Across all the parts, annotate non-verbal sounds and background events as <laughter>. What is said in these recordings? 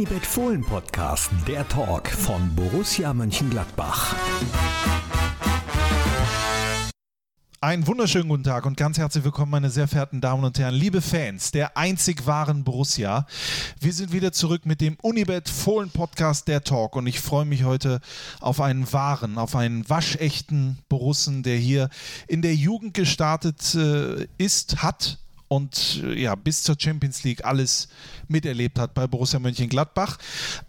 Unibet Fohlen Podcast, der Talk von Borussia Mönchengladbach. Einen wunderschönen guten Tag und ganz herzlich willkommen, meine sehr verehrten Damen und Herren, liebe Fans der einzig wahren Borussia. Wir sind wieder zurück mit dem Unibet Fohlen Podcast der Talk und ich freue mich heute auf einen wahren, auf einen waschechten Borussen, der hier in der Jugend gestartet äh, ist, hat und äh, ja, bis zur Champions League alles miterlebt hat bei Borussia Mönchengladbach.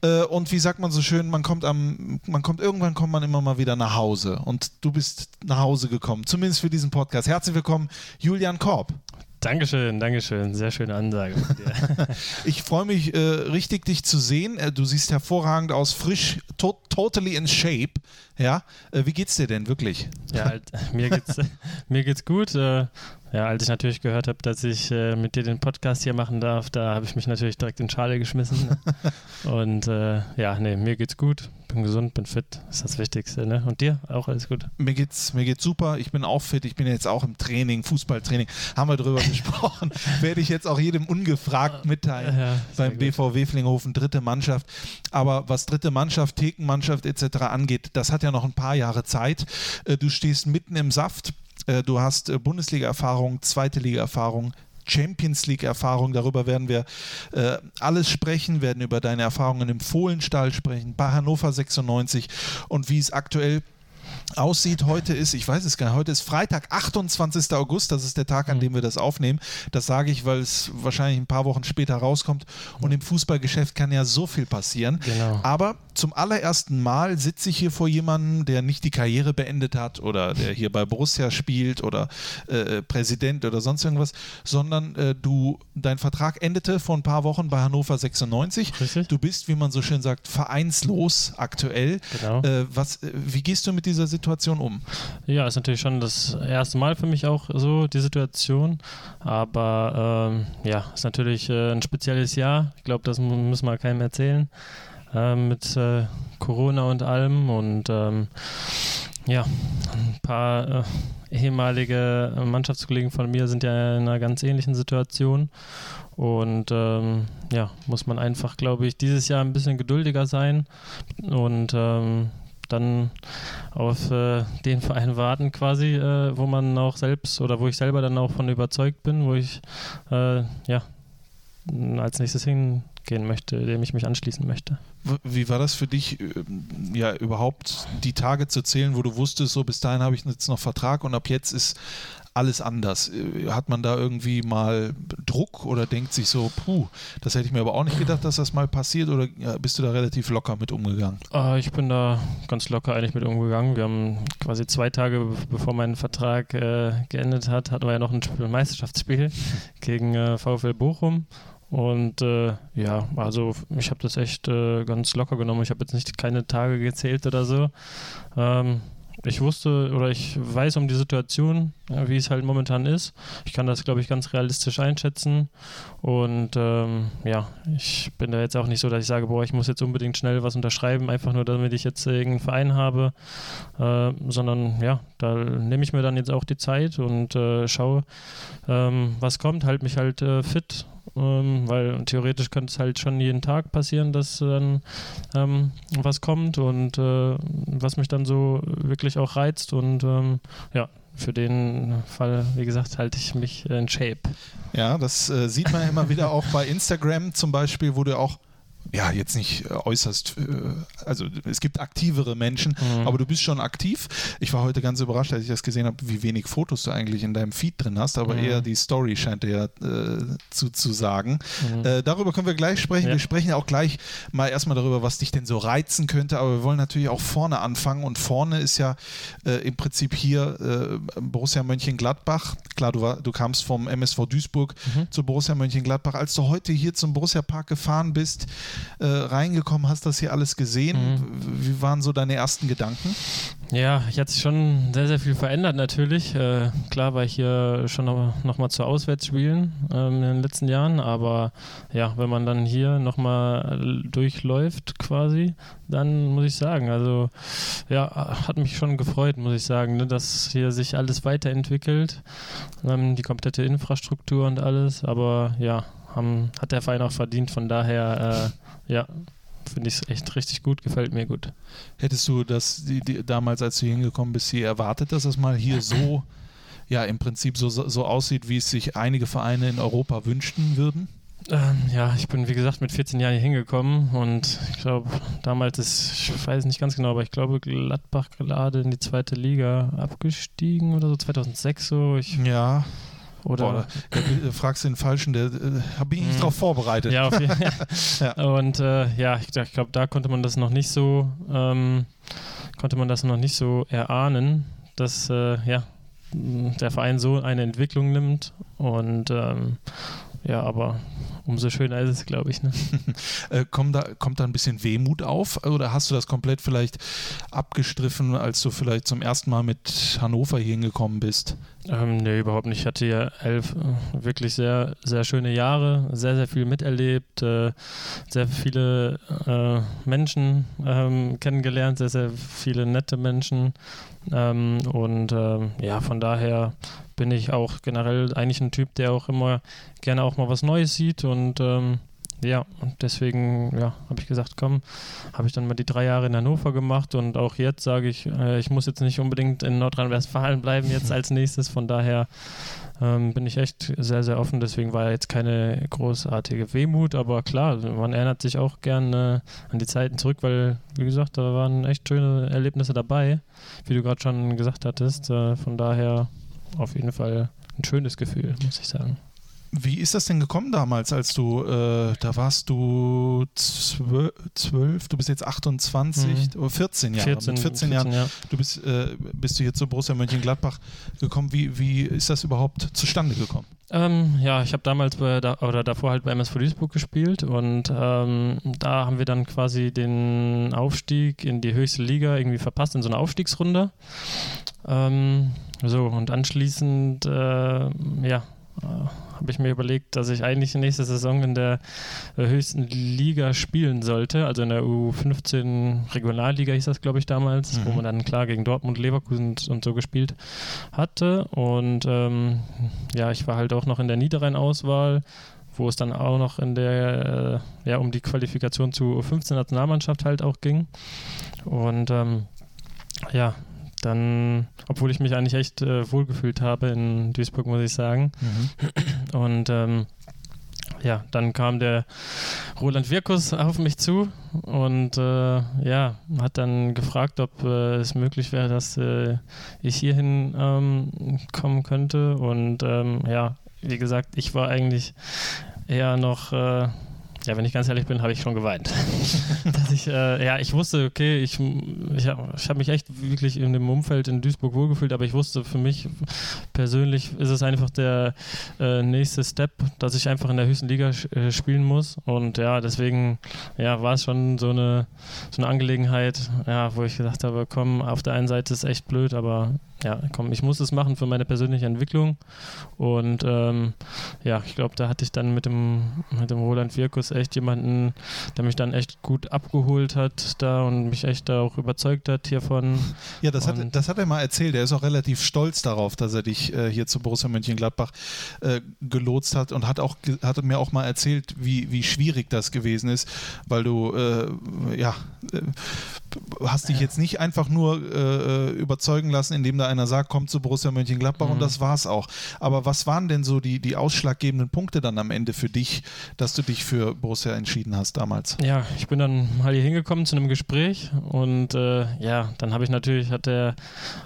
Äh, und wie sagt man so schön, man kommt am, man kommt, irgendwann kommt man immer mal wieder nach Hause. Und du bist nach Hause gekommen, zumindest für diesen Podcast. Herzlich willkommen, Julian Korb. Dankeschön, Dankeschön. Sehr schöne Ansage. <laughs> ich freue mich äh, richtig, dich zu sehen. Äh, du siehst hervorragend aus, frisch, to totally in shape. Ja, äh, wie geht's dir denn wirklich? Ja, halt, <laughs> mir geht's <laughs> mir geht's gut. Äh, ja, als ich natürlich gehört habe, dass ich äh, mit dir den Podcast hier machen darf, da habe ich mich natürlich direkt in Schale geschmissen. <laughs> Und äh, ja, nee, mir geht's gut. Bin gesund, bin fit, ist das Wichtigste. Ne? Und dir auch alles gut? Mir geht's, mir geht's super. Ich bin auch fit. Ich bin jetzt auch im Training, Fußballtraining. Haben wir drüber gesprochen. Werde ich jetzt auch jedem ungefragt mitteilen ja, beim BVW Flinghofen, dritte Mannschaft. Aber was dritte Mannschaft, Thekenmannschaft etc. angeht, das hat ja noch ein paar Jahre Zeit. Äh, du stehst mitten im Saft äh, du hast äh, Bundesliga-Erfahrung, zweite Liga-Erfahrung, Champions League-Erfahrung. Darüber werden wir alles sprechen, werden über deine Erfahrungen im Fohlenstall sprechen, bei Hannover 96 und wie es aktuell aussieht. Heute ist, ich weiß es gar nicht, heute ist Freitag, 28. August, das ist der Tag, an mhm. dem wir das aufnehmen. Das sage ich, weil es wahrscheinlich ein paar Wochen später rauskommt. Und im Fußballgeschäft kann ja so viel passieren. Genau. Aber zum allerersten Mal sitze ich hier vor jemandem, der nicht die Karriere beendet hat oder der hier bei Borussia spielt oder äh, Präsident oder sonst irgendwas, sondern äh, du, dein Vertrag endete vor ein paar Wochen bei Hannover 96. Richtig. Du bist, wie man so schön sagt, vereinslos aktuell. Genau. Äh, was, äh, wie gehst du mit dieser Situation um? Ja, ist natürlich schon das erste Mal für mich auch so, die Situation. Aber ähm, ja, ist natürlich äh, ein spezielles Jahr. Ich glaube, das muss man keinem erzählen äh, mit äh, Corona und allem und ähm, ja, ein paar äh, ehemalige Mannschaftskollegen von mir sind ja in einer ganz ähnlichen Situation und ähm, ja, muss man einfach, glaube ich, dieses Jahr ein bisschen geduldiger sein und ähm, dann auf äh, den Verein warten quasi, äh, wo man auch selbst oder wo ich selber dann auch von überzeugt bin, wo ich äh, ja als nächstes hingehen möchte, dem ich mich anschließen möchte. Wie war das für dich, ähm, ja, überhaupt die Tage zu zählen, wo du wusstest, so bis dahin habe ich jetzt noch Vertrag und ab jetzt ist alles anders? Äh, hat man da irgendwie mal Druck oder denkt sich so, puh, das hätte ich mir aber auch nicht gedacht, dass das mal passiert oder bist du da relativ locker mit umgegangen? Äh, ich bin da ganz locker eigentlich mit umgegangen. Wir haben quasi zwei Tage bevor mein Vertrag äh, geendet hat, hatten wir ja noch ein Meisterschaftsspiel <laughs> gegen äh, VfL Bochum und äh, ja, also ich habe das echt äh, ganz locker genommen. Ich habe jetzt nicht keine Tage gezählt oder so. Ähm, ich wusste oder ich weiß um die Situation, wie es halt momentan ist. Ich kann das, glaube ich, ganz realistisch einschätzen. Und ähm, ja, ich bin da jetzt auch nicht so, dass ich sage, boah, ich muss jetzt unbedingt schnell was unterschreiben, einfach nur damit ich jetzt irgendeinen Verein habe. Äh, sondern ja, da nehme ich mir dann jetzt auch die Zeit und äh, schaue, ähm, was kommt, halte mich halt äh, fit ähm, weil theoretisch könnte es halt schon jeden Tag passieren, dass dann ähm, was kommt und äh, was mich dann so wirklich auch reizt und ähm, ja, für den Fall, wie gesagt, halte ich mich in Shape. Ja, das äh, sieht man immer wieder auch bei Instagram zum Beispiel, wo du auch ja, jetzt nicht äh, äußerst, äh, also es gibt aktivere Menschen, mhm. aber du bist schon aktiv. Ich war heute ganz überrascht, als ich das gesehen habe, wie wenig Fotos du eigentlich in deinem Feed drin hast, aber mhm. eher die Story scheint dir ja äh, zu, zu sagen. Mhm. Äh, darüber können wir gleich sprechen. Ja. Wir sprechen auch gleich mal erstmal darüber, was dich denn so reizen könnte, aber wir wollen natürlich auch vorne anfangen und vorne ist ja äh, im Prinzip hier äh, Borussia Mönchengladbach. Klar, du, war, du kamst vom MSV Duisburg mhm. zu Borussia Mönchengladbach. Als du heute hier zum Borussia Park gefahren bist, äh, reingekommen, hast das hier alles gesehen. Mhm. Wie waren so deine ersten Gedanken? Ja, ich hatte schon sehr, sehr viel verändert natürlich. Äh, klar war ich hier schon noch, noch mal zu Auswärtsspielen ähm, in den letzten Jahren, aber ja, wenn man dann hier nochmal durchläuft quasi, dann muss ich sagen, also ja, hat mich schon gefreut, muss ich sagen, ne, dass hier sich alles weiterentwickelt, ähm, die komplette Infrastruktur und alles, aber ja, haben, hat der Verein auch verdient. Von daher, äh, ja, finde ich es echt richtig gut, gefällt mir gut. Hättest du das die, die, damals, als du hingekommen bist, hier erwartet, dass es mal hier so, ja, im Prinzip so, so aussieht, wie es sich einige Vereine in Europa wünschten würden? Ähm, ja, ich bin wie gesagt mit 14 Jahren hier hingekommen und ich glaube, damals ist, ich weiß nicht ganz genau, aber ich glaube, Gladbach gerade in die zweite Liga abgestiegen oder so, 2006 so. Ich, ja. Oder Boah, da, fragst den Falschen, der äh, bin ich nicht mhm. darauf vorbereitet. Ja, auf <laughs> jeden Fall. ja. Und äh, ja, ich, ich glaube, da konnte man das noch nicht so, ähm, konnte man das noch nicht so erahnen, dass äh, ja, der Verein so eine Entwicklung nimmt und ähm, ja, aber umso schöner ist es, glaube ich. Ne? <laughs> äh, kommt, da, kommt da ein bisschen Wehmut auf oder hast du das komplett vielleicht abgestriffen, als du vielleicht zum ersten Mal mit Hannover hier hingekommen bist? Ähm, nee, überhaupt nicht. Ich hatte ja elf äh, wirklich sehr, sehr schöne Jahre, sehr, sehr viel miterlebt, äh, sehr viele äh, Menschen ähm, kennengelernt, sehr, sehr viele nette Menschen. Ähm, und ähm, ja, von daher bin ich auch generell eigentlich ein Typ, der auch immer gerne auch mal was Neues sieht und ähm, ja, und deswegen ja, habe ich gesagt, komm, habe ich dann mal die drei Jahre in Hannover gemacht und auch jetzt sage ich, äh, ich muss jetzt nicht unbedingt in Nordrhein-Westfalen bleiben jetzt als nächstes, von daher ähm, bin ich echt sehr, sehr offen, deswegen war jetzt keine großartige Wehmut, aber klar, man erinnert sich auch gerne an die Zeiten zurück, weil, wie gesagt, da waren echt schöne Erlebnisse dabei, wie du gerade schon gesagt hattest, äh, von daher auf jeden Fall ein schönes Gefühl, muss ich sagen. Wie ist das denn gekommen damals, als du, äh, da warst du zwölf, du bist jetzt 28 mhm. oder 14 Jahre. 14, mit 14, 14 Jahren, ja. du bist, äh, bist du hier zu Borussia Mönchengladbach gekommen. Wie, wie ist das überhaupt zustande gekommen? Ähm, ja, ich habe damals bei, da, oder davor halt bei MSV Duisburg gespielt und ähm, da haben wir dann quasi den Aufstieg in die höchste Liga irgendwie verpasst in so einer Aufstiegsrunde. Ähm, so, und anschließend, äh, ja, habe ich mir überlegt, dass ich eigentlich nächste Saison in der äh, höchsten Liga spielen sollte, also in der U15 Regionalliga hieß das, glaube ich, damals, mhm. wo man dann klar gegen Dortmund, Leverkusen und so gespielt hatte. Und ähm, ja, ich war halt auch noch in der Niederrhein-Auswahl wo es dann auch noch in der, äh, ja, um die Qualifikation zu 15 Nationalmannschaft halt auch ging. Und ähm, ja, dann, obwohl ich mich eigentlich echt äh, wohlgefühlt habe in Duisburg, muss ich sagen. Mhm. Und ähm, ja, dann kam der Roland Wirkus auf mich zu und äh, ja, hat dann gefragt, ob äh, es möglich wäre, dass äh, ich hierhin ähm, kommen könnte. Und ähm, ja, wie gesagt, ich war eigentlich eher noch äh, ja, wenn ich ganz ehrlich bin, habe ich schon geweint. <laughs> Dass ich, äh, ja, ich wusste, okay, ich, ich habe ich hab mich echt wirklich in dem Umfeld in Duisburg wohlgefühlt, aber ich wusste, für mich persönlich ist es einfach der äh, nächste Step, dass ich einfach in der höchsten Liga äh, spielen muss. Und ja, deswegen ja, war es schon so eine, so eine Angelegenheit, ja, wo ich gesagt habe, komm, auf der einen Seite ist es echt blöd, aber ja, komm, ich muss es machen für meine persönliche Entwicklung. Und ähm, ja, ich glaube, da hatte ich dann mit dem, mit dem Roland Wirkus echt jemanden, der mich dann echt gut abgeholt hat da und mich echt da auch überzeugt hat hiervon. Ja, das, hat, das hat er mal erzählt. Er ist auch relativ stolz darauf, dass er dich äh, hier zu Borussia Mönchengladbach äh, gelotst hat und hat auch hat mir auch mal erzählt, wie, wie schwierig das gewesen ist, weil du äh, ja äh, hast dich jetzt nicht einfach nur äh, äh, überzeugen lassen, indem da einer sagt, kommt zu Borussia Mönchengladbach mhm. und das war's auch. Aber was waren denn so die, die ausschlaggebenden Punkte dann am Ende für dich, dass du dich für Borussia entschieden hast damals? Ja, ich bin dann mal hier hingekommen zu einem Gespräch und äh, ja, dann habe ich natürlich, hat der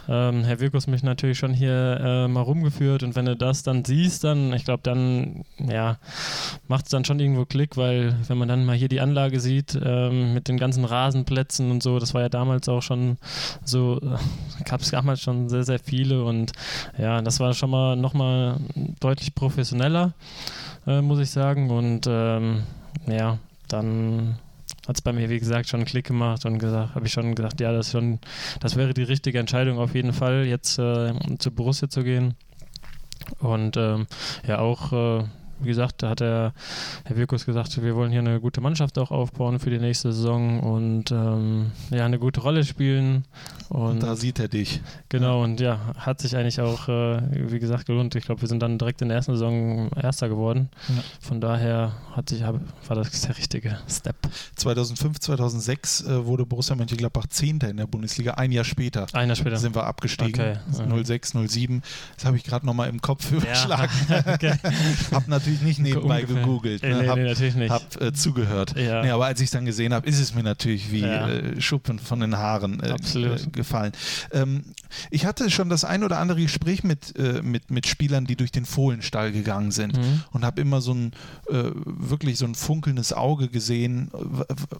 ähm, Herr Wirkus mich natürlich schon hier äh, mal rumgeführt und wenn du das dann siehst, dann, ich glaube, dann, ja, macht es dann schon irgendwo Klick, weil wenn man dann mal hier die Anlage sieht, ähm, mit den ganzen Rasenplätzen und so, das war ja damals auch schon so, äh, gab es damals schon sehr, sehr viele und ja, das war schon mal nochmal deutlich professioneller, äh, muss ich sagen. Und ähm, ja, dann hat es bei mir, wie gesagt, schon einen Klick gemacht und gesagt, habe ich schon gesagt, ja, das schon, das wäre die richtige Entscheidung auf jeden Fall, jetzt äh, zu Borussia zu gehen. Und ähm, ja, auch äh, wie gesagt, da hat der Herr Wirkus gesagt, wir wollen hier eine gute Mannschaft auch aufbauen für die nächste Saison und ähm, ja, eine gute Rolle spielen. Und, und, da sieht er dich. Genau, und ja, hat sich eigentlich auch, äh, wie gesagt, gelohnt. Ich glaube, wir sind dann direkt in der ersten Saison Erster geworden. Ja. Von daher hat sich, war das der richtige Step. 2005, 2006 äh, wurde Borussia Mönchengladbach Zehnter in der Bundesliga. Ein Jahr später, Ein Jahr später. sind wir abgestiegen. Okay. 06, 07. Das habe ich gerade nochmal im Kopf überschlagen. Ja. <laughs> okay. <laughs> Hab natürlich nicht nebenbei Ungefähr. gegoogelt. Ne? Nee, hab, nee, natürlich nicht. Hab äh, zugehört. Ja. Nee, aber als ich es dann gesehen habe, ist es mir natürlich wie ja. äh, Schuppen von den Haaren äh, äh, gefallen. Ähm, ich hatte schon das ein oder andere Gespräch mit, äh, mit, mit Spielern, die durch den Fohlenstall gegangen sind mhm. und habe immer so ein äh, wirklich so ein funkelndes Auge gesehen.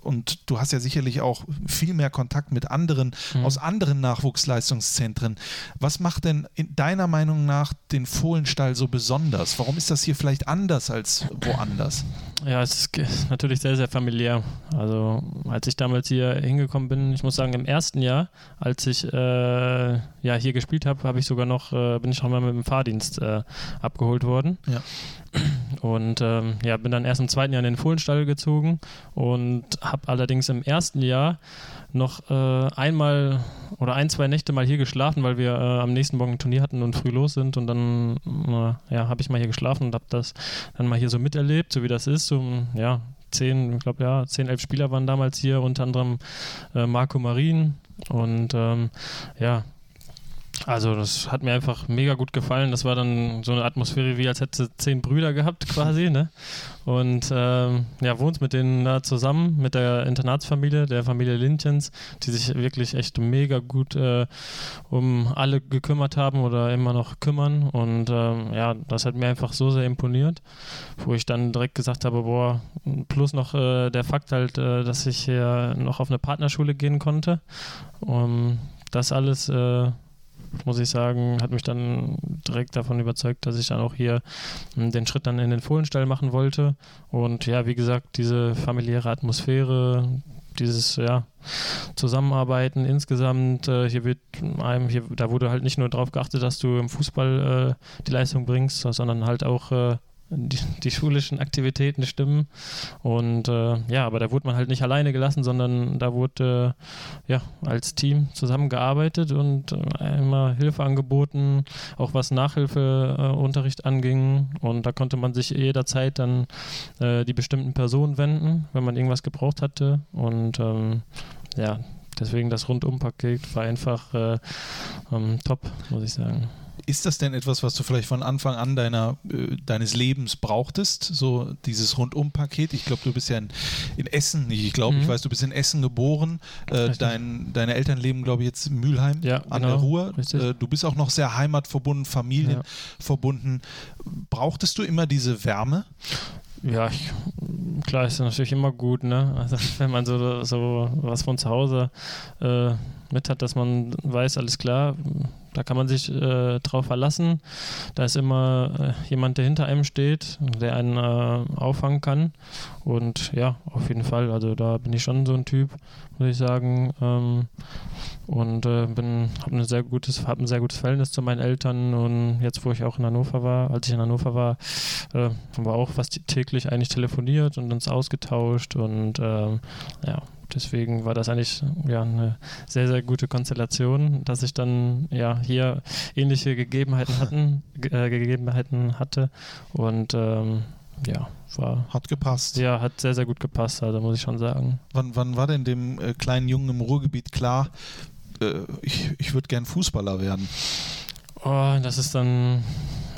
Und du hast ja sicherlich auch viel mehr Kontakt mit anderen mhm. aus anderen Nachwuchsleistungszentren. Was macht denn in deiner Meinung nach den Fohlenstall so besonders? Warum ist das hier vielleicht anders als woanders? Ja, es ist natürlich sehr, sehr familiär. Also als ich damals hier hingekommen bin, ich muss sagen, im ersten Jahr, als ich äh, ja, hier gespielt habe, habe ich sogar noch, äh, bin ich noch mal mit dem Fahrdienst äh, abgeholt worden. Ja. Und ähm, ja, bin dann erst im zweiten Jahr in den Fohlenstall gezogen und habe allerdings im ersten Jahr noch äh, einmal oder ein, zwei Nächte mal hier geschlafen, weil wir äh, am nächsten Morgen ein Turnier hatten und früh los sind. Und dann äh, ja, habe ich mal hier geschlafen und habe das dann mal hier so miterlebt, so wie das ist. So, ja, zehn, ich glaube ja, zehn, elf Spieler waren damals hier, unter anderem äh, Marco Marin. Und ähm, ja, also das hat mir einfach mega gut gefallen. Das war dann so eine Atmosphäre, wie als hätte zehn Brüder gehabt <laughs> quasi. Ne? Und ähm, ja, wohnt mit denen da zusammen, mit der Internatsfamilie, der Familie Lindjens, die sich wirklich echt mega gut äh, um alle gekümmert haben oder immer noch kümmern. Und ähm, ja, das hat mir einfach so sehr imponiert, wo ich dann direkt gesagt habe, boah, plus noch äh, der Fakt halt, äh, dass ich hier noch auf eine Partnerschule gehen konnte. Um, das alles äh, muss ich sagen, hat mich dann direkt davon überzeugt, dass ich dann auch hier hm, den Schritt dann in den Fohlenstall machen wollte. Und ja, wie gesagt, diese familiäre Atmosphäre, dieses ja, Zusammenarbeiten insgesamt, äh, hier wird einem, hier, da wurde halt nicht nur darauf geachtet, dass du im Fußball äh, die Leistung bringst, sondern halt auch äh, die, die, schulischen Aktivitäten stimmen. Und äh, ja, aber da wurde man halt nicht alleine gelassen, sondern da wurde äh, ja als Team zusammengearbeitet und äh, immer Hilfe angeboten, auch was Nachhilfeunterricht anging. Und da konnte man sich jederzeit dann äh, die bestimmten Personen wenden, wenn man irgendwas gebraucht hatte. Und ähm, ja, deswegen das Rundumpaket war einfach äh, ähm, top, muss ich sagen. Ist das denn etwas, was du vielleicht von Anfang an deiner, äh, deines Lebens brauchtest? So dieses Rundum-Paket? Ich glaube, du bist ja in, in Essen, ich glaube, mhm. ich weiß, du bist in Essen geboren. Äh, dein, deine Eltern leben, glaube ich, jetzt in Mülheim ja, an genau, der Ruhr. Äh, du bist auch noch sehr heimatverbunden, familienverbunden. Ja. Brauchtest du immer diese Wärme? Ja, ich, klar ist natürlich immer gut, ne? Also <laughs> wenn man so, so was von zu Hause äh, mit hat, dass man weiß, alles klar, da kann man sich äh, drauf verlassen. Da ist immer äh, jemand, der hinter einem steht, der einen äh, auffangen kann. Und ja, auf jeden Fall. Also da bin ich schon so ein Typ, muss ich sagen. Ähm, und äh, bin, habe ein sehr gutes, habe ein sehr gutes Verhältnis zu meinen Eltern. Und jetzt, wo ich auch in Hannover war, als ich in Hannover war, äh, haben wir auch fast täglich eigentlich telefoniert und uns ausgetauscht. Und ähm, ja, deswegen war das eigentlich ja eine sehr, sehr gute Konstellation, dass ich dann ja hier ähnliche Gegebenheiten hatten, <laughs> äh, Gegebenheiten hatte und ähm, ja, war. Hat gepasst. Ja, hat sehr, sehr gut gepasst, also muss ich schon sagen. Wann, wann war denn dem äh, kleinen Jungen im Ruhrgebiet klar, äh, ich, ich würde gern Fußballer werden? Oh, das ist dann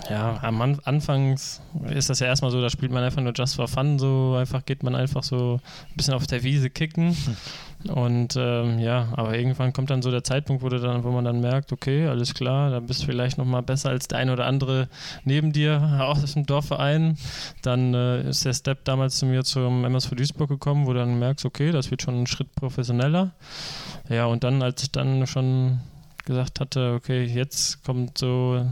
ja, am An Anfangs ist das ja erstmal so, da spielt man einfach nur just for fun, so einfach geht man einfach so ein bisschen auf der Wiese kicken. Hm. Und ähm, ja, aber irgendwann kommt dann so der Zeitpunkt, wo, dann, wo man dann merkt, okay, alles klar, da bist du vielleicht nochmal besser als der ein oder andere neben dir, auch aus dem Dorfverein. Dann äh, ist der Step damals zu mir zum MSV Duisburg gekommen, wo du dann merkst, okay, das wird schon ein Schritt professioneller. Ja, und dann, als ich dann schon gesagt hatte, okay, jetzt kommt so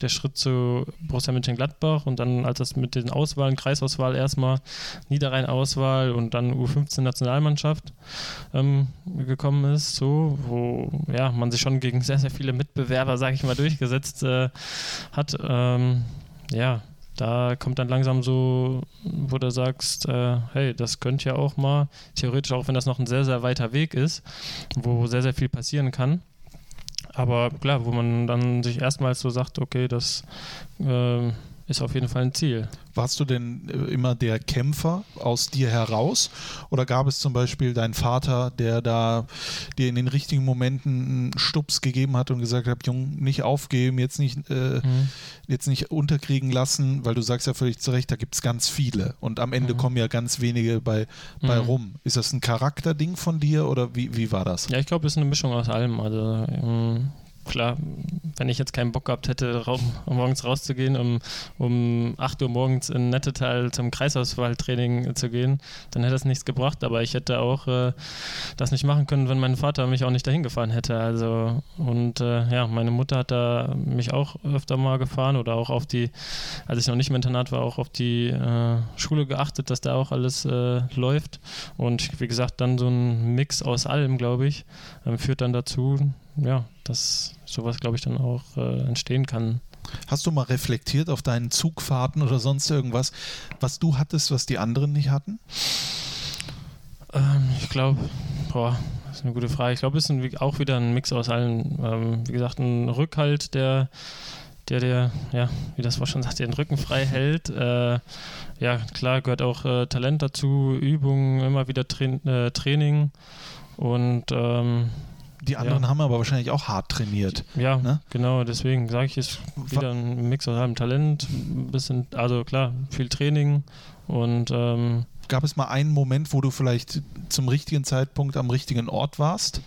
der Schritt zu Borussia Mönchengladbach und dann, als das mit den Auswahlen, Kreisauswahl erstmal, Niederrhein-Auswahl und dann U15-Nationalmannschaft ähm, gekommen ist, so, wo ja, man sich schon gegen sehr, sehr viele Mitbewerber, sage ich mal, durchgesetzt äh, hat. Ähm, ja, da kommt dann langsam so, wo du sagst, äh, hey, das könnte ja auch mal, theoretisch auch wenn das noch ein sehr, sehr weiter Weg ist, wo sehr, sehr viel passieren kann. Aber klar, wo man dann sich erstmals so sagt, okay, das äh, ist auf jeden Fall ein Ziel. Warst du denn äh, immer der Kämpfer aus dir heraus oder gab es zum Beispiel deinen Vater, der da dir in den richtigen Momenten einen Stups gegeben hat und gesagt hat, Jung, nicht aufgeben, jetzt nicht, äh, mhm. jetzt nicht unterkriegen lassen, weil du sagst ja völlig zu Recht, da gibt es ganz viele und am Ende mhm. kommen ja ganz wenige bei, bei mhm. rum. Ist das ein Charakterding von dir oder wie, wie war das? Ja, ich glaube, es ist eine Mischung aus allem. Also ähm, klar, wenn ich jetzt keinen Bock gehabt hätte, morgens rauszugehen, um, um 8 Uhr morgens in Nettetal zum Kreisauswahltraining zu gehen, dann hätte es nichts gebracht. Aber ich hätte auch äh, das nicht machen können, wenn mein Vater mich auch nicht dahin gefahren hätte. Also, und äh, ja, meine Mutter hat da mich auch öfter mal gefahren oder auch auf die, als ich noch nicht im Internat war, auch auf die äh, Schule geachtet, dass da auch alles äh, läuft. Und wie gesagt, dann so ein Mix aus allem, glaube ich, ähm, führt dann dazu, ja, dass sowas, glaube ich, dann auch äh, entstehen kann. Hast du mal reflektiert auf deinen Zugfahrten oder sonst irgendwas, was du hattest, was die anderen nicht hatten? Ähm, ich glaube, boah, das ist eine gute Frage. Ich glaube, es ist auch wieder ein Mix aus allen. Ähm, wie gesagt, ein Rückhalt, der, der, der, ja, wie das Wort schon sagt, den Rücken frei hält. Äh, ja, klar, gehört auch äh, Talent dazu, Übungen, immer wieder Tra äh, Training und ähm, die anderen ja. haben aber wahrscheinlich auch hart trainiert. Ja, ne? genau, deswegen sage ich, es wieder ein Mix aus allem Talent, ein bisschen, also klar, viel Training und ähm, Gab es mal einen Moment, wo du vielleicht zum richtigen Zeitpunkt am richtigen Ort warst?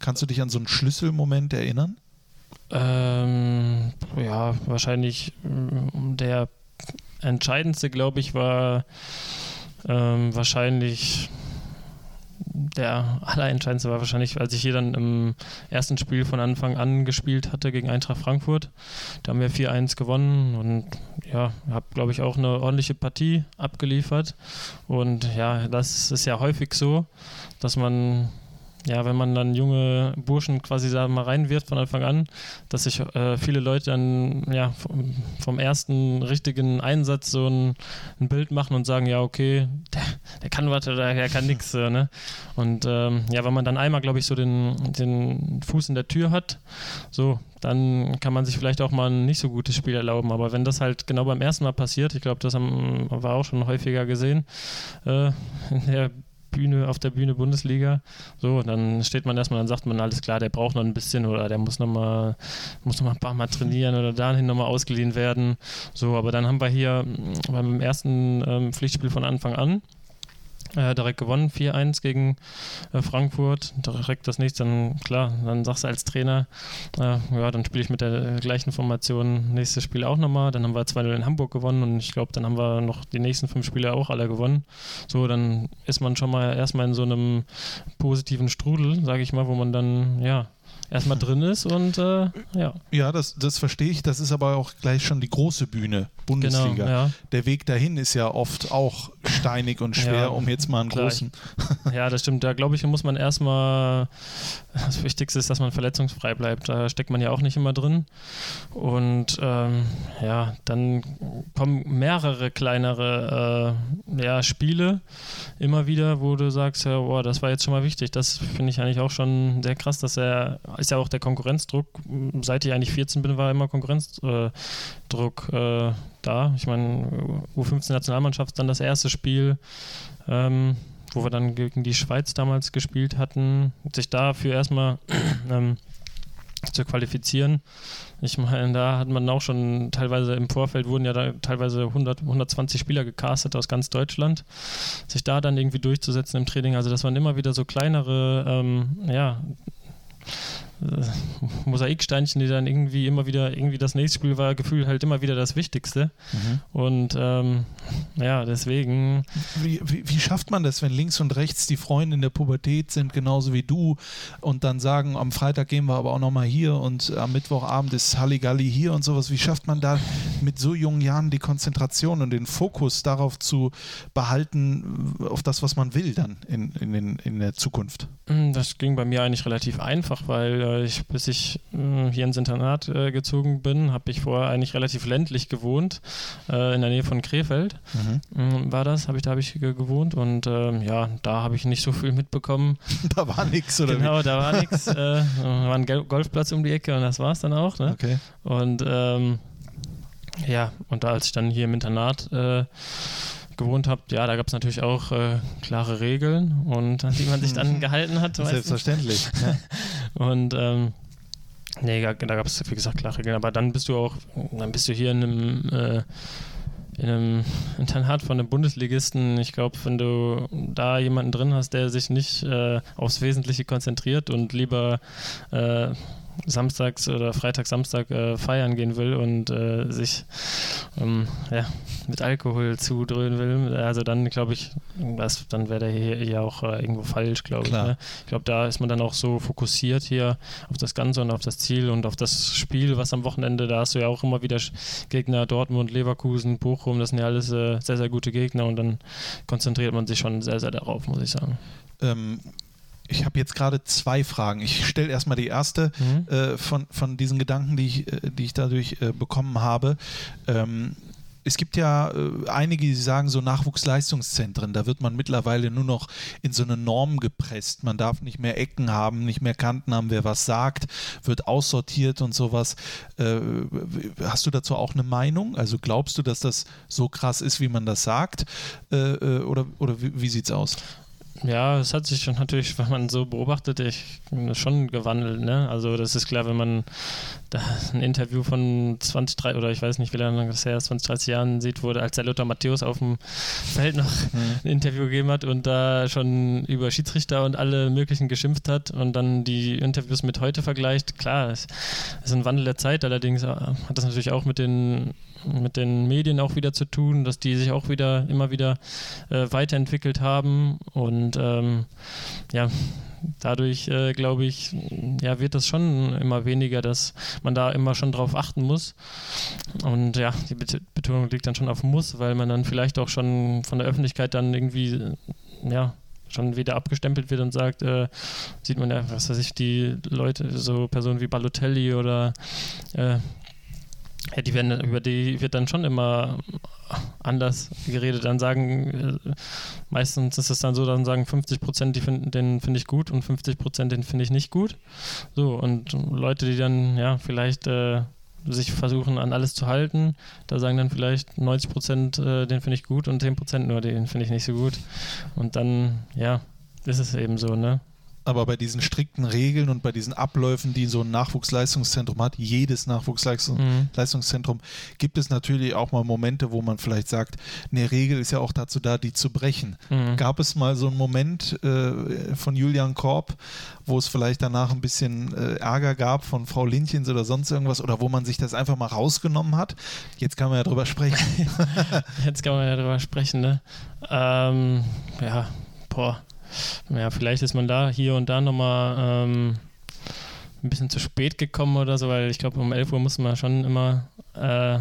Kannst du dich an so einen Schlüsselmoment erinnern? Ähm, ja, wahrscheinlich mm, der entscheidendste, glaube ich, war ähm, wahrscheinlich der allerentscheidendste war wahrscheinlich, als ich hier dann im ersten Spiel von Anfang an gespielt hatte gegen Eintracht Frankfurt. Da haben wir 4-1 gewonnen und ja, habe, glaube ich, auch eine ordentliche Partie abgeliefert. Und ja, das ist ja häufig so, dass man ja, wenn man dann junge Burschen quasi da mal reinwirft von Anfang an, dass sich äh, viele Leute dann ja, vom, vom, ersten richtigen Einsatz so ein, ein, Bild machen und sagen, ja, okay, der, der kann was oder der kann nichts. Äh, ne? Und ähm, ja, wenn man dann einmal, glaube ich, so den, den Fuß in der Tür hat, so, dann kann man sich vielleicht auch mal ein nicht so gutes Spiel erlauben. Aber wenn das halt genau beim ersten Mal passiert, ich glaube, das haben, war auch schon häufiger gesehen, äh, in <laughs> der Bühne, auf der Bühne Bundesliga. So, dann steht man erstmal, dann sagt man, alles klar, der braucht noch ein bisschen oder der muss noch mal, muss noch mal ein paar Mal trainieren oder dahin nochmal ausgeliehen werden. So, aber dann haben wir hier beim ersten ähm, Pflichtspiel von Anfang an äh, direkt gewonnen, 4-1 gegen äh, Frankfurt. Direkt das nächste, dann klar, dann sagst du als Trainer, äh, ja, dann spiele ich mit der gleichen Formation nächstes Spiel auch nochmal. Dann haben wir 2-0 in Hamburg gewonnen und ich glaube, dann haben wir noch die nächsten fünf Spiele auch alle gewonnen. So, dann ist man schon mal erstmal in so einem positiven Strudel, sage ich mal, wo man dann, ja, erstmal drin ist und äh, ja. Ja, das, das verstehe ich. Das ist aber auch gleich schon die große Bühne, Bundesliga. Genau, ja. Der Weg dahin ist ja oft auch steinig und schwer, ja, um jetzt mal einen klar. großen. ja, das stimmt. Da glaube ich, muss man erstmal, das Wichtigste ist, dass man verletzungsfrei bleibt. Da steckt man ja auch nicht immer drin. Und ähm, ja, dann kommen mehrere kleinere äh, ja, Spiele immer wieder, wo du sagst, ja, boah, das war jetzt schon mal wichtig. Das finde ich eigentlich auch schon sehr krass, dass er ist ja auch der Konkurrenzdruck. Seit ich eigentlich 14 bin, war immer Konkurrenzdruck äh, da. Ich meine, U15-Nationalmannschaft dann das erste Spiel, ähm, wo wir dann gegen die Schweiz damals gespielt hatten, sich dafür erstmal <clears throat> ähm, zu qualifizieren. Ich meine, da hat man auch schon teilweise im Vorfeld wurden ja da teilweise 100, 120 Spieler gecastet aus ganz Deutschland. Sich da dann irgendwie durchzusetzen im Training, also das waren immer wieder so kleinere, ähm, ja, <laughs> Mosaiksteinchen, die dann irgendwie immer wieder, irgendwie das nächste Spiel war Gefühl halt immer wieder das Wichtigste. Mhm. Und ähm, ja, deswegen. Wie, wie, wie, schafft man das, wenn links und rechts die Freunde in der Pubertät sind, genauso wie du, und dann sagen, am Freitag gehen wir aber auch nochmal hier und am Mittwochabend ist Halligalli hier und sowas. Wie schafft man da mit so jungen Jahren die Konzentration und den Fokus darauf zu behalten, auf das, was man will dann in, in, in der Zukunft? Das ging bei mir eigentlich relativ einfach, weil äh, ich, bis ich äh, hier ins Internat äh, gezogen bin, habe ich vorher eigentlich relativ ländlich gewohnt, äh, in der Nähe von Krefeld mhm. Ähm, war das, habe ich da habe ich gewohnt und ähm, ja, da habe ich nicht so viel mitbekommen. <laughs> da war nichts oder Genau, wie? da war nichts. Äh, war ein Golfplatz um die Ecke und das war es dann auch. Ne? Okay. Und ähm, ja, und da als ich dann hier im Internat gewohnt habe, ja, da gab es natürlich auch äh, klare Regeln und an die man sich dann <laughs> gehalten hat. Selbstverständlich. <laughs> und ähm, nee, da, da gab es, wie gesagt, klare Regeln. Aber dann bist du auch, dann bist du hier in einem äh, in einem Internat von einem Bundesligisten, ich glaube, wenn du da jemanden drin hast, der sich nicht äh, aufs Wesentliche konzentriert und lieber äh, samstags oder Freitag, Samstag äh, feiern gehen will und äh, sich ähm, ja, mit Alkohol zudröhnen will, also dann glaube ich, das, dann wäre der hier ja auch äh, irgendwo falsch, glaube ich. Ne? Ich glaube, da ist man dann auch so fokussiert hier auf das Ganze und auf das Ziel und auf das Spiel, was am Wochenende, da hast du ja auch immer wieder Gegner, Dortmund, Leverkusen, Bochum, das sind ja alles äh, sehr, sehr gute Gegner und dann konzentriert man sich schon sehr, sehr darauf, muss ich sagen. Ähm, ich habe jetzt gerade zwei Fragen. Ich stelle erstmal die erste mhm. äh, von, von diesen Gedanken, die ich, äh, die ich dadurch äh, bekommen habe. Ähm, es gibt ja äh, einige, die sagen, so Nachwuchsleistungszentren, da wird man mittlerweile nur noch in so eine Norm gepresst. Man darf nicht mehr Ecken haben, nicht mehr Kanten haben, wer was sagt, wird aussortiert und sowas. Äh, hast du dazu auch eine Meinung? Also glaubst du, dass das so krass ist, wie man das sagt? Äh, oder oder wie, wie sieht es aus? Ja, es hat sich schon natürlich, wenn man so beobachtet, ich, schon gewandelt. Ne? Also das ist klar, wenn man da ein Interview von 20, 30, oder ich weiß nicht, wie lange das her ist, 20, 30 Jahren sieht, wo als der Lothar Matthäus auf dem Feld noch mhm. ein Interview gegeben hat und da schon über Schiedsrichter und alle möglichen geschimpft hat und dann die Interviews mit heute vergleicht. Klar, es ist ein Wandel der Zeit, allerdings äh, hat das natürlich auch mit den mit den Medien auch wieder zu tun, dass die sich auch wieder immer wieder äh, weiterentwickelt haben und ähm, ja, dadurch äh, glaube ich, ja, wird das schon immer weniger, dass man da immer schon drauf achten muss. Und ja, die Betonung liegt dann schon auf muss, weil man dann vielleicht auch schon von der Öffentlichkeit dann irgendwie, ja, schon wieder abgestempelt wird und sagt, äh, sieht man ja, was weiß ich, die Leute, so Personen wie Balotelli oder äh, ja, die werden, über die wird dann schon immer anders geredet. Dann sagen, äh, meistens ist es dann so, dann sagen 50 Prozent, find, den finde ich gut und 50 Prozent, den finde ich nicht gut. So, und Leute, die dann, ja, vielleicht äh, sich versuchen, an alles zu halten, da sagen dann vielleicht 90 Prozent, äh, den finde ich gut und 10 Prozent nur, den finde ich nicht so gut. Und dann, ja, ist es eben so, ne? Aber bei diesen strikten Regeln und bei diesen Abläufen, die so ein Nachwuchsleistungszentrum hat, jedes Nachwuchsleistungszentrum, mhm. gibt es natürlich auch mal Momente, wo man vielleicht sagt, eine Regel ist ja auch dazu da, die zu brechen. Mhm. Gab es mal so einen Moment äh, von Julian Korb, wo es vielleicht danach ein bisschen äh, Ärger gab von Frau Linchens oder sonst irgendwas oder wo man sich das einfach mal rausgenommen hat? Jetzt kann man ja drüber sprechen. <laughs> Jetzt kann man ja drüber sprechen, ne? Ähm, ja, boah ja, vielleicht ist man da hier und da nochmal ähm, ein bisschen zu spät gekommen oder so, weil ich glaube, um 11 Uhr muss man schon immer äh,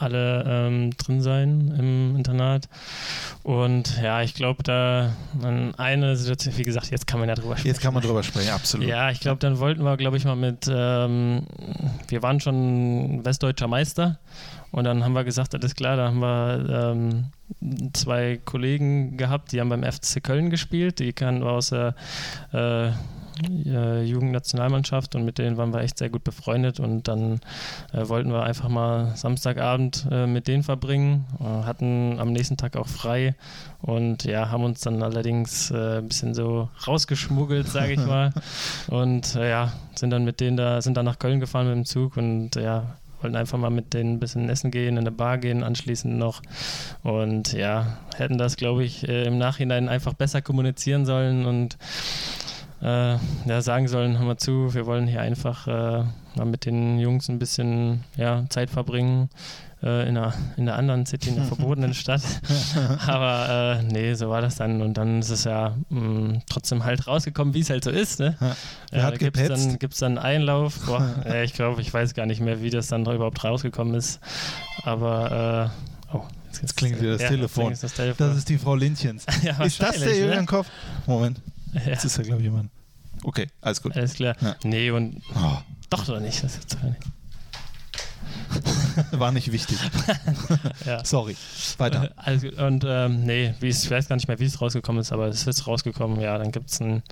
alle ähm, drin sein im Internat. Und ja, ich glaube, da eine Situation, wie gesagt, jetzt kann man ja drüber sprechen. Jetzt kann man drüber sprechen, absolut. Ja, ich glaube, dann wollten wir, glaube ich, mal mit, ähm, wir waren schon westdeutscher Meister und dann haben wir gesagt, alles klar, da haben wir ähm, zwei Kollegen gehabt, die haben beim FC Köln gespielt, die wir aus der äh, äh, Jugendnationalmannschaft und mit denen waren wir echt sehr gut befreundet. Und dann äh, wollten wir einfach mal Samstagabend äh, mit denen verbringen, äh, hatten am nächsten Tag auch frei und ja, haben uns dann allerdings äh, ein bisschen so rausgeschmuggelt, sage ich <laughs> mal. Und äh, ja, sind dann mit denen da, sind dann nach Köln gefahren mit dem Zug und ja, wollten einfach mal mit denen ein bisschen essen gehen, in eine Bar gehen, anschließend noch. Und ja, hätten das, glaube ich, äh, im Nachhinein einfach besser kommunizieren sollen und äh, ja, sagen sollen, hör mal zu, wir wollen hier einfach äh, mal mit den Jungs ein bisschen ja, Zeit verbringen äh, in, einer, in einer anderen City, in einer <laughs> verbotenen Stadt. <laughs> Aber äh, nee, so war das dann. Und dann ist es ja mh, mm, trotzdem halt rausgekommen, wie es halt so ist. Ne? Wer hat Gibt es dann, gibt's dann Einlauf? Boah, <laughs> äh, ich glaube, ich weiß gar nicht mehr, wie das dann überhaupt rausgekommen ist. Aber äh, oh, Jetzt, jetzt klingelt wieder das, ja, Telefon. das, Telefon. Das ist die Frau Lindchens. ja, ist das der Julian ne? Kopf? Moment. Jetzt ist ja, glaube ich, jemand. Okay, alles gut. Alles klar. Ja. Nee, und. Oh. Doch, oder nicht? Das ist nicht. <laughs> War nicht wichtig. <laughs> ja. Sorry. Weiter. <laughs> Also, und ähm, nee, wie ich weiß gar nicht mehr, wie es rausgekommen ist, aber es ist rausgekommen. Ja, dann gibt es einen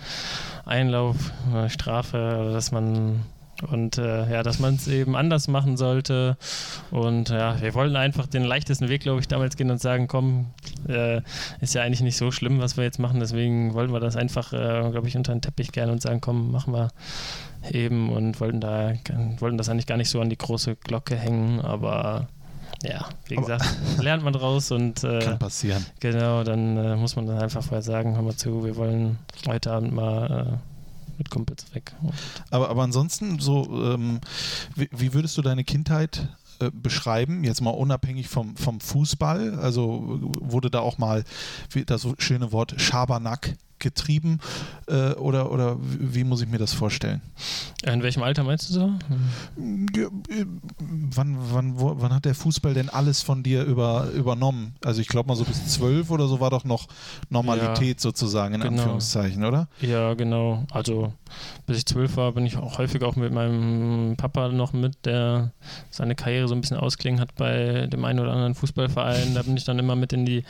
Einlauf, eine Strafe, dass man und äh, ja, dass man es eben anders machen sollte. Und ja, wir wollten einfach den leichtesten Weg, glaube ich, damals gehen und sagen, komm, äh, ist ja eigentlich nicht so schlimm, was wir jetzt machen. Deswegen wollten wir das einfach, äh, glaube ich, unter den Teppich gerne und sagen, komm, machen wir eben und wollten da wollten das eigentlich gar nicht so an die große Glocke hängen, aber ja, wie gesagt, <laughs> lernt man draus und äh, kann passieren. Genau, dann äh, muss man dann einfach vorher sagen, hör mal zu, wir wollen heute Abend mal äh, mit Kumpels weg. Aber, aber ansonsten, so, ähm, wie, wie, würdest du deine Kindheit äh, beschreiben, jetzt mal unabhängig vom, vom Fußball? Also wurde da auch mal das schöne Wort Schabernack getrieben äh, oder, oder wie muss ich mir das vorstellen? In welchem Alter meinst du so? Äh, wann, wann, wo, wann hat der Fußball denn alles von dir über, übernommen? Also ich glaube mal so bis zwölf oder so war doch noch Normalität ja, sozusagen in genau. Anführungszeichen, oder? Ja, genau. Also bis ich zwölf war, bin ich auch häufig auch mit meinem Papa noch mit, der seine Karriere so ein bisschen ausklingen hat bei dem einen oder anderen Fußballverein. Da bin ich dann immer mit in die,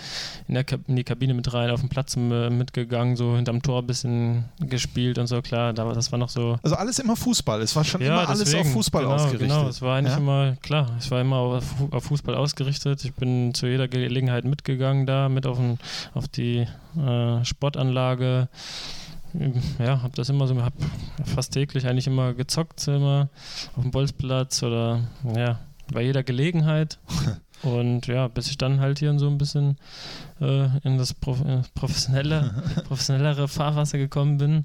in, der, in die Kabine mit rein, auf dem Platz mitgegangen so hinterm Tor ein bisschen gespielt und so, klar, das war noch so. Also alles immer Fußball, es war schon ja, immer alles auf Fußball genau, ausgerichtet. Genau, es war eigentlich ja? immer, klar, es war immer auf, auf, Fußball ausgerichtet. Ich bin zu jeder Gelegenheit mitgegangen da, mit auf, den, auf die äh, Sportanlage. Ja, habe das immer so, habe fast täglich eigentlich immer gezockt, immer auf dem Bolzplatz oder ja, bei jeder Gelegenheit. <laughs> Und ja, bis ich dann halt hier so ein bisschen äh, in das Prof äh, professionelle, <laughs> professionellere Fahrwasser gekommen bin,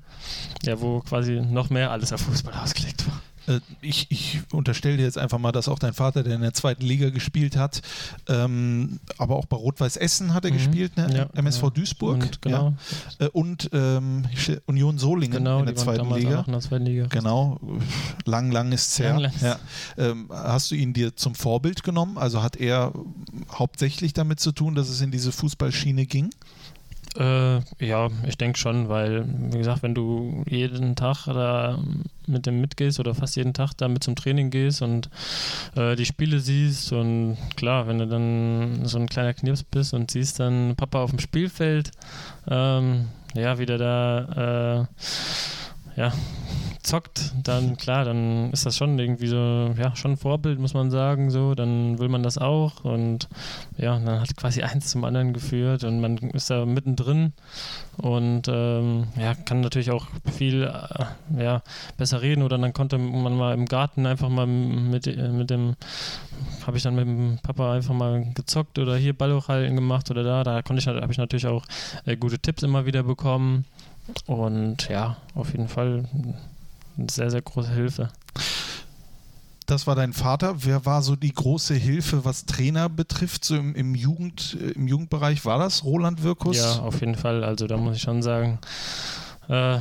ja, wo quasi noch mehr alles auf Fußball ausgelegt war. Äh, ich, ich unterstelle dir jetzt einfach mal, dass auch dein Vater, der in der zweiten Liga gespielt hat, ähm, aber auch bei Rot-Weiß Essen hat er mhm. gespielt, ne? ja, MSV ja. Duisburg und, genau. ja. Äh, und ähm, Union Solingen genau, in der zweiten Liga. in der zweiten Liga. Genau, lang, lang ist her. Ja. Ähm, hast du ihn dir zum Vorbild genommen? Also hat er hauptsächlich damit zu tun, dass es in diese Fußballschiene ging? Äh, ja, ich denke schon, weil, wie gesagt, wenn du jeden Tag da mit dem mitgehst oder fast jeden Tag da mit zum Training gehst und äh, die Spiele siehst und klar, wenn du dann so ein kleiner Knirps bist und siehst dann Papa auf dem Spielfeld, ähm, ja, wie der da, äh, ja, zockt, dann klar, dann ist das schon irgendwie so, ja, schon ein Vorbild, muss man sagen, so, dann will man das auch und ja, dann hat quasi eins zum anderen geführt und man ist da mittendrin und ähm, ja, kann natürlich auch viel äh, ja, besser reden oder dann konnte man mal im Garten einfach mal mit, mit dem, habe ich dann mit dem Papa einfach mal gezockt oder hier Ball hochhalten gemacht oder da, da konnte ich, habe ich natürlich auch äh, gute Tipps immer wieder bekommen und ja, auf jeden Fall eine sehr, sehr große Hilfe. Das war dein Vater. Wer war so die große Hilfe, was Trainer betrifft, so im, im, Jugend, äh, im Jugendbereich? War das Roland Wirkus? Ja, auf jeden Fall. Also da muss ich schon sagen, äh,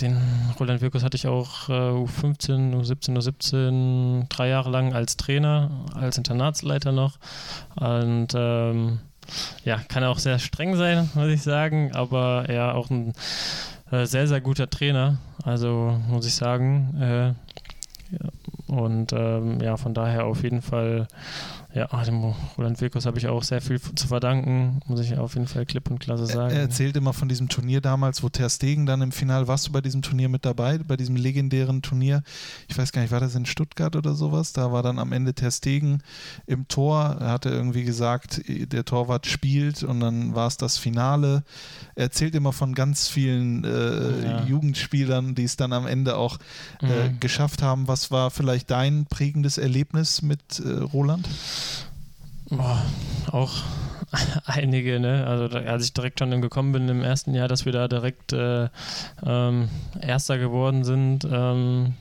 den Roland Wirkus hatte ich auch äh, U15, U17, U17 drei Jahre lang als Trainer, als Internatsleiter noch. Und ähm, ja, kann auch sehr streng sein, muss ich sagen, aber er auch ein äh, sehr, sehr guter Trainer. Also muss ich sagen. Äh. Und ähm, ja, von daher auf jeden Fall ja, dem Roland Wirkus habe ich auch sehr viel zu verdanken, muss ich auf jeden Fall klipp und klasse sagen. Er erzählt immer von diesem Turnier damals, wo Ter Stegen dann im Finale, warst du bei diesem Turnier mit dabei, bei diesem legendären Turnier? Ich weiß gar nicht, war das in Stuttgart oder sowas? Da war dann am Ende Ter Stegen im Tor, er hatte irgendwie gesagt, der Torwart spielt und dann war es das Finale. Er erzählt immer von ganz vielen äh, ja. Jugendspielern, die es dann am Ende auch äh, mhm. geschafft haben. Was war vielleicht dein prägendes Erlebnis mit äh, Roland? Boah, auch <laughs> einige, ne? Also als ich direkt schon gekommen bin im ersten Jahr, dass wir da direkt äh, ähm, Erster geworden sind. Ähm,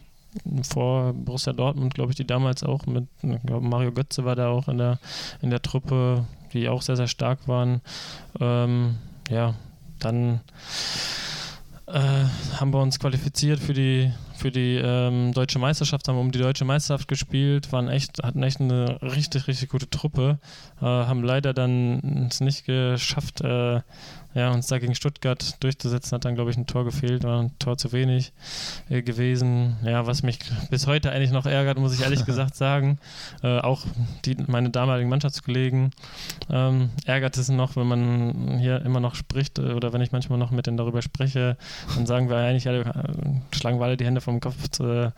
vor Borussia Dortmund, glaube ich, die damals auch mit, ich glaube Mario Götze war da auch in der, in der Truppe, die auch sehr, sehr stark waren. Ähm, ja, dann äh, haben wir uns qualifiziert für die für die ähm, deutsche Meisterschaft, haben um die deutsche Meisterschaft gespielt, waren echt, hatten echt eine richtig, richtig gute Truppe, äh, haben leider dann es nicht geschafft, äh, ja, uns da gegen Stuttgart durchzusetzen, hat dann, glaube ich, ein Tor gefehlt, war ein Tor zu wenig äh, gewesen. Ja, was mich bis heute eigentlich noch ärgert, muss ich ehrlich <laughs> gesagt sagen. Äh, auch die, meine damaligen Mannschaftskollegen ähm, ärgert es noch, wenn man hier immer noch spricht äh, oder wenn ich manchmal noch mit denen darüber spreche, dann sagen wir eigentlich alle, äh, schlagen wir alle die Hände vom Kopf äh,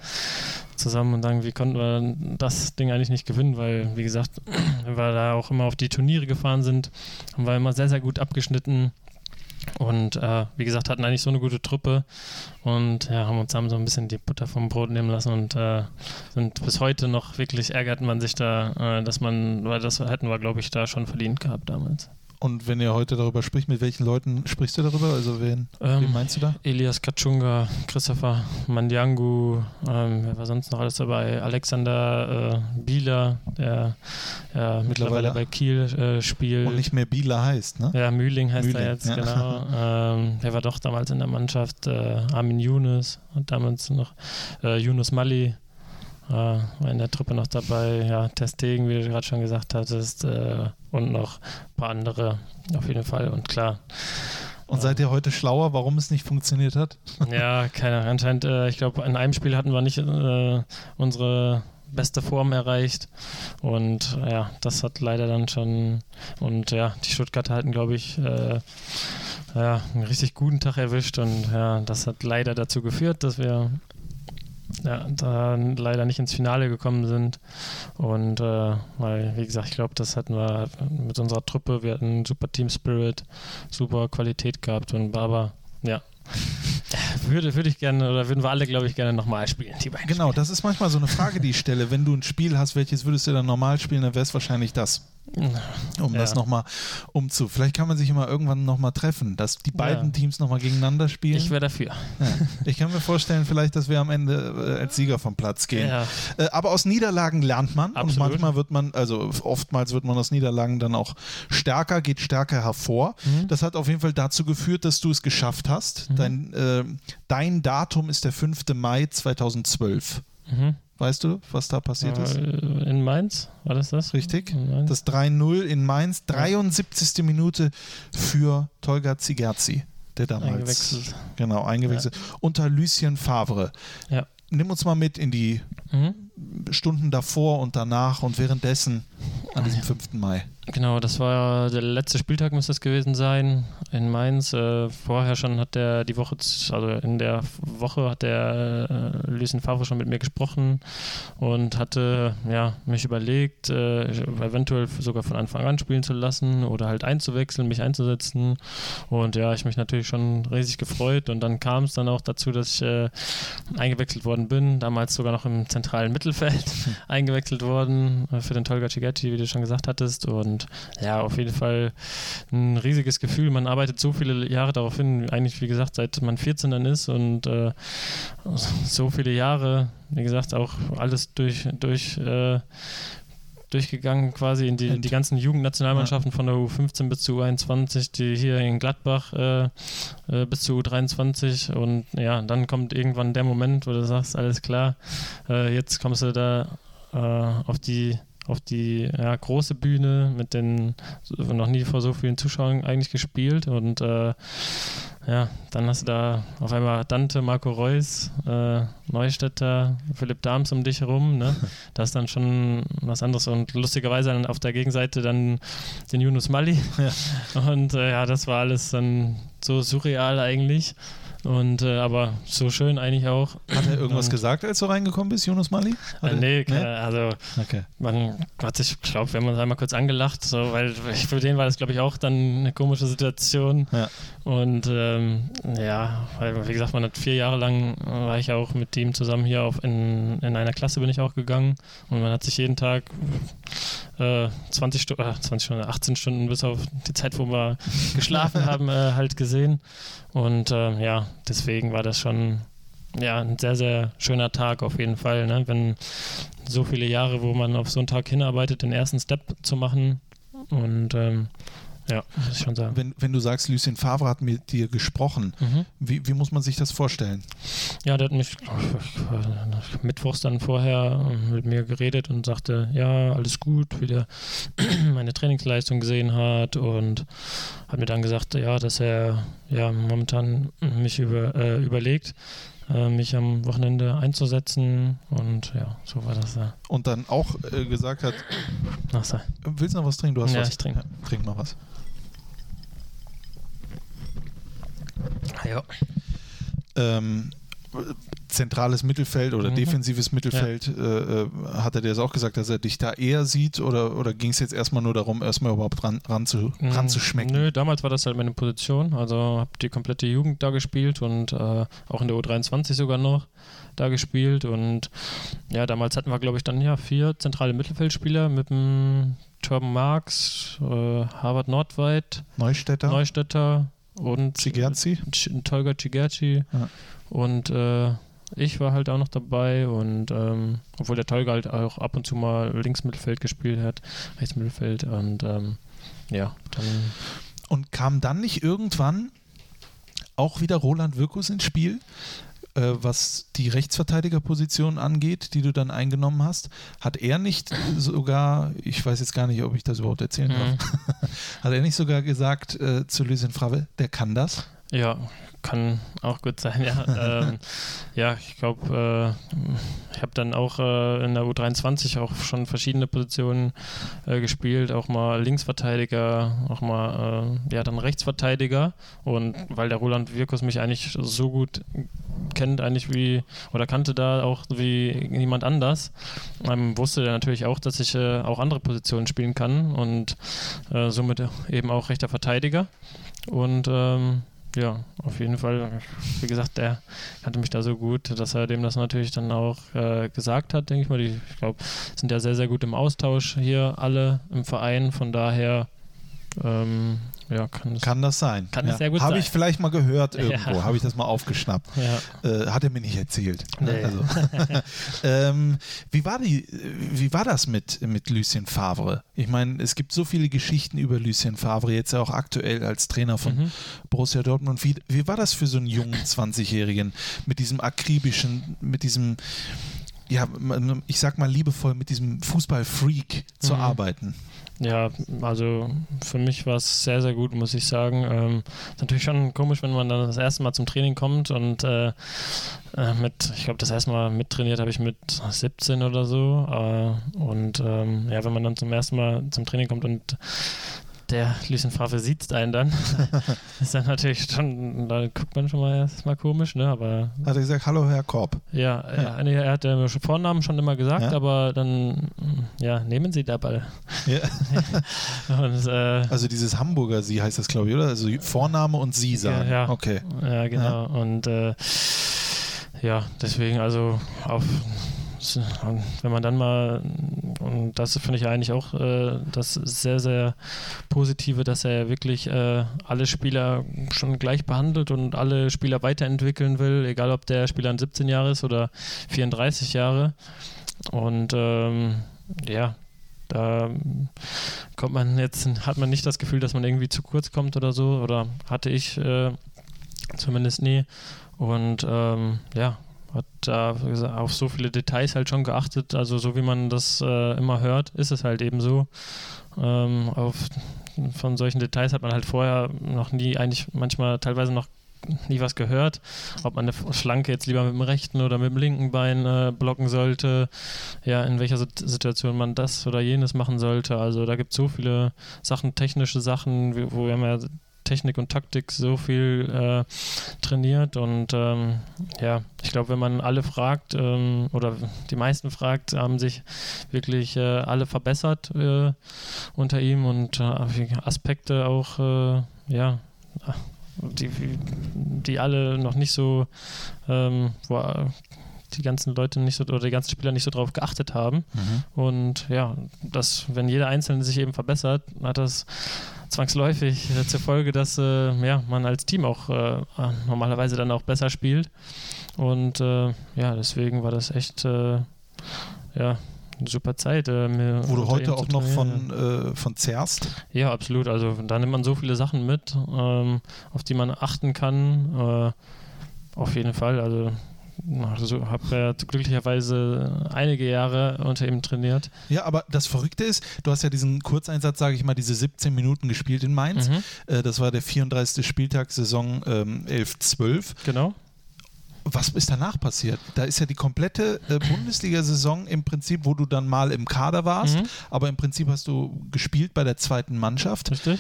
zusammen und sagen, wie konnten wir das Ding eigentlich nicht gewinnen, weil, wie gesagt, <clears throat> wir da auch immer auf die Turniere gefahren sind, haben wir immer sehr, sehr gut abgeschnitten. Und äh, wie gesagt, hatten eigentlich so eine gute Truppe und ja, haben uns haben so ein bisschen die Butter vom Brot nehmen lassen und äh, sind bis heute noch wirklich ärgert man sich da, äh, dass man, weil das hätten wir, glaube ich, da schon verdient gehabt damals. Und wenn ihr heute darüber spricht, mit welchen Leuten sprichst du darüber? Also wen, ähm, wen meinst du da? Elias Kachunga, Christopher Mandiangu, ähm, wer war sonst noch alles dabei? Alexander äh, Bieler, der ja, mittlerweile, bei Kiel äh, spielt. Und nicht mehr Bieler heißt, ne? Ja, Mühling heißt Mühling, er jetzt, ja. genau. <laughs> Ähm, der war doch damals in der Mannschaft. Äh, Armin Younes und damals noch äh, Yunus Mali äh, war in der Truppe noch dabei. Ja, Testegen, wie du gerade schon gesagt hattest, äh, und noch ein paar andere auf jeden Fall. Und klar. Und seid ihr heute schlauer, warum es nicht funktioniert hat? <laughs> Ja, keine Ahnung. Anscheinend, äh, ich glaube, in einem Spiel hatten wir nicht äh, unsere beste Form erreicht. Und ja, das hat leider dann schon. Und ja, die Stuttgarter hatten, glaube ich, äh, ja, einen richtig guten Tag erwischt. Und ja, das hat leider dazu geführt, dass wir ja, da leider nicht ins Finale gekommen sind. Und äh, weil, wie gesagt, ich glaube, das hatten wir mit unserer Truppe, wir hatten super Team Spirit, super Qualität gehabt und aber ja. <laughs> Würde, würde ich gerne, oder würden wir alle, glaube ich, gerne nochmal spielen, die beiden Genau, Spiele. das ist manchmal so eine Frage, die ich stelle. Wenn du ein Spiel hast, welches würdest du dann normal spielen, dann wäre es wahrscheinlich das. Um ja. das nochmal umzu. Vielleicht kann man sich immer irgendwann nochmal treffen, dass die beiden ja. Teams nochmal gegeneinander spielen. Ich wäre dafür. Ja. Ich kann mir vorstellen, vielleicht, dass wir am Ende äh, als Sieger vom Platz gehen. Äh, aber aus Niederlagen lernt man Absolut. und manchmal wird man, also oftmals wird man aus Niederlagen dann auch stärker, geht stärker hervor. Mhm. Das hat auf jeden Fall dazu geführt, dass du es geschafft hast. Mhm. Dein, äh, dein Datum ist der 5. Mai 2012. Mhm. Weißt du, was da passiert ist? In Mainz, war das das? Richtig. Das 3-0 in Mainz, 73. Ja. Minute für Tolga Zigerzi, der damals eingewechselt. Genau, eingewechselt. Ja. Unter Lucien Favre. Ja. Nimm uns mal mit in die mhm. Stunden davor und danach und währenddessen an diesem 5. Mai. Genau, das war der letzte Spieltag, muss das gewesen sein, in Mainz. Äh, vorher schon hat der die Woche, also in der Woche hat der äh, Lucien Favre schon mit mir gesprochen und hatte ja, mich überlegt, äh, eventuell sogar von Anfang an spielen zu lassen oder halt einzuwechseln, mich einzusetzen. Und ja, ich mich natürlich schon riesig gefreut. Und dann kam es dann auch dazu, dass ich äh, eingewechselt worden bin, damals sogar noch im zentralen Mittelfeld <laughs> eingewechselt worden äh, für den Tolga Cigetti, wie du schon gesagt hattest. Und und ja, auf jeden Fall ein riesiges Gefühl. Man arbeitet so viele Jahre darauf hin, eigentlich wie gesagt, seit man 14 dann ist. Und äh, so viele Jahre, wie gesagt, auch alles durch, durch äh, durchgegangen quasi in die, die ganzen Jugendnationalmannschaften von der U15 bis zu U21, die hier in Gladbach äh, äh, bis zu U23 und ja, dann kommt irgendwann der Moment, wo du sagst, alles klar, äh, jetzt kommst du da äh, auf die auf die ja, große Bühne mit den noch nie vor so vielen Zuschauern eigentlich gespielt und äh, ja, dann hast du da auf einmal Dante, Marco Reus, äh, Neustädter, Philipp Dahms um dich herum. Ne? <laughs> Das ist dann schon was anderes. Und lustigerweise dann auf der Gegenseite dann den Yunus Mali. Ja. Und äh, ja, das war alles dann so surreal eigentlich. Und äh, aber so schön eigentlich auch. Hat er irgendwas und, gesagt, als du reingekommen bist, Jonas Mali? Äh, nee, nee, also okay. man hat sich, ich glaube, wir haben uns einmal kurz angelacht, so, weil für den war das, glaube ich, auch dann eine komische Situation. Ja. Und ähm, ja, weil, wie gesagt, man hat vier Jahre lang war ich auch mit ihm zusammen hier auf in, in einer Klasse bin ich auch gegangen und man hat sich jeden Tag äh, 20 Stunden, äh, 20 Stunden, 18 Stunden bis auf die Zeit, wo wir <laughs> geschlafen haben, äh, halt gesehen. Und äh, ja, deswegen war das schon ja, ein sehr, sehr schöner Tag auf jeden Fall. Ne? Wenn so viele Jahre, wo man auf so einen Tag hinarbeitet, den ersten Step zu machen und ähm, Ja, muss ich schon sagen. Wenn, wenn du sagst, Lucien Favre hat mit dir gesprochen, mhm. wie, wie muss man sich das vorstellen? Ja, der hat mich ich, mittwochs dann vorher mit mir geredet und sagte, ja, alles gut, wie der <clears throat> meine Trainingsleistung gesehen hat und hat mir dann gesagt, ja, dass er ja momentan mich über, äh, überlegt, äh, mich am Wochenende einzusetzen und ja, so war das ja. Und dann auch äh, gesagt hat, Ach, sei. willst du noch was trinken? Du hast ja, was. ich trinke. Ja, trink noch was. Ah, ja. Ähm, zentrales Mittelfeld oder mhm. defensives Mittelfeld, ja. äh, äh hat er dir das auch gesagt, dass er dich da eher sieht oder, oder ging es jetzt erstmal nur darum, erstmal überhaupt ran, ran, zu, mhm. ran zu schmecken? Nö, damals war das halt meine Position, also habe die komplette Jugend da gespielt und äh, auch in der U23 sogar noch da gespielt und ja, damals hatten wir glaube ich dann ja vier zentrale Mittelfeldspieler mit dem Torben Marx, äh, Harvard Nordweit, Neustädter, Neustädter und Cigerzi, Tolga Cigerci ja. und äh, ich war halt auch noch dabei und ähm, obwohl der Tolga halt auch ab und zu mal Linksmittelfeld gespielt hat, Rechtsmittelfeld und ähm, ja, dann. Und kam dann nicht irgendwann auch wieder Roland Wirkus ins Spiel? Äh, was die Rechtsverteidigerposition angeht, die du dann eingenommen hast, hat er nicht sogar, ich weiß jetzt gar nicht, ob ich das überhaupt erzählen mhm. darf, <laughs> hat er nicht sogar gesagt äh, zu Lucien Frave, der kann das? Ja, kann auch gut sein, ja. <laughs> ähm, ja, ich glaube, äh, ich habe dann auch äh, in der U23 auch schon verschiedene Positionen äh, gespielt, auch mal Linksverteidiger, auch mal äh, ja dann Rechtsverteidiger. Und weil der Roland Wirkus mich eigentlich so gut kennt, eigentlich wie oder kannte da auch wie niemand anders, ähm, wusste er natürlich auch, dass ich äh, auch andere Positionen spielen kann und äh, somit eben auch rechter Verteidiger. Und ähm, ja, auf jeden Fall. Wie gesagt, der kannte mich da so gut, dass er dem das natürlich dann auch äh, gesagt hat, denke ich mal. Die, ich glaube, sind ja sehr, sehr gut im Austausch hier alle im Verein. Von daher ähm, ja, kann, das, kann das sein. Kann ja. das sehr gut Habe sein. ich vielleicht mal gehört irgendwo, ja. habe ich das mal aufgeschnappt. Ja. Äh, hat er mir nicht erzählt. Nee. Also. <laughs> ähm, wie, war die, wie war das mit, mit Lucien Favre? Ich meine, es gibt so viele Geschichten über Lucien Favre, jetzt ja auch aktuell als Trainer von mhm. Borussia Dortmund. Wie, wie war das für so einen jungen 20-Jährigen mit diesem akribischen, mit diesem ja, ich sag mal liebevoll, mit diesem Fußballfreak zu mhm. arbeiten? Ja, also für mich war es sehr, sehr gut, muss ich sagen. Ähm, ist natürlich schon komisch, wenn man dann das erste Mal zum Training kommt und äh, äh mit, ich glaube, das erste Mal mittrainiert habe ich mit 17 oder so. Äh, und ähm, ja, wenn man dann zum ersten Mal zum Training kommt und der Lucien Favre sieht einen dann. <laughs> ist dann natürlich schon, da guckt man schon mal erstmal komisch, ne? Aber. Hat er gesagt, hallo Herr Korb? Ja, ja. Nee, er hat den Vornamen schon immer gesagt, ja? aber dann, ja, nehmen Sie der Ball. Ja. <laughs> und, äh, also dieses Hamburger Sie heißt das, glaube ich, oder? Also Vorname und Sie sagen. Ja, okay. Ja, genau. Und äh, ja, deswegen also auf wenn man dann mal, und das finde ich eigentlich auch äh, das sehr, sehr Positive, dass er wirklich äh, alle Spieler schon gleich behandelt und alle Spieler weiterentwickeln will, egal ob der Spieler ein 17 Jahre ist oder 34 Jahre. Und ähm, ja, da kommt man jetzt, hat man nicht das Gefühl, dass man irgendwie zu kurz kommt oder so, oder hatte ich äh, zumindest nie. Und ähm, ja, hat da auf so viele Details halt schon geachtet. Also so wie man das äh, immer hört, ist es halt eben so. Ähm, auf, von solchen Details hat man halt vorher noch nie, eigentlich manchmal teilweise noch nie was gehört, ob man eine Schlanke jetzt lieber mit dem rechten oder mit dem linken Bein äh, blocken sollte, ja, in welcher Situation man das oder jenes machen sollte. Also da gibt es so viele Sachen, technische Sachen, wo wir ja Technik und Taktik so viel äh, trainiert und ähm, ja, ich glaube, wenn man alle fragt ähm, oder die meisten fragt, haben sich wirklich äh, alle verbessert äh, unter ihm und äh, Aspekte auch, äh, ja, die, die alle noch nicht so, ähm, die ganzen Leute nicht so oder die ganzen Spieler nicht so drauf geachtet haben. Mhm. Und ja, dass, wenn jeder Einzelne sich eben verbessert, hat das zwangsläufig äh, zur Folge, dass äh, ja, man als Team auch äh, normalerweise dann auch besser spielt. Und äh, ja, deswegen war das echt, äh, ja, super Zeit. Äh, Wo du heute auch noch von, äh, von zehrst? Ja, absolut. Also da nimmt man so viele Sachen mit, ähm, auf die man achten kann. Äh, auf jeden Fall. Also also habe ja glücklicherweise einige Jahre unter ihm trainiert. Ja, aber das Verrückte ist, du hast ja diesen Kurzeinsatz, sage ich mal, diese 17 Minuten gespielt in Mainz. Mhm. Äh, das war der 34. Spieltag Saison ähm, 11-12. Genau was ist danach passiert? Da ist ja die komplette äh, Bundesliga-Saison im Prinzip, wo du dann mal im Kader warst, mhm. aber im Prinzip hast du gespielt bei der zweiten Mannschaft. Richtig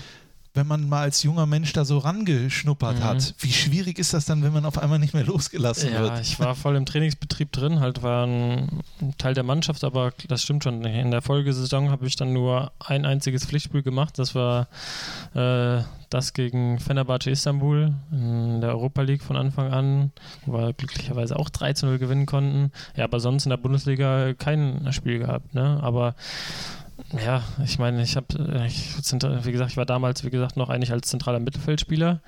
wenn man mal als junger Mensch da so rangeschnuppert mhm. hat. Wie schwierig ist das dann, wenn man auf einmal nicht mehr losgelassen ja, wird? Ja, ich war voll im Trainingsbetrieb drin, halt war ein Teil der Mannschaft, aber das stimmt schon. In der Folgesaison habe ich dann nur ein einziges Pflichtspiel gemacht. Das war äh, das gegen Fenerbahce Istanbul in der Europa League von Anfang an, wo wir glücklicherweise auch 3 0 gewinnen konnten. Ja, aber sonst in der Bundesliga kein Spiel gehabt. Ne? Aber ja, ich meine, ich habe, äh, wie gesagt, ich war damals, wie gesagt, noch eigentlich als zentraler Mittelfeldspieler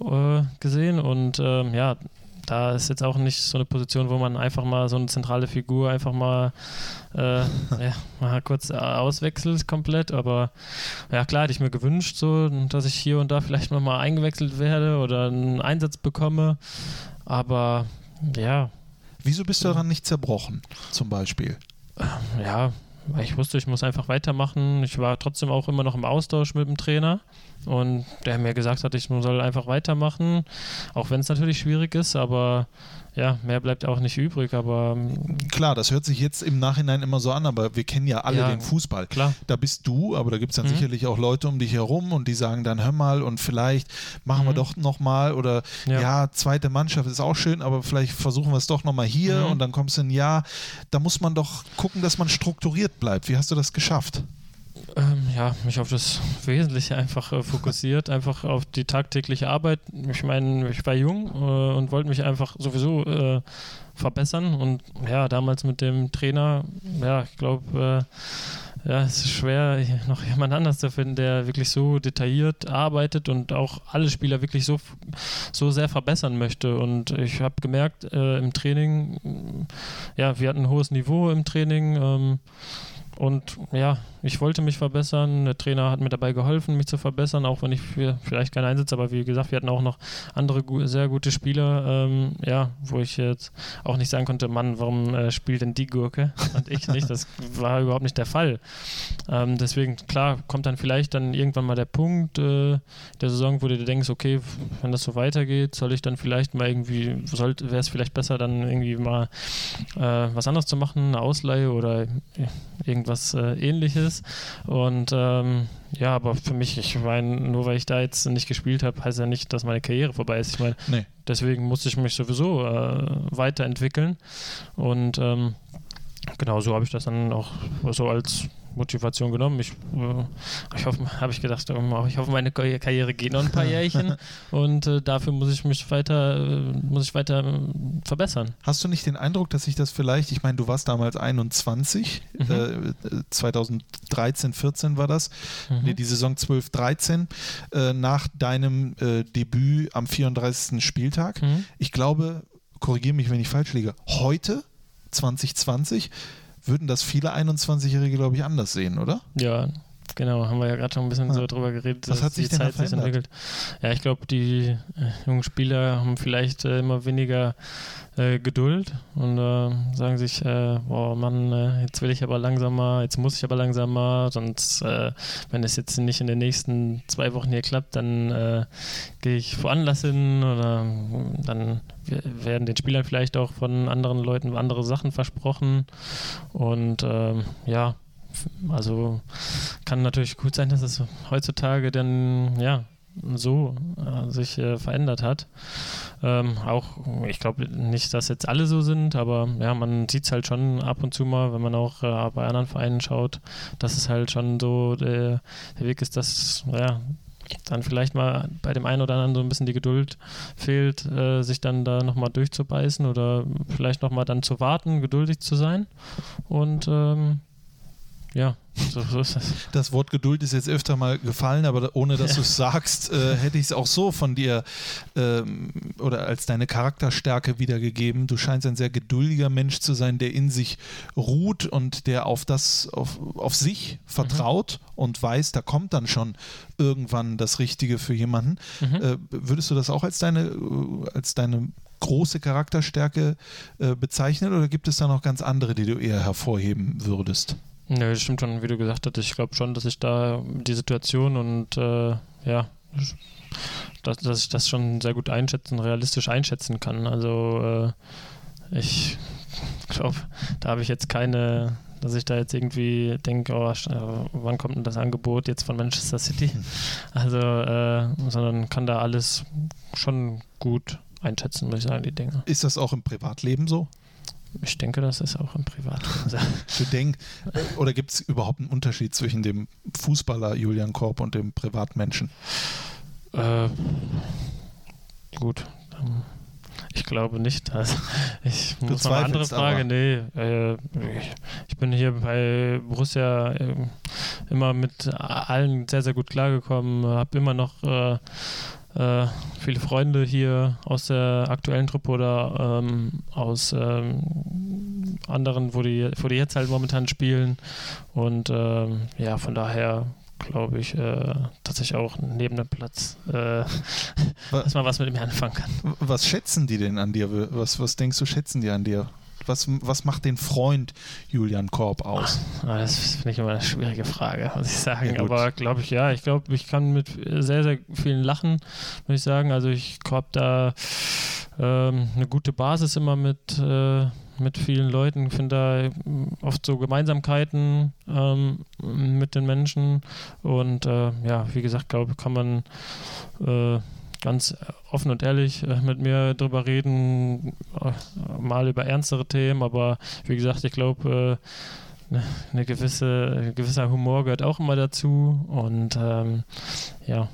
äh, gesehen und ähm, ja, da ist jetzt auch nicht so eine Position, wo man einfach mal so eine zentrale Figur einfach mal, äh, <laughs> ja, mal kurz auswechselt komplett. Aber ja, klar, hätte ich mir gewünscht, so, dass ich hier und da vielleicht mal eingewechselt werde oder einen Einsatz bekomme. Aber ja. Wieso bist du daran nicht zerbrochen, zum Beispiel? Ja, weil ich wusste, ich muss einfach weitermachen. Ich war trotzdem auch immer noch im Austausch mit dem Trainer und der mir gesagt hat, ich soll einfach weitermachen, auch wenn es natürlich schwierig ist, aber ja, mehr bleibt auch nicht übrig, aber. Ähm, klar, das hört sich jetzt im Nachhinein immer so an, aber wir kennen ja alle ja, den Fußball. Klar. Da bist du, aber da gibt es dann mhm. sicherlich auch Leute um dich herum und die sagen dann, hör mal und vielleicht machen mhm. wir doch nochmal oder ja. ja. zweite Mannschaft ist auch schön, aber vielleicht versuchen wir es doch nochmal hier mhm. und dann kommst du in ein Jahr. Da muss man doch gucken, dass man strukturiert bleibt. Wie hast du das geschafft? Ähm, ja, mich auf das Wesentliche einfach äh, fokussiert, einfach auf die tagtägliche Arbeit. Ich meine, ich war jung äh, und wollte mich einfach sowieso äh, verbessern und ja, damals mit dem Trainer, ja, ich glaube, äh, ja, es ist schwer, noch jemand anders zu finden, der wirklich so detailliert arbeitet und auch alle Spieler wirklich so, so sehr verbessern möchte. Und ich habe gemerkt, äh, im Training, ja, wir hatten ein hohes Niveau im Training. Ähm, und ja, ich wollte mich verbessern. Der Trainer hat mir dabei geholfen, mich zu verbessern, auch wenn ich für vielleicht keinen Einsatz, aber wie gesagt, wir hatten auch noch andere sehr gute Spieler, ähm, ja, wo ich jetzt auch nicht sagen konnte, Mann, warum äh, spielt denn die Gurke und ich nicht? Das <laughs> war überhaupt nicht der Fall. Ähm, deswegen, klar, kommt dann vielleicht dann irgendwann mal der Punkt äh, der Saison, wo du dir denkst, okay, wenn das so weitergeht, soll ich dann vielleicht mal irgendwie, wäre es vielleicht besser, dann irgendwie mal äh, was anderes zu machen, eine Ausleihe oder irgendwie irgendwas äh, ähnliches. Und ähm, ja, aber für mich, ich meine, nur weil ich da jetzt nicht gespielt habe, heißt ja nicht, dass meine Karriere vorbei ist. Ich meine, nee. deswegen musste ich mich sowieso äh, weiterentwickeln. Und ähm, genau so habe ich das dann auch so als Motivation genommen. Ich, äh, ich hoffe, habe ich gedacht, ich hoffe, meine Karriere geht noch ein paar <laughs> Jährchen und äh, dafür muss ich mich weiter, äh, muss ich weiter äh, verbessern. Hast du nicht den Eindruck, dass sich das vielleicht, ich meine, du warst damals 21, mhm. 2013, 14 war das, mhm. nee, die Saison 12, 13, äh, nach deinem äh, Debüt am 34. Spieltag. Mhm. Ich glaube, korrigiere mich, wenn ich falsch liege, heute 2020 würden das viele 21-Jährige, glaube ich, anders sehen, oder? Ja, genau. Haben wir ja gerade schon ein bisschen ja. so drüber geredet, Was hat sich die Zeit sich entwickelt. Ja, ich glaube, die äh, jungen Spieler haben vielleicht äh, immer weniger äh, Geduld und äh, sagen sich, äh, boah Mann, äh, jetzt will ich aber langsamer, jetzt muss ich aber langsamer, sonst, äh, wenn es jetzt nicht in den nächsten zwei Wochen hier klappt, dann gehe ich woanders hin oder dann werden den Spielern vielleicht auch von anderen Leuten andere Sachen versprochen und ähm, ja, also kann natürlich gut sein, dass es heutzutage dann ja so äh, sich äh, verändert hat. Ähm, auch, ich glaube nicht, dass jetzt alle so sind, aber ja, man sieht es halt schon ab und zu mal, wenn man auch äh, bei anderen Vereinen schaut, dass es halt schon so der, der Weg ist, dass ja, dann vielleicht mal bei dem einen oder anderen so ein bisschen die Geduld fehlt, äh, sich dann da nochmal durchzubeißen oder vielleicht nochmal dann zu warten, geduldig zu sein. Und ähm, ja, so, so, ist das. Das Wort Geduld ist jetzt öfter mal gefallen, aber ohne dass <laughs> du es sagst, äh, hätte ich es auch so von dir ähm, oder als deine Charakterstärke wiedergegeben. Du scheinst ein sehr geduldiger Mensch zu sein, der in sich ruht und der auf das, auf, auf sich vertraut mhm. und weiß, da kommt dann schon irgendwann das Richtige für jemanden. Mhm. Äh, würdest du das auch als deine, als deine große Charakterstärke äh, bezeichnen oder gibt es da noch ganz andere, die du eher hervorheben würdest? Nö, das stimmt schon, wie du gesagt hast. Ich glaube schon, dass ich da die Situation und äh, ja, dass, dass, ich das schon sehr gut einschätzen, realistisch einschätzen kann. Also äh, ich glaube, da habe ich jetzt keine, dass ich da jetzt irgendwie denke, oh, äh, wann kommt denn das Angebot jetzt von Manchester City? Also, äh, sondern kann da alles schon gut einschätzen, muss ich sagen, die Dinge. Ist das auch im Privatleben so? Ich denke, das ist auch im Privatleben so. <laughs> du denkst, oder gibt es überhaupt einen Unterschied zwischen dem Fußballer Julian Korb und dem Privatmenschen? Äh, gut. Ich glaube nicht. <laughs> Also ich muss noch eine andere Frage. Aber. Nee, äh, ich, ich, bin hier bei Borussia äh, immer mit allen sehr, sehr gut klargekommen. Habe immer noch äh, viele Freunde hier aus der aktuellen Truppe oder ähm, aus ähm, anderen, wo die, wo die jetzt halt momentan spielen. Und ähm, ja, von daher glaube ich, äh, tatsächlich auch neben dem Platz, äh, dass <laughs> man was mit ihm anfangen kann. Was schätzen die denn an dir? Was, was denkst du, schätzen die an dir? Was, was macht den Freund Julian Korb aus? Ah, das finde ich immer eine schwierige Frage, muss ich sagen. Ja, Aber glaube ich, ja, ich glaube, ich kann mit sehr, sehr vielen lachen, muss ich sagen. Also ich habe da ähm, eine gute Basis immer mit, äh, mit vielen Leuten, finde da oft so Gemeinsamkeiten ähm, mit den Menschen. Und äh, ja, wie gesagt, glaube kann man äh, ganz offen und ehrlich äh, mit mir drüber reden, äh, mal über ernstere Themen, aber wie gesagt, ich glaube, äh, ne, eine gewisse, ein gewisser Humor gehört auch immer dazu und ähm, ja,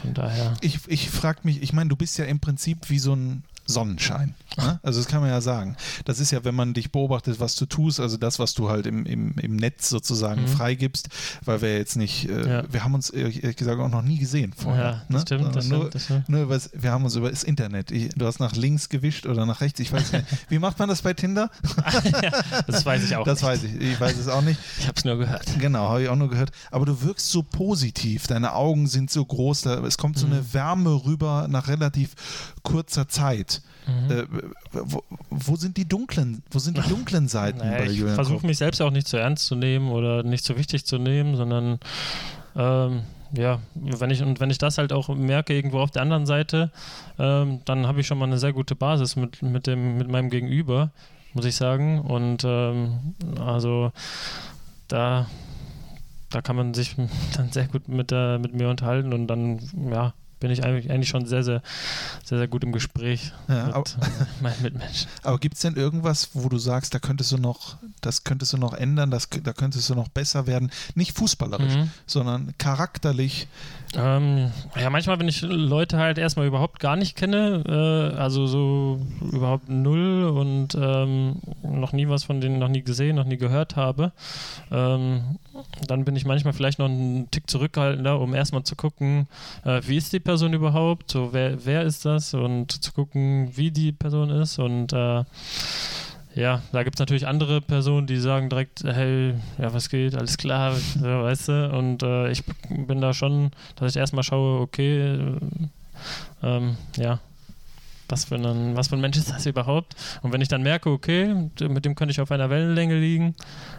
von daher. Ich, ich frage mich, ich meine, du bist ja im Prinzip wie so ein Sonnenschein. Ne? Also das kann man ja sagen. Das ist ja, wenn man dich beobachtet, was du tust, also das, was du halt im, im, im Netz sozusagen mhm. freigibst, weil wir jetzt nicht, äh, ja. wir haben uns ehrlich gesagt auch noch nie gesehen vorher. Ja, das ne? stimmt. Das nur, stimmt, das stimmt. nur was, wir haben uns über das Internet, ich, du hast nach links gewischt oder nach rechts, ich weiß nicht. <laughs> Wie macht man das bei Tinder? <laughs> ja, das weiß ich auch Das nicht. weiß ich, ich weiß es auch nicht. <laughs> Ich habe es nur gehört. Genau, habe ich auch nur gehört. Aber du wirkst so positiv, deine Augen sind so groß, da, es kommt so mhm. eine Wärme rüber nach relativ kurzer Zeit. Mhm. Äh, wo, wo, sind die dunklen, wo sind die <laughs> dunklen Seiten naja, bei Julian? Ich versuche mich selbst auch nicht zu ernst zu nehmen oder nicht zu wichtig zu nehmen, sondern ähm, ja, wenn ich und wenn ich das halt auch merke irgendwo auf der anderen Seite, ähm, dann habe ich schon mal eine sehr gute Basis mit, mit dem mit meinem Gegenüber, muss ich sagen. Und ähm, also da da kann man sich <laughs> dann sehr gut mit, der, mit mir unterhalten und dann ja bin ich eigentlich, eigentlich schon sehr, sehr, sehr, sehr gut im Gespräch ja, mit <laughs> aber, meinen Mitmenschen. Aber gibt es denn irgendwas, wo du sagst, da könntest du noch, das könntest du noch ändern, das, da könntest du noch besser werden? Nicht fußballerisch, mhm. sondern charakterlich. Ähm, ja, manchmal, wenn ich Leute halt erstmal überhaupt gar nicht kenne, äh, also so überhaupt null und ähm, noch nie was von denen noch nie gesehen, noch nie gehört habe, ähm, dann bin ich manchmal vielleicht noch einen Tick zurückhaltender, um erstmal zu gucken, äh, wie ist die Person überhaupt, so wer, wer ist das? Und zu gucken, wie die Person ist. Und äh, ja, da gibt es natürlich andere Personen, die sagen direkt, hey, ja, was geht, alles klar, weißt du, und äh, ich bin da schon, dass ich erstmal schaue, okay, äh, ähm, ja, was für, ein, was für ein Mensch ist das überhaupt? Und wenn ich dann merke, okay, mit dem könnte ich auf einer Wellenlänge liegen,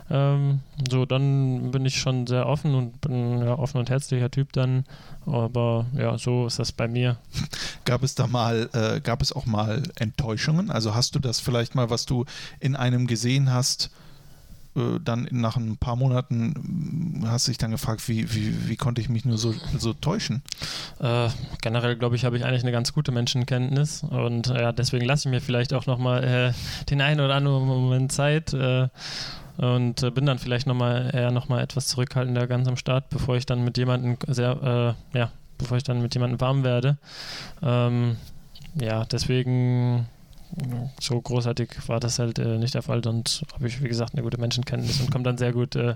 ähm, so, dann bin ich schon sehr offen und bin ja offen und herzlicher Typ dann. Aber ja, so ist das bei mir. <laughs> Gab es da mal, äh, gab es auch mal Enttäuschungen? Also hast du das vielleicht mal, was du in einem gesehen hast, äh, dann nach ein paar Monaten äh, hast du dich dann gefragt, wie, wie, wie konnte ich mich nur so, so täuschen? Äh, generell glaube ich, habe ich eigentlich eine ganz gute Menschenkenntnis und ja, deswegen lasse ich mir vielleicht auch nochmal äh, den einen oder anderen Moment Zeit äh, und äh, bin dann vielleicht nochmal eher nochmal etwas zurückhaltender ganz am Start, bevor ich dann mit jemandem sehr, ja, bevor ich dann mit jemandem warm werde. Ähm, ja, deswegen so großartig war das halt äh, nicht der Fall. Und habe ich, wie gesagt, eine gute Menschenkenntnis und komme dann sehr gut äh,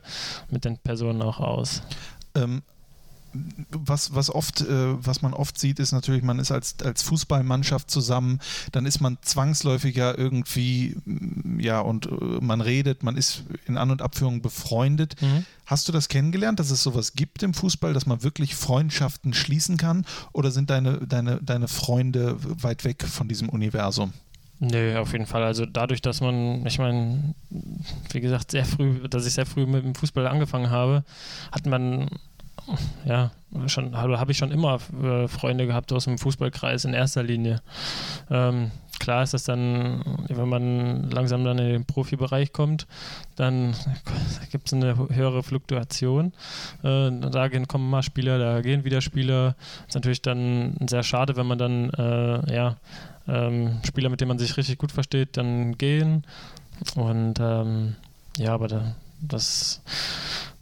mit den Personen auch aus. Ähm, was, was oft, äh, was man oft sieht, ist natürlich, man ist als, als Fußballmannschaft zusammen, dann ist man zwangsläufig ja irgendwie, mm, ja, und äh, man redet, man ist in An- und Abführung befreundet. Mhm. Hast du das kennengelernt, dass es sowas gibt im Fußball, dass man wirklich Freundschaften schließen kann? Oder sind deine, deine, deine Freunde weit weg von diesem Universum? Nö, auf jeden Fall. Also dadurch, dass man, ich meine, wie gesagt, sehr früh, dass ich sehr früh mit dem Fußball angefangen habe, hat man ja, schon, habe ich schon immer äh, Freunde gehabt aus dem Fußballkreis in erster Linie. Ähm, klar ist das dann, wenn man langsam dann in den Profibereich kommt, dann gibt es eine höhere Fluktuation. Äh, da gehen, kommen mal Spieler, da gehen wieder Spieler. Ist natürlich dann sehr schade, wenn man dann äh, ja, ähm, Spieler, mit denen man sich richtig gut versteht, dann gehen. Und ähm, ja, aber da, das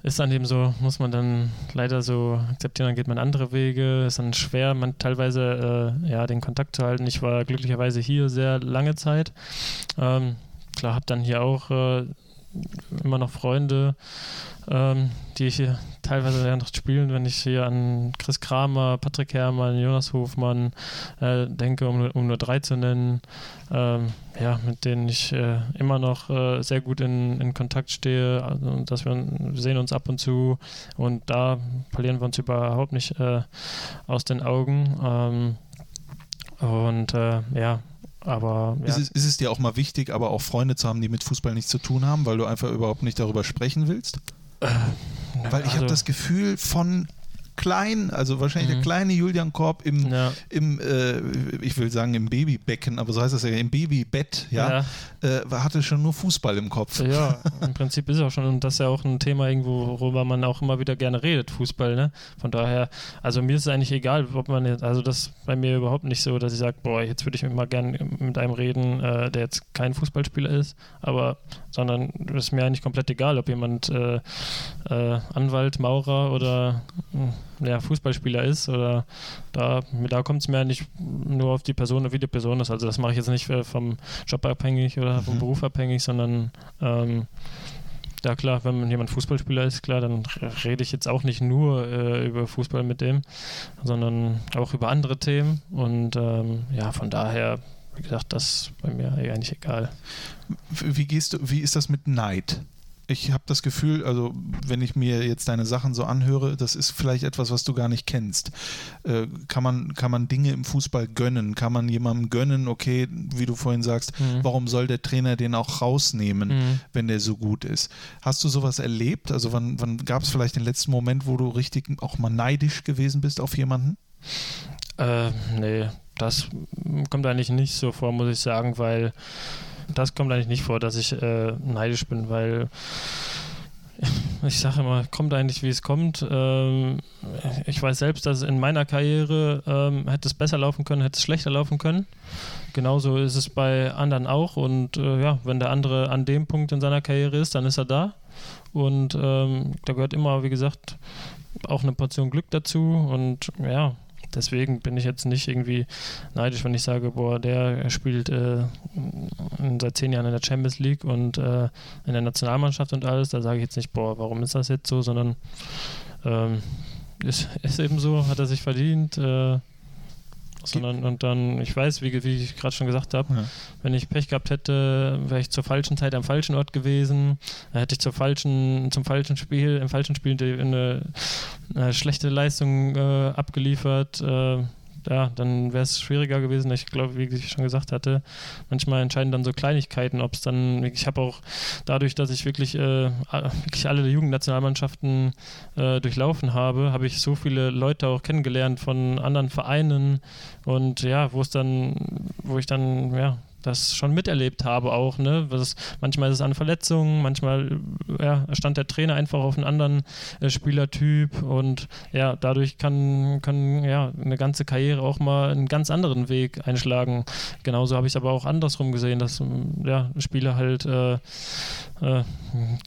ist dann eben so, muss man dann leider so akzeptieren, dann geht man andere Wege, ist dann schwer, man teilweise äh, ja, den Kontakt zu halten. Ich war glücklicherweise hier sehr lange Zeit. Ähm, klar, habe dann hier auch äh, immer noch Freunde, ähm, die hier teilweise ja noch spielen, wenn ich hier an Chris Kramer, Patrick Herrmann, Jonas Hofmann äh, denke, um, um, nur drei zu nennen, ähm, ja, mit denen ich äh, immer noch äh, sehr gut in, in Kontakt stehe, also, dass wir, wir, sehen uns ab und zu und da verlieren wir uns überhaupt nicht äh, aus den Augen. Ähm, und äh, ja, aber ja. ist, es, ist, es, dir auch mal wichtig, aber auch Freunde zu haben, die mit Fußball nichts zu tun haben, weil du einfach überhaupt nicht darüber sprechen willst? Äh, weil ich also, habe das Gefühl von klein, also wahrscheinlich mhm. der kleine Julian Korb im, ja. im äh, ich will sagen im Babybecken, aber so heißt das ja, im Babybett, ja, ja. Äh, hatte schon nur Fußball im Kopf. Ja, <laughs> im Prinzip ist es auch schon, und das ist ja auch ein Thema irgendwo, worüber man auch immer wieder gerne redet, Fußball, ne? Von daher, also mir ist es eigentlich egal, ob man jetzt, also das bei mir überhaupt nicht so, dass ich sage, boah, jetzt würde ich mal gerne mit einem reden, äh, der jetzt kein Fußballspieler ist, aber, sondern es ist mir eigentlich komplett egal, ob jemand äh, äh, Anwalt, Maurer oder ja, Fußballspieler ist oder da, da kommt es mir nicht nur auf die Person, wie die Person ist. Also das mache ich jetzt nicht vom Job abhängig oder vom mhm. Beruf abhängig, sondern ähm, ja klar, wenn jemand Fußballspieler ist, klar, dann rede ich jetzt auch nicht nur äh, über Fußball mit dem, sondern auch über andere Themen und ähm, ja, von daher wie gesagt, das ist bei mir eigentlich egal. Wie gehst du, wie ist das mit Neid? Ich habe das Gefühl, also wenn ich mir jetzt deine Sachen so anhöre, das ist vielleicht etwas, was du gar nicht kennst. Äh, kann, man, kann man Dinge im Fußball gönnen? Kann man jemandem gönnen, okay, wie du vorhin sagst, mhm. warum soll der Trainer den auch rausnehmen, mhm. wenn der so gut ist? Hast du sowas erlebt? Also wann, wann gab es vielleicht den letzten Moment, wo du richtig auch mal neidisch gewesen bist auf jemanden? Äh, nee, das kommt eigentlich nicht so vor, muss ich sagen, weil das kommt eigentlich nicht vor, dass ich äh, neidisch bin, weil ich sage immer, kommt eigentlich wie es kommt. Ähm, ich weiß selbst, dass in meiner Karriere ähm, hätte es besser laufen können, hätte es schlechter laufen können. Genauso ist es bei anderen auch. Und äh, ja, wenn der andere an dem Punkt in seiner Karriere ist, dann ist er da. Und ähm, da gehört immer, wie gesagt, auch eine Portion Glück dazu. Und ja, deswegen bin ich jetzt nicht irgendwie neidisch, wenn ich sage, boah, der spielt äh, seit zehn Jahren in der Champions League und äh, in der Nationalmannschaft und alles. Da sage ich jetzt nicht, boah, warum ist das jetzt so, sondern ähm, ist, <laughs> ist eben so, hat er sich verdient. Äh, sondern und dann, ich weiß, wie, wie ich gerade schon gesagt habe, ja. wenn ich Pech gehabt hätte, wäre ich zur falschen Zeit am falschen Ort gewesen, hätte ich zur falschen, zum falschen Spiel, im falschen Spiel eine, eine schlechte Leistung äh, abgeliefert. Äh, ja, dann wäre es schwieriger gewesen. Ich glaube, wie ich schon gesagt hatte, manchmal entscheiden dann so Kleinigkeiten, ob es dann, ich habe auch dadurch, dass ich wirklich, äh, wirklich alle Jugendnationalmannschaften äh, durchlaufen habe, habe ich so viele Leute auch kennengelernt von anderen Vereinen und ja, wo es dann, wo ich dann, ja, das schon miterlebt habe auch, ne? Was, manchmal ist es an Verletzungen, manchmal ja, stand der Trainer einfach auf einen anderen äh, Spielertyp und ja, dadurch kann, kann ja eine ganze Karriere auch mal einen ganz anderen Weg einschlagen. Genauso habe ich es aber auch andersrum gesehen, dass ja, Spieler halt äh, äh,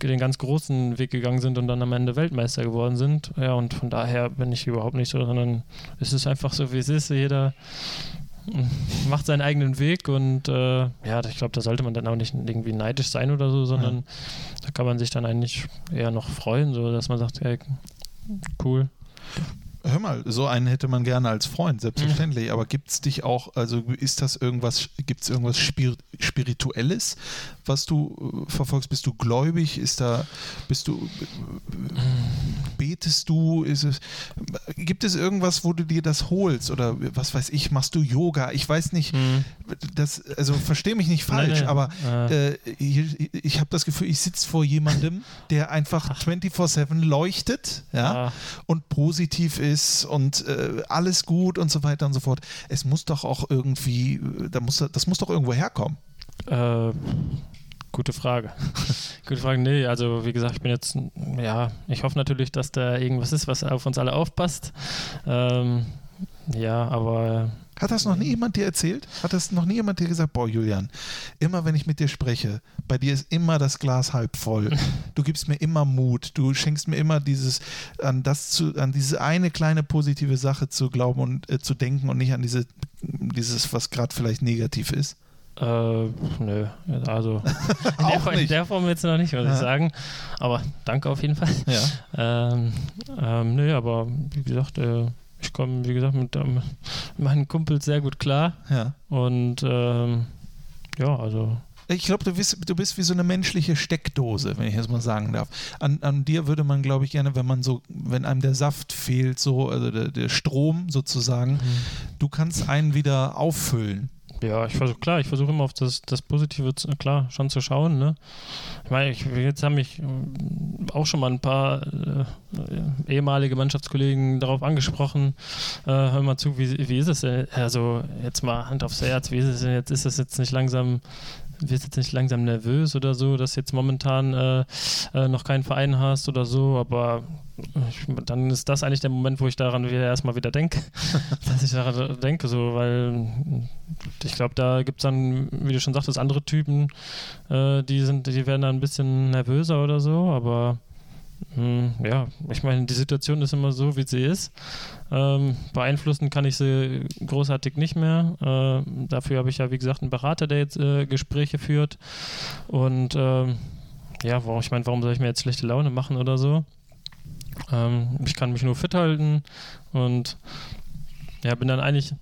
den ganz großen Weg gegangen sind und dann am Ende Weltmeister geworden sind. Ja, und von daher bin ich überhaupt nicht so, sondern es ist einfach so, wie es ist. Jeder <laughs> macht seinen eigenen Weg und äh, ja, ich glaube, da sollte man dann auch nicht irgendwie neidisch sein oder so, sondern ja. da kann man sich dann eigentlich eher noch freuen, so dass man sagt, hey, cool hör mal, so einen hätte man gerne als Freund, selbstverständlich. Mhm. Aber gibt es dich auch, also ist das irgendwas, gibt es irgendwas Spir Spirituelles, was du äh, verfolgst? Bist du gläubig? Ist da, bist du, äh, betest du? Ist es, gibt es irgendwas, wo du dir das holst? Oder was weiß ich, machst du Yoga? Ich weiß nicht, mhm. das, also verstehe mich nicht falsch, nein, aber äh, ich, ich habe das Gefühl, ich sitze vor jemandem, der einfach 24-7 leuchtet ja, ah. und positiv ist ist und äh, alles gut und so weiter und so fort. Es muss doch auch irgendwie, da muss, das muss doch irgendwo herkommen. Äh, gute Frage. <laughs> gute Frage. Nee, also wie gesagt, ich bin jetzt, ja, ich hoffe natürlich, dass da irgendwas ist, was auf uns alle aufpasst. Ähm, ja, aber hat das noch nie jemand dir erzählt? Hat das noch nie jemand dir gesagt, boah, Julian, immer wenn ich mit dir spreche, bei dir ist immer das Glas halb voll. <laughs> Du gibst mir immer Mut. Du schenkst mir immer dieses, an das zu, an diese eine kleine positive Sache zu glauben und äh, zu denken und nicht an diese, dieses, was gerade vielleicht negativ ist. Äh, nö, also <laughs> in der, Form, in der, Form, jetzt noch nicht, würde ja. ich sagen. Aber danke auf jeden Fall. Ja. Ähm, ähm, nö, aber wie gesagt, äh, ich komme, wie gesagt, mit ähm, meinen Kumpels sehr gut klar. Ja. Und ähm, ja, also. Ich glaube, du bist, du bist wie so eine menschliche Steckdose, wenn ich das mal sagen darf. An, an dir würde man, glaube ich, gerne, wenn man so, wenn einem der Saft fehlt, so, also der, der Strom sozusagen, mhm. du kannst einen wieder auffüllen. Ja, ich versuche, klar, ich versuche immer auf das, das Positive, klar, schon zu schauen, ne? Ich meine, ich, jetzt haben mich äh, auch schon mal ein paar äh, ehemalige Mannschaftskollegen darauf angesprochen, äh, hör mal zu, wie, wie ist es denn? Also, jetzt mal Hand aufs Herz, wie ist es denn jetzt? Ist das jetzt nicht langsam wirst jetzt nicht langsam nervös oder so, dass jetzt momentan äh, äh, noch keinen Verein hast oder so, aber dann ist das eigentlich der Moment, wo ich daran wieder erstmal wieder denke, <laughs> dass ich daran denke, so, weil ich glaube, da gibt es dann, wie du schon sagtest, andere Typen, äh, die sind, die werden dann ein bisschen nervöser oder so, aber hm, ja, ich meine, die Situation ist immer so, wie sie ist. Ähm, beeinflussen kann ich sie großartig nicht mehr. Äh, dafür habe ich ja, wie gesagt, einen Berater, der jetzt äh, Gespräche führt. Und ähm, ja, warum, ich meine, warum soll ich mir jetzt schlechte Laune machen oder so? Ähm, ich kann mich nur fit halten und ja, bin dann eigentlich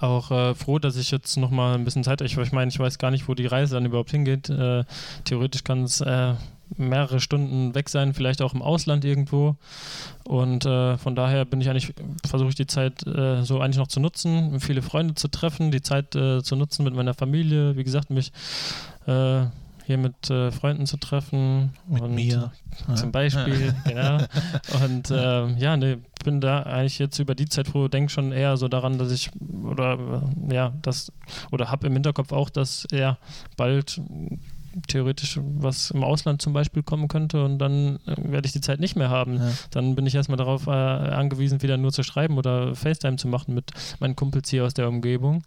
auch äh, froh, dass ich jetzt nochmal ein bisschen Zeit, ich, ich meine, ich weiß gar nicht, wo die Reise dann überhaupt hingeht. Äh, theoretisch kann es äh, mehrere Stunden weg sein, vielleicht auch im Ausland irgendwo. Und äh, von daher bin ich eigentlich, versuche ich die Zeit äh, so eigentlich noch zu nutzen, viele Freunde zu treffen, die Zeit äh, zu nutzen mit meiner Familie, wie gesagt, mich hier mit äh, Freunden zu treffen. Mit und mir. Zum Beispiel, genau. <laughs> Und ähm, ja, ne, bin da eigentlich jetzt über die Zeit froh, denke schon eher so daran, dass ich, oder ja, das, oder habe im Hinterkopf auch, dass er bald theoretisch was im Ausland zum Beispiel kommen könnte und dann äh, werde ich die Zeit nicht mehr haben. Ja. Dann bin ich erstmal darauf äh, angewiesen, wieder nur zu schreiben oder FaceTime zu machen mit meinen Kumpels hier aus der Umgebung.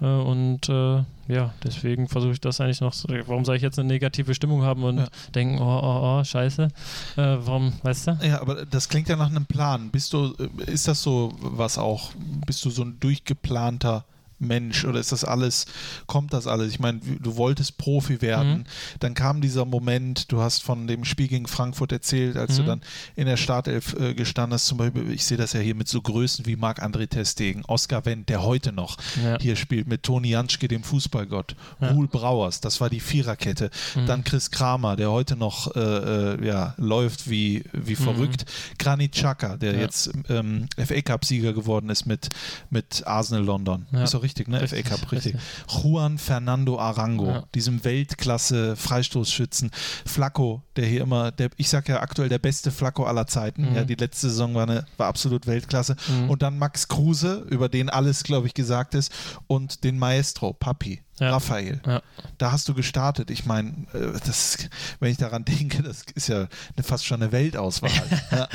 Äh, und äh, ja, deswegen versuche ich das eigentlich noch. Warum soll ich jetzt eine negative Stimmung haben und ja. denken, oh, oh, oh, scheiße? Äh, warum, weißt du? Ja, aber das klingt ja nach einem Plan. Bist du, äh, ist das so was auch? Bist du so ein durchgeplanter Mensch oder ist das alles, kommt das alles? Ich meine, du wolltest Profi werden, mhm. dann kam dieser Moment, du hast von dem Spiel gegen Frankfurt erzählt, als mhm. du dann in der Startelf äh, gestanden hast, zum Beispiel, ich sehe das ja hier mit so Größen wie Marc-André Testegen, Oskar Wendt, der heute noch ja. hier spielt, mit Toni Janschke, dem Fußballgott, ja. Ruhl Brauers, das war die Viererkette, mhm. dann Chris Kramer, der heute noch äh, äh ja, läuft wie, wie mhm. verrückt, Granit Xhaka, der ja. jetzt ähm, FA-Cup-Sieger geworden ist mit, mit Arsenal London. Ist auch richtig, ne? FA Cup, richtig. Juan Fernando Arango, ja. diesem Weltklasse-Freistoßschützen. Flacco, der hier immer, der, ich sag ja aktuell der beste Flacco aller Zeiten. Mhm. Ja, die letzte Saison war, eine, war absolut Weltklasse. Mhm. Und dann Max Kruse, über den alles, glaube ich, gesagt ist. Und den Maestro, Papi. Ja. Raphael. Ja. Da hast du gestartet. Ich meine, äh, das, wenn ich daran <laughs> denke, das ist ja fast schon eine Weltauswahl. <laughs> ja.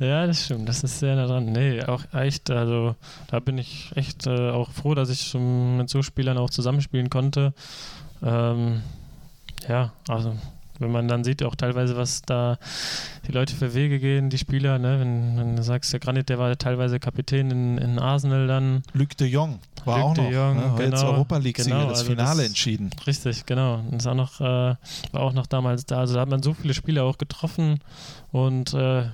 ja. das stimmt. Das ist sehr nah dran. Nee, auch echt, also da bin ich echt äh, auch froh, dass ich mit so Spielern auch zusammenspielen konnte. Ähm, ja, also wenn man dann sieht auch teilweise, was da die Leute für Wege gehen, die Spieler, ne? wenn, wenn du sagst, der Granit, der war teilweise Kapitän in, in Arsenal dann. Luc de Jong war Luc auch noch, Jong, ne? genau, jetzt Europa League-Sieger, genau, das also Finale das, entschieden. Richtig, genau. Das auch noch, äh, war auch noch damals da. Also da hat man so viele Spieler auch getroffen und äh,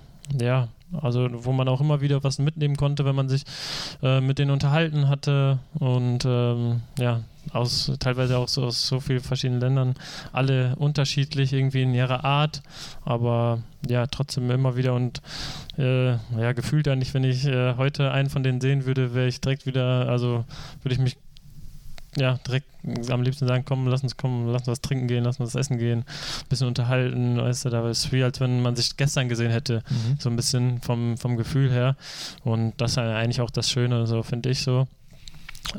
ja, also wo man auch immer wieder was mitnehmen konnte, wenn man sich äh, mit denen unterhalten hatte und ähm, ja, aus teilweise auch so aus so vielen verschiedenen Ländern, alle unterschiedlich irgendwie in ihrer Art, aber ja, trotzdem immer wieder und äh, ja, gefühlt eigentlich, wenn ich äh, heute einen von denen sehen würde, wäre ich direkt wieder, also würde ich mich ja, direkt am liebsten sagen, komm, lass uns kommen, lass uns was trinken gehen, lass uns was essen gehen, ein bisschen unterhalten, weißt du, da ist wie, als wenn man sich gestern gesehen hätte, mhm. so ein bisschen vom, vom Gefühl her. Und das ist eigentlich auch das Schöne, so finde ich so,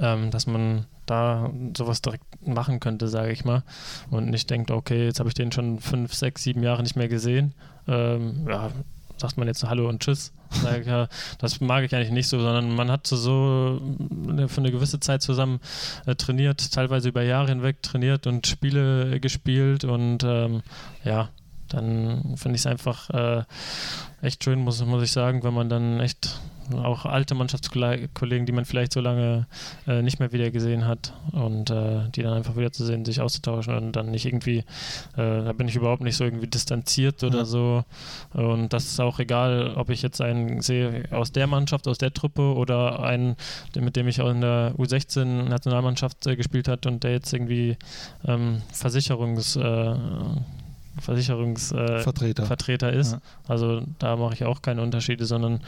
ähm, dass man da sowas direkt machen könnte, sage ich mal. Und nicht denkt, okay, jetzt habe ich den schon fünf, sechs, sieben Jahre nicht mehr gesehen. Ähm, ja, sagt man jetzt Hallo und Tschüss. <laughs> Das mag ich eigentlich nicht so, sondern man hat so, so für eine gewisse Zeit zusammen äh, trainiert, teilweise über Jahre hinweg trainiert und Spiele gespielt und ähm, ja, dann finde ich es einfach äh, echt schön, muss, muss ich sagen, wenn man dann echt auch alte Mannschaftskollegen, die man vielleicht so lange äh, nicht mehr wieder gesehen hat und äh, die dann einfach wieder zu sehen, sich auszutauschen und dann nicht irgendwie, äh, da bin ich überhaupt nicht so irgendwie distanziert oder ja. so und das ist auch egal, ob ich jetzt einen sehe aus der Mannschaft, aus der Truppe oder einen, mit dem ich auch in der U16 Nationalmannschaft äh, gespielt hat und der jetzt irgendwie ähm, Versicherungs äh, Versicherungsvertreter äh, ist. Ja. Also da mache ich auch keine Unterschiede, sondern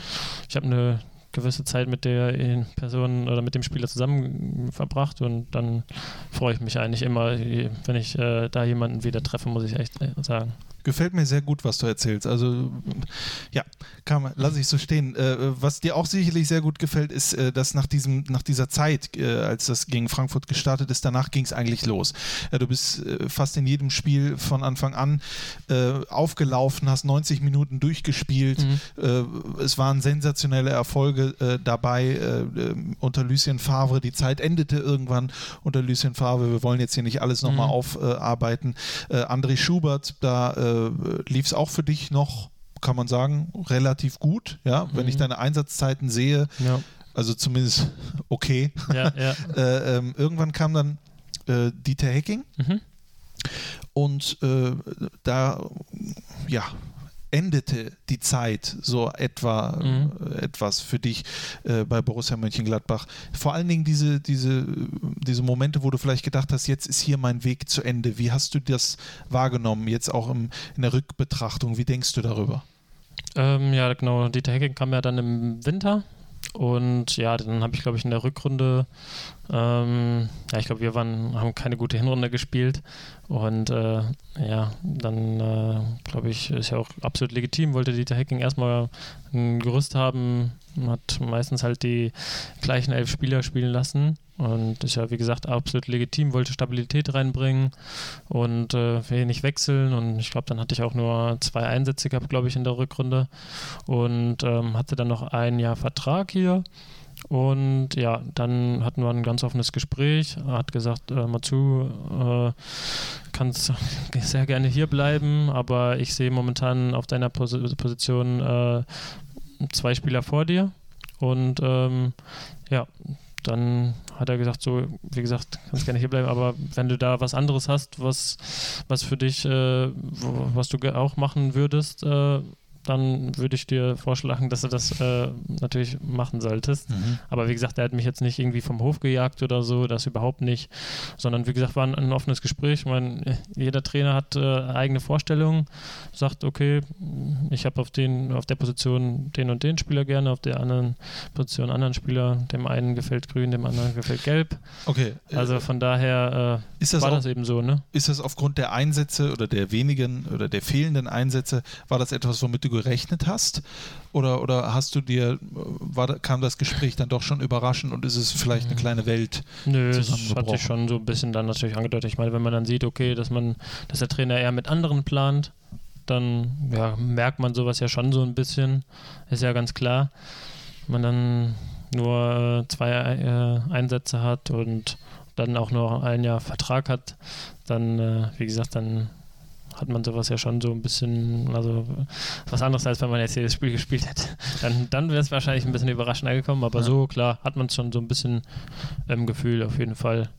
ich habe eine gewisse Zeit mit der Person oder mit dem Spieler zusammen verbracht und dann freue ich mich eigentlich immer, wenn ich äh, da jemanden wieder treffe, muss ich echt äh, sagen. Gefällt mir sehr gut, was du erzählst. Also, ja, kann lasse ich so stehen. Äh, was dir auch sicherlich sehr gut gefällt, ist, äh, dass nach, diesem, nach dieser Zeit, äh, als das gegen Frankfurt gestartet ist, danach ging es eigentlich los. Ja, du bist äh, fast in jedem Spiel von Anfang an äh, aufgelaufen, hast 90 Minuten durchgespielt. Mhm. Äh, es waren sensationelle Erfolge dabei unter Lucien Favre. Die Zeit endete irgendwann unter Lucien Favre. Wir wollen jetzt hier nicht alles nochmal mhm. aufarbeiten. André Schubert, da äh, lief es auch für dich noch, kann man sagen, relativ gut. Ja, mhm. wenn ich mhm. deine Einsatzzeiten sehe, ja. also zumindest <laughs> okay. Ja, ja. <laughs> äh, ähm, irgendwann kam dann äh, Dieter Hecking. Mhm. Und äh, da, ja, endete die Zeit so etwa mhm. äh, etwas für dich äh, bei Borussia Mönchengladbach? Vor allen Dingen diese, diese, diese Momente, wo du vielleicht gedacht hast, jetzt ist hier mein Weg zu Ende. Wie hast du das wahrgenommen, jetzt auch im, in der Rückbetrachtung? Wie denkst du darüber? Ähm, ja, genau. Dieter Hecking kam ja dann im Winter und ja, dann habe ich, glaube ich, in der Rückrunde, ähm, ja, ich glaube, wir waren, haben keine gute Hinrunde gespielt. Und äh, ja, dann äh, glaube ich, ist ja auch absolut legitim, wollte Dieter Hecking erstmal ein Gerüst haben, hat meistens halt die gleichen elf Spieler spielen lassen. Und ist ja, wie gesagt, absolut legitim, wollte Stabilität reinbringen und äh, wenig wechseln. Und ich glaube, dann hatte ich auch nur zwei Einsätze gehabt, glaube ich, in der Rückrunde. Und ähm, hatte dann noch ein Jahr Vertrag hier. Und ja, dann hatten wir ein ganz offenes Gespräch. Er hat gesagt, äh, Matsu, äh, kannst <laughs> sehr gerne hier bleiben, aber ich sehe momentan auf deiner Pos Position äh, zwei Spieler vor dir. Und ähm, ja, dann hat er gesagt, so, wie gesagt, kannst gerne hier bleiben, aber wenn du da was anderes hast, was, was für dich, äh, was du auch machen würdest, äh, dann würde ich dir vorschlagen, dass du das äh, natürlich machen solltest. Mhm. Aber wie gesagt, er hat mich jetzt nicht irgendwie vom Hof gejagt oder so, das überhaupt nicht, sondern wie gesagt, war ein, ein offenes Gespräch. Ich meine, jeder Trainer hat äh, eigene Vorstellungen, sagt, okay, ich habe auf auf der Position den und den Spieler gerne, auf der anderen Position anderen Spieler. Dem einen gefällt grün, dem anderen gefällt gelb. Okay. Also von daher äh, das war auch, das eben so, ne? Ist das aufgrund der Einsätze oder der wenigen oder der fehlenden Einsätze, war das etwas, womit du gerechnet hast? Oder, oder hast du dir, war, kam das Gespräch dann doch schon überraschend und ist es vielleicht eine kleine Welt? Nö, das hat sich schon so ein bisschen dann natürlich angedeutet. Ich meine, wenn man dann sieht, okay, dass man, dass der Trainer eher mit anderen plant, dann ja, merkt man sowas ja schon so ein bisschen. Ist ja ganz klar. Wenn man dann nur äh, zwei äh, Einsätze hat und dann auch nur ein Jahr Vertrag hat, dann, äh, wie gesagt, dann hat man sowas ja schon so ein bisschen, also was anderes, als wenn man jetzt jedes Spiel gespielt hätte. Dann, dann wäre es wahrscheinlich ein bisschen überraschender gekommen, aber ja. so, klar, hat man es schon so ein bisschen im Gefühl auf jeden Fall.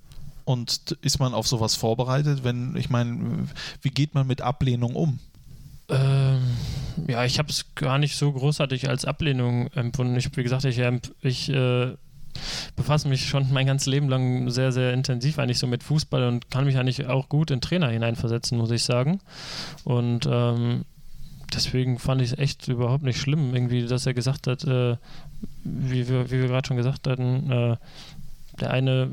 Und ist man auf sowas vorbereitet, wenn, ich meine, wie geht man mit Ablehnung um? Ähm, ja, ich habe es gar nicht so großartig als Ablehnung empfunden. Ich, wie gesagt, ich, ich äh, befasse mich schon mein ganzes Leben lang sehr, sehr intensiv eigentlich so mit Fußball und kann mich eigentlich auch gut in Trainer hineinversetzen, muss ich sagen. Und ähm, deswegen fand ich es echt überhaupt nicht schlimm, irgendwie, dass er gesagt hat, äh, wie wir, wie wir gerade schon gesagt hatten, äh, der eine,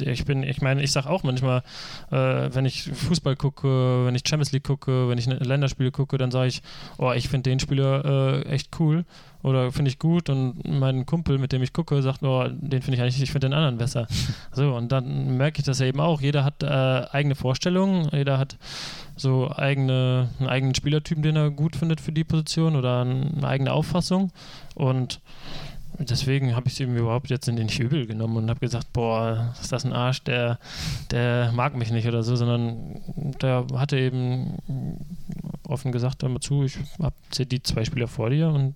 ich bin, ich meine, ich sage auch manchmal, äh, wenn ich Fußball gucke, wenn ich Champions League gucke, wenn ich Länderspiele gucke, dann sage ich, oh, ich finde den Spieler äh, echt cool oder finde ich gut und mein Kumpel, mit dem ich gucke, sagt, oh, den finde ich eigentlich, ich finde den anderen besser. <laughs> So, und dann merke ich das ja eben auch. Jeder hat äh, eigene Vorstellungen, jeder hat so eigene, einen eigenen Spielertypen, den er gut findet für die Position oder eine eigene Auffassung und deswegen habe ich es ihm überhaupt jetzt in den übel genommen und habe gesagt, boah, ist das ein Arsch, der, der mag mich nicht oder so, sondern der hatte eben offen gesagt, hör mal zu, ich habe die zwei Spieler vor dir und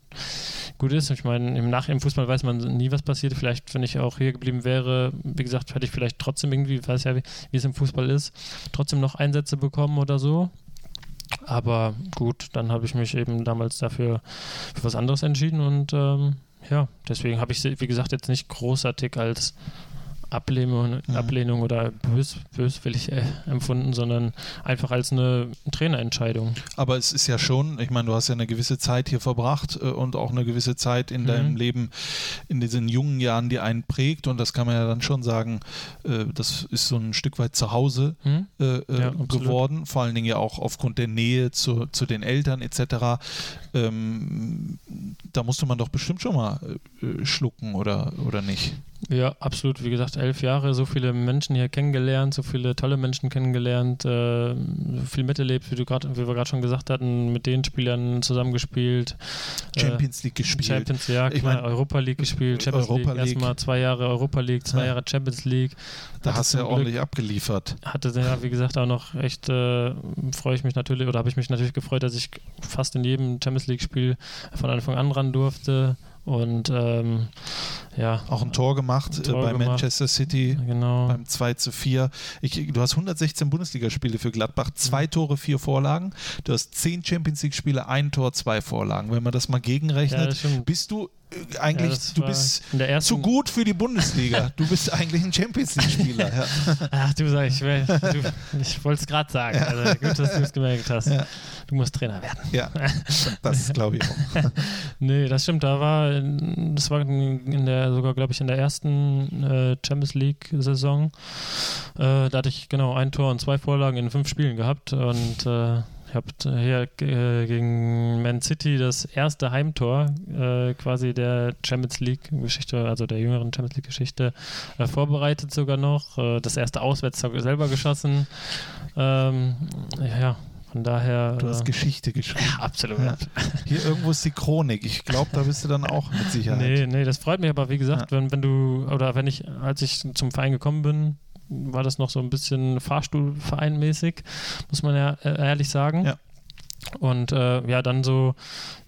gut ist. Ich meine, im Nach im Fußball weiß man nie, was passiert. Vielleicht, wenn ich auch hier geblieben wäre, wie gesagt, hätte ich vielleicht trotzdem irgendwie, weiß ja, wie, wie es im Fußball ist, trotzdem noch Einsätze bekommen oder so. Aber gut, dann habe ich mich eben damals dafür für was anderes entschieden und ähm, ja, deswegen habe ich sie, wie gesagt, jetzt nicht großartig als Ablehnung, mhm. Ablehnung oder bös, böswillig äh, empfunden, sondern einfach als eine Trainerentscheidung. Aber es ist ja schon, ich meine, du hast ja eine gewisse Zeit hier verbracht äh, und auch eine gewisse Zeit in mhm. deinem Leben, in diesen jungen Jahren, die einen prägt und das kann man ja dann schon sagen, äh, das ist so ein Stück weit zu Hause mhm. Ja, geworden, vor allen Dingen ja auch aufgrund der Nähe zu, zu den Eltern etc. Ähm, da musste man doch bestimmt schon mal schlucken oder, oder nicht? Ja, absolut. Wie gesagt, elf Jahre, so viele Menschen hier kennengelernt, so viele tolle Menschen kennengelernt, äh, so viel miterlebt, wie, du grad, wie wir gerade schon gesagt hatten, mit den Spielern zusammengespielt. Äh, Champions League gespielt. Champions, ja, ich mein, Europa League gespielt, Champions Europa League, erstmal zwei Jahre Europa League, zwei ja. Jahre Champions League. Da hast du ja ordentlich Glück, abgeliefert. Hatte ja, wie gesagt, auch noch echt, äh, freue ich mich natürlich, oder habe ich mich natürlich gefreut, dass ich fast in jedem Champions League-Spiel von Anfang an ran durfte. Und ähm, ja. Auch ein Tor gemacht ein Tor äh, bei gemacht. Manchester City genau. beim 2 zu 4. Ich, du hast 116 Bundesligaspiele für Gladbach, zwei. Tore, vier Vorlagen. Du hast zehn Champions League-Spiele, ein Tor, zwei Vorlagen. Wenn man das mal gegenrechnet, ja, bist du eigentlich, ja, du bist zu gut für die Bundesliga. Du bist eigentlich ein Champions League-Spieler. Ja. <laughs> Ach, du sagst, ich, ich wollte es gerade sagen. Also gut, dass du es gemerkt hast. Du musst Trainer werden. Ja, das glaube ich auch. <laughs> nee, das stimmt. Da war, das war in der, sogar glaube ich, in der ersten äh, Champions League-Saison. Äh, da hatte ich genau ein Tor und zwei Vorlagen in fünf Spielen gehabt und äh, ich habe hier äh, gegen Man City das erste Heimtor äh, quasi der Champions League-Geschichte, also der jüngeren Champions League-Geschichte, äh, vorbereitet sogar noch. Äh, das erste Auswärts selber geschossen. Ähm, ja, von daher. Du hast äh, Geschichte geschrieben. Ja, <laughs> absolut. Ja. Hier irgendwo ist die Chronik. Ich glaube, da bist du dann auch mit Sicherheit. Nee, nee, das freut mich aber, wie gesagt, ja. wenn, wenn du, oder wenn ich, als ich zum Verein gekommen bin, war das noch so ein bisschen Fahrstuhlvereinmäßig, muss man ja äh, ehrlich sagen. Ja. Und äh, ja, dann so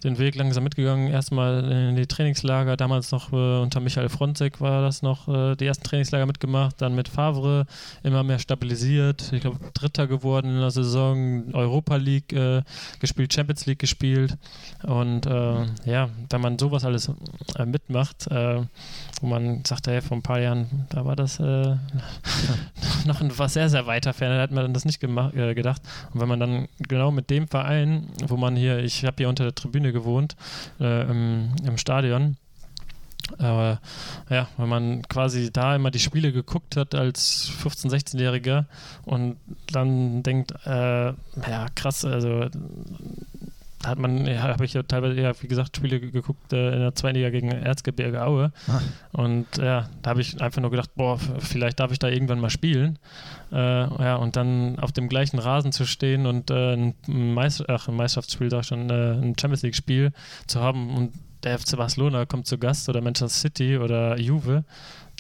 den Weg langsam mitgegangen, erstmal in die Trainingslager, damals noch äh, unter Michael Fronzek war das noch, äh, die ersten Trainingslager mitgemacht, dann mit Favre immer mehr stabilisiert, ich glaube Dritter geworden in der Saison, Europa League äh, gespielt, Champions League gespielt. Und äh, ja, wenn man sowas alles äh, mitmacht, wo man sagt, hey, vor ein paar Jahren, da war das <laughs> noch was sehr, sehr weiter fern, da hat man das nicht gedacht. Und wenn man dann genau mit dem Verein, wo man hier, ich habe hier unter der Tribüne gewohnt, äh, im, im Stadion. Aber ja, wenn man quasi da immer die Spiele geguckt hat als 15-, 16-Jähriger und dann denkt, äh, ja krass, also hat man, ja, habe ich ja teilweise, ja, wie gesagt, Spiele geguckt äh, in der zweiten Liga gegen Erzgebirge Aue. Ah. Und ja, da habe ich einfach nur gedacht, boah, vielleicht darf ich da irgendwann mal spielen. Äh, ja, und dann auf dem gleichen Rasen zu stehen und äh, ein, Meister, ach, ein Meisterschaftsspiel, sag ich schon, äh, ein Champions League-Spiel zu haben und der FC Barcelona kommt zu Gast oder Manchester City oder Juve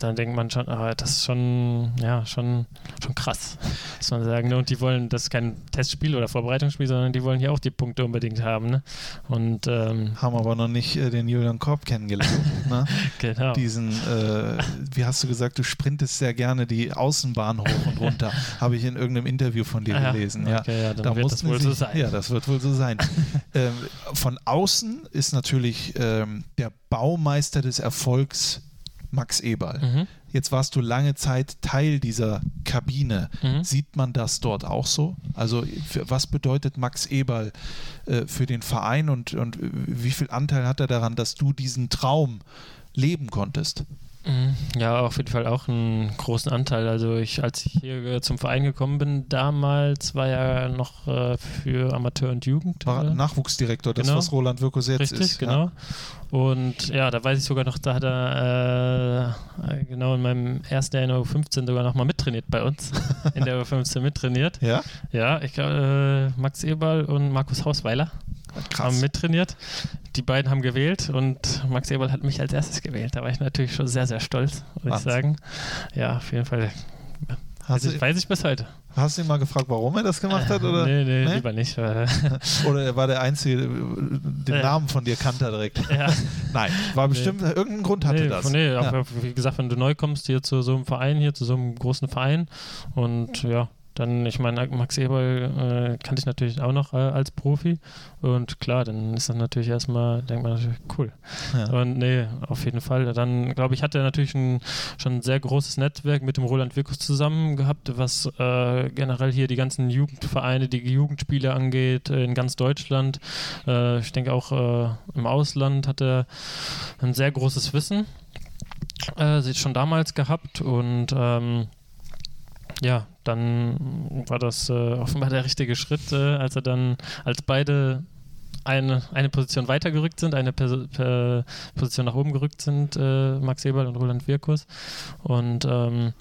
dann denkt man schon, ah, das ist schon, ja, schon, schon krass, muss man sagen. Ne? Und die wollen, das ist kein Testspiel oder Vorbereitungsspiel, sondern die wollen hier auch die Punkte unbedingt haben. Ne? Und, ähm, haben aber noch nicht äh, den Julian Korb kennengelernt. ne? <laughs> genau. Diesen, äh, wie hast du gesagt, du sprintest sehr gerne die Außenbahn hoch und runter. <laughs> Habe ich in irgendeinem Interview von dir Ah, gelesen. ja. Okay, ja, dann da wird das wohl sie, so sein. Ja, das wird wohl so sein. <laughs> ähm, von außen ist natürlich ähm, der Baumeister des Erfolgs Max Eberl. Mhm. Jetzt warst du lange Zeit Teil dieser Kabine. Mhm. Sieht man das dort auch so? Also für, was bedeutet Max Eberl äh, für den Verein und, und wie viel Anteil hat er daran, dass du diesen Traum leben konntest? Mhm. Ja, auf jeden Fall auch einen großen Anteil. Also ich, als ich hier äh, zum Verein gekommen bin, damals war ja noch äh, für Amateur und Jugend. War äh, Nachwuchsdirektor, das Genau. was Roland Wirkus jetzt Richtig, ist. genau. Und ja, da weiß ich sogar noch, da hat er äh, genau in meinem ersten Jahr in der U15 sogar noch mal mittrainiert bei uns. <laughs> in der U15 mittrainiert. Ja, ja? Ja, ich glaube, äh, Max Eberl und Markus Hausweiler krass. haben mittrainiert. Die beiden haben gewählt und Max Eberl hat mich als erstes gewählt. Da war ich natürlich schon sehr, sehr stolz, muss ich sagen. Ja, auf jeden Fall. Hast, Weiß ich, weiß ich bis heute. hast du ihn mal gefragt, warum er das gemacht hat? Oder, nee, nee, Nee? lieber nicht. <laughs> oder er war der Einzige, den Äh. Namen von dir kannte er direkt? ja. <laughs> Nein, war bestimmt, irgendeinen Grund hatte nee, das. Nee, Ja. wie gesagt, wenn du neu kommst hier zu so einem Verein, hier zu so einem großen Verein und ja, dann, ich meine, Max Eberl äh, kannte ich natürlich auch noch äh, als Profi und klar, dann ist das natürlich erstmal, denkt man natürlich, cool. Ja. Und nee, auf jeden Fall. Dann, glaube ich, hat er natürlich ein, schon ein sehr großes Netzwerk mit dem Roland Wirkus zusammen gehabt, was äh, generell hier die ganzen Jugendvereine, die Jugendspiele angeht, äh, in ganz Deutschland. Äh, ich denke auch äh, im Ausland hat er ein sehr großes Wissen. Äh, schon damals gehabt und ähm, ja, dann war das äh, offenbar der richtige Schritt, äh, als er dann, als beide eine, eine Position weitergerückt sind, eine Pers per Position nach oben gerückt sind, äh, Max Eberl und Roland Wirkus. Und ähm,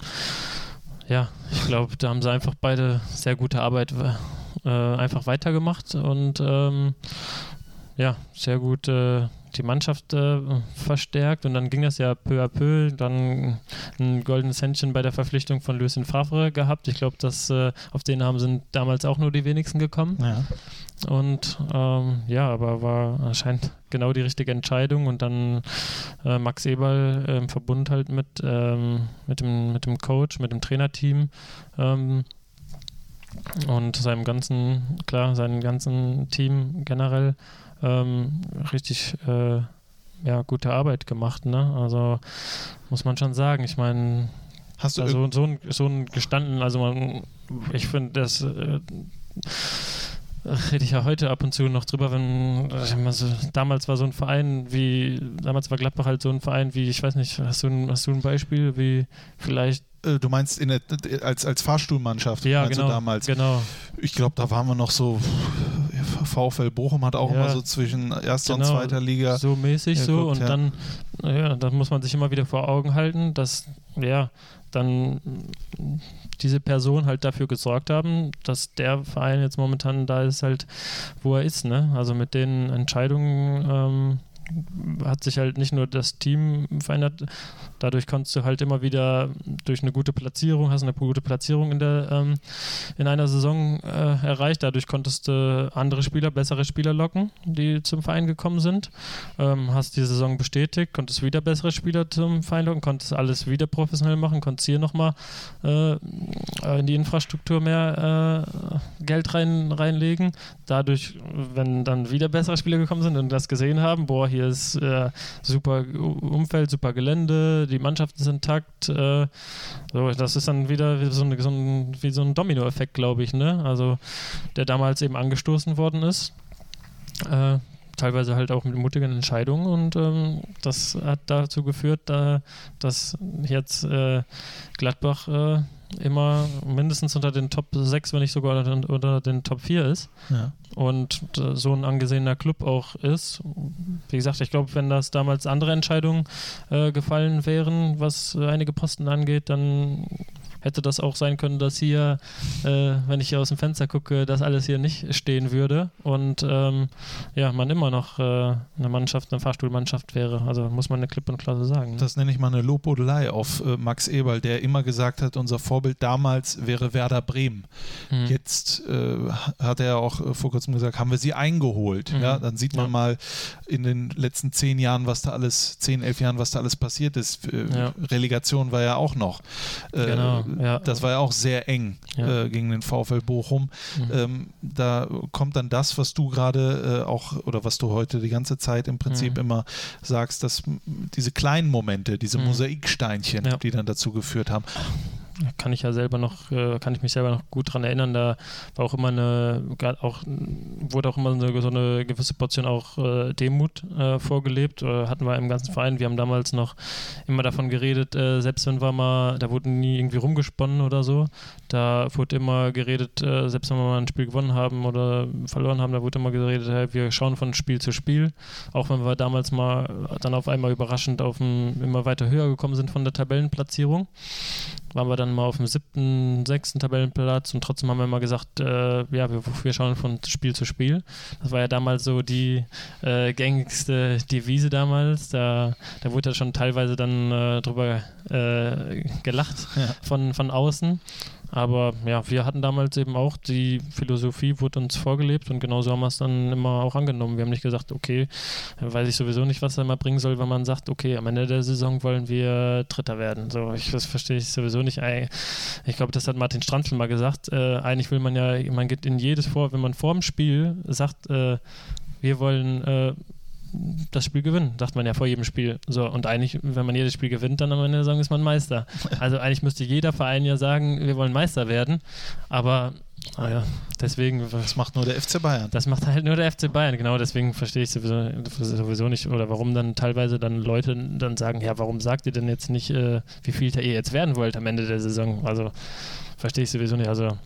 ja, ich glaube, da haben sie einfach beide sehr gute Arbeit äh, einfach weitergemacht und ähm, ja, sehr gut äh, die Mannschaft äh, verstärkt und dann ging das ja peu à peu. Dann ein goldenes Händchen bei der Verpflichtung von Lucien Favre gehabt. Ich glaube, dass äh, auf den haben sind damals auch nur die wenigsten gekommen. Ja. Und ähm, ja, aber war anscheinend genau die richtige Entscheidung. Und dann äh, Max Eberl im Verbund halt mit, ähm, mit, dem, mit dem Coach, mit dem Trainerteam ähm, und seinem ganzen, klar, seinem ganzen Team generell ähm, richtig äh, ja, gute Arbeit gemacht. Ne? Also muss man schon sagen. Ich meine, Hast du also so ein, so ein gestanden, also man, ich finde, das äh, rede ich ja heute ab und zu noch drüber, wenn ich mal so, damals war so ein Verein wie, damals war Gladbach halt so ein Verein wie, ich weiß nicht, hast du ein, hast du ein Beispiel, wie vielleicht äh, du meinst in der, als, als Fahrstuhlmannschaft ja, genau, damals? genau, Ich glaube, da waren wir noch so. VfL Bochum hat auch Ja. immer so zwischen erster und Genau. zweiter Liga. so mäßig Ja, so guckt, und ja. dann, ja, dann muss man sich immer wieder vor Augen halten, dass, ja, dann diese Person halt dafür gesorgt haben, dass der Verein jetzt momentan da ist halt, wo er ist, ne? Also mit den Entscheidungen ähm, hat sich halt nicht nur das Team verändert, dadurch konntest du halt immer wieder durch eine gute Platzierung, hast eine gute Platzierung in der ähm, in einer Saison äh, erreicht, dadurch konntest du andere Spieler, bessere Spieler locken, die zum Verein gekommen sind, ähm, hast die Saison bestätigt, konntest wieder bessere Spieler zum Verein locken, konntest alles wieder professionell machen, konntest hier nochmal äh, in die Infrastruktur mehr äh, Geld rein, reinlegen. Dadurch, wenn dann wieder bessere Spieler gekommen sind und das gesehen haben, boah, hier ist äh, super Umfeld, super Gelände, die Mannschaft ist intakt. Äh, so, das ist dann wieder wie so, eine, so ein, wie so ein Dominoeffekt, glaube ich, ne? Also der damals eben angestoßen worden ist. Äh, teilweise halt auch mit mutigen Entscheidungen und ähm, das hat dazu geführt, da, dass jetzt äh, Gladbach äh, immer mindestens unter den Top 6, wenn nicht sogar unter den, unter den Top 4 ist Ja. und äh, so ein angesehener Club auch ist. Wie gesagt, ich glaube, wenn das damals andere Entscheidungen äh, gefallen wären, was einige Posten angeht, dann hätte das auch sein können, dass hier, äh, wenn ich hier aus dem Fenster gucke, das alles hier nicht stehen würde und ähm, ja, man immer noch äh, eine Mannschaft, eine Fahrstuhlmannschaft wäre. Also muss man eine Klipp und Klasse sagen. Ne? Das nenne ich mal eine Lobhudelei auf äh, Max Eberl, der immer gesagt hat, unser Vorbild damals wäre Werder Bremen. Mhm. Jetzt äh, hat er auch äh, vor kurzem gesagt, haben wir sie eingeholt. Mhm. Ja, dann sieht man ja. mal in den letzten zehn Jahren, was da alles, zehn, elf Jahren, was da alles passiert ist. Äh, ja. Relegation war ja auch noch. Genau, ja. Das war ja auch sehr eng ja. äh, gegen den VfL Bochum. Mhm. Ähm, da kommt dann das, was du gerade äh, auch oder was du heute die ganze Zeit im Prinzip mhm. immer sagst, dass diese kleinen Momente, diese mhm. Mosaiksteinchen, die dann dazu geführt haben kann ich ja selber noch, äh, kann ich mich selber noch gut daran erinnern, da war auch immer eine, auch, wurde auch immer so, so eine gewisse Portion auch äh, Demut äh, vorgelebt, äh, hatten wir im ganzen Verein. Wir haben damals noch immer davon geredet, äh, selbst wenn wir mal, da wurde nie irgendwie rumgesponnen oder so, da wurde immer geredet, äh, selbst wenn wir mal ein Spiel gewonnen haben oder verloren haben, da wurde immer geredet, hey, wir schauen von Spiel zu Spiel, auch wenn wir damals mal dann auf einmal überraschend auf ein, immer weiter höher gekommen sind von der Tabellenplatzierung waren wir dann mal auf dem siebten, sechsten Tabellenplatz und trotzdem haben wir immer gesagt, äh, ja, wir, wir, schauen von Spiel zu Spiel. Das war ja damals so die äh, gängigste Devise damals. Da, da wurde ja schon teilweise dann äh, drüber äh, gelacht ja. von, von außen. Aber ja, wir hatten damals eben auch die Philosophie, wurde uns vorgelebt und genauso haben wir es dann immer auch angenommen. Wir haben nicht gesagt, okay, weiß ich sowieso nicht, was er mal bringen soll, wenn man sagt, okay, am Ende der Saison wollen wir Dritter werden. So, ich, das verstehe ich sowieso nicht. Ich glaube, das hat Martin Stranzl mal gesagt. Äh, eigentlich will man ja, man geht in jedes vor, wenn man vor dem Spiel sagt, äh, wir wollen äh, das Spiel gewinnen, sagt man ja vor jedem Spiel. So, und eigentlich, wenn man jedes Spiel gewinnt, dann am Ende der Saison ist man Meister. <laughs> Also eigentlich müsste jeder Verein ja sagen, wir wollen Meister werden. Aber naja, deswegen. Das macht nur der FC Bayern. Das macht halt nur der FC Bayern, genau. Deswegen verstehe ich sowieso, sowieso nicht, oder warum dann teilweise dann Leute dann sagen, ja, warum sagt ihr denn jetzt nicht, äh, wie viel ihr jetzt werden wollt am Ende der Saison? Also verstehe ich sowieso nicht. Also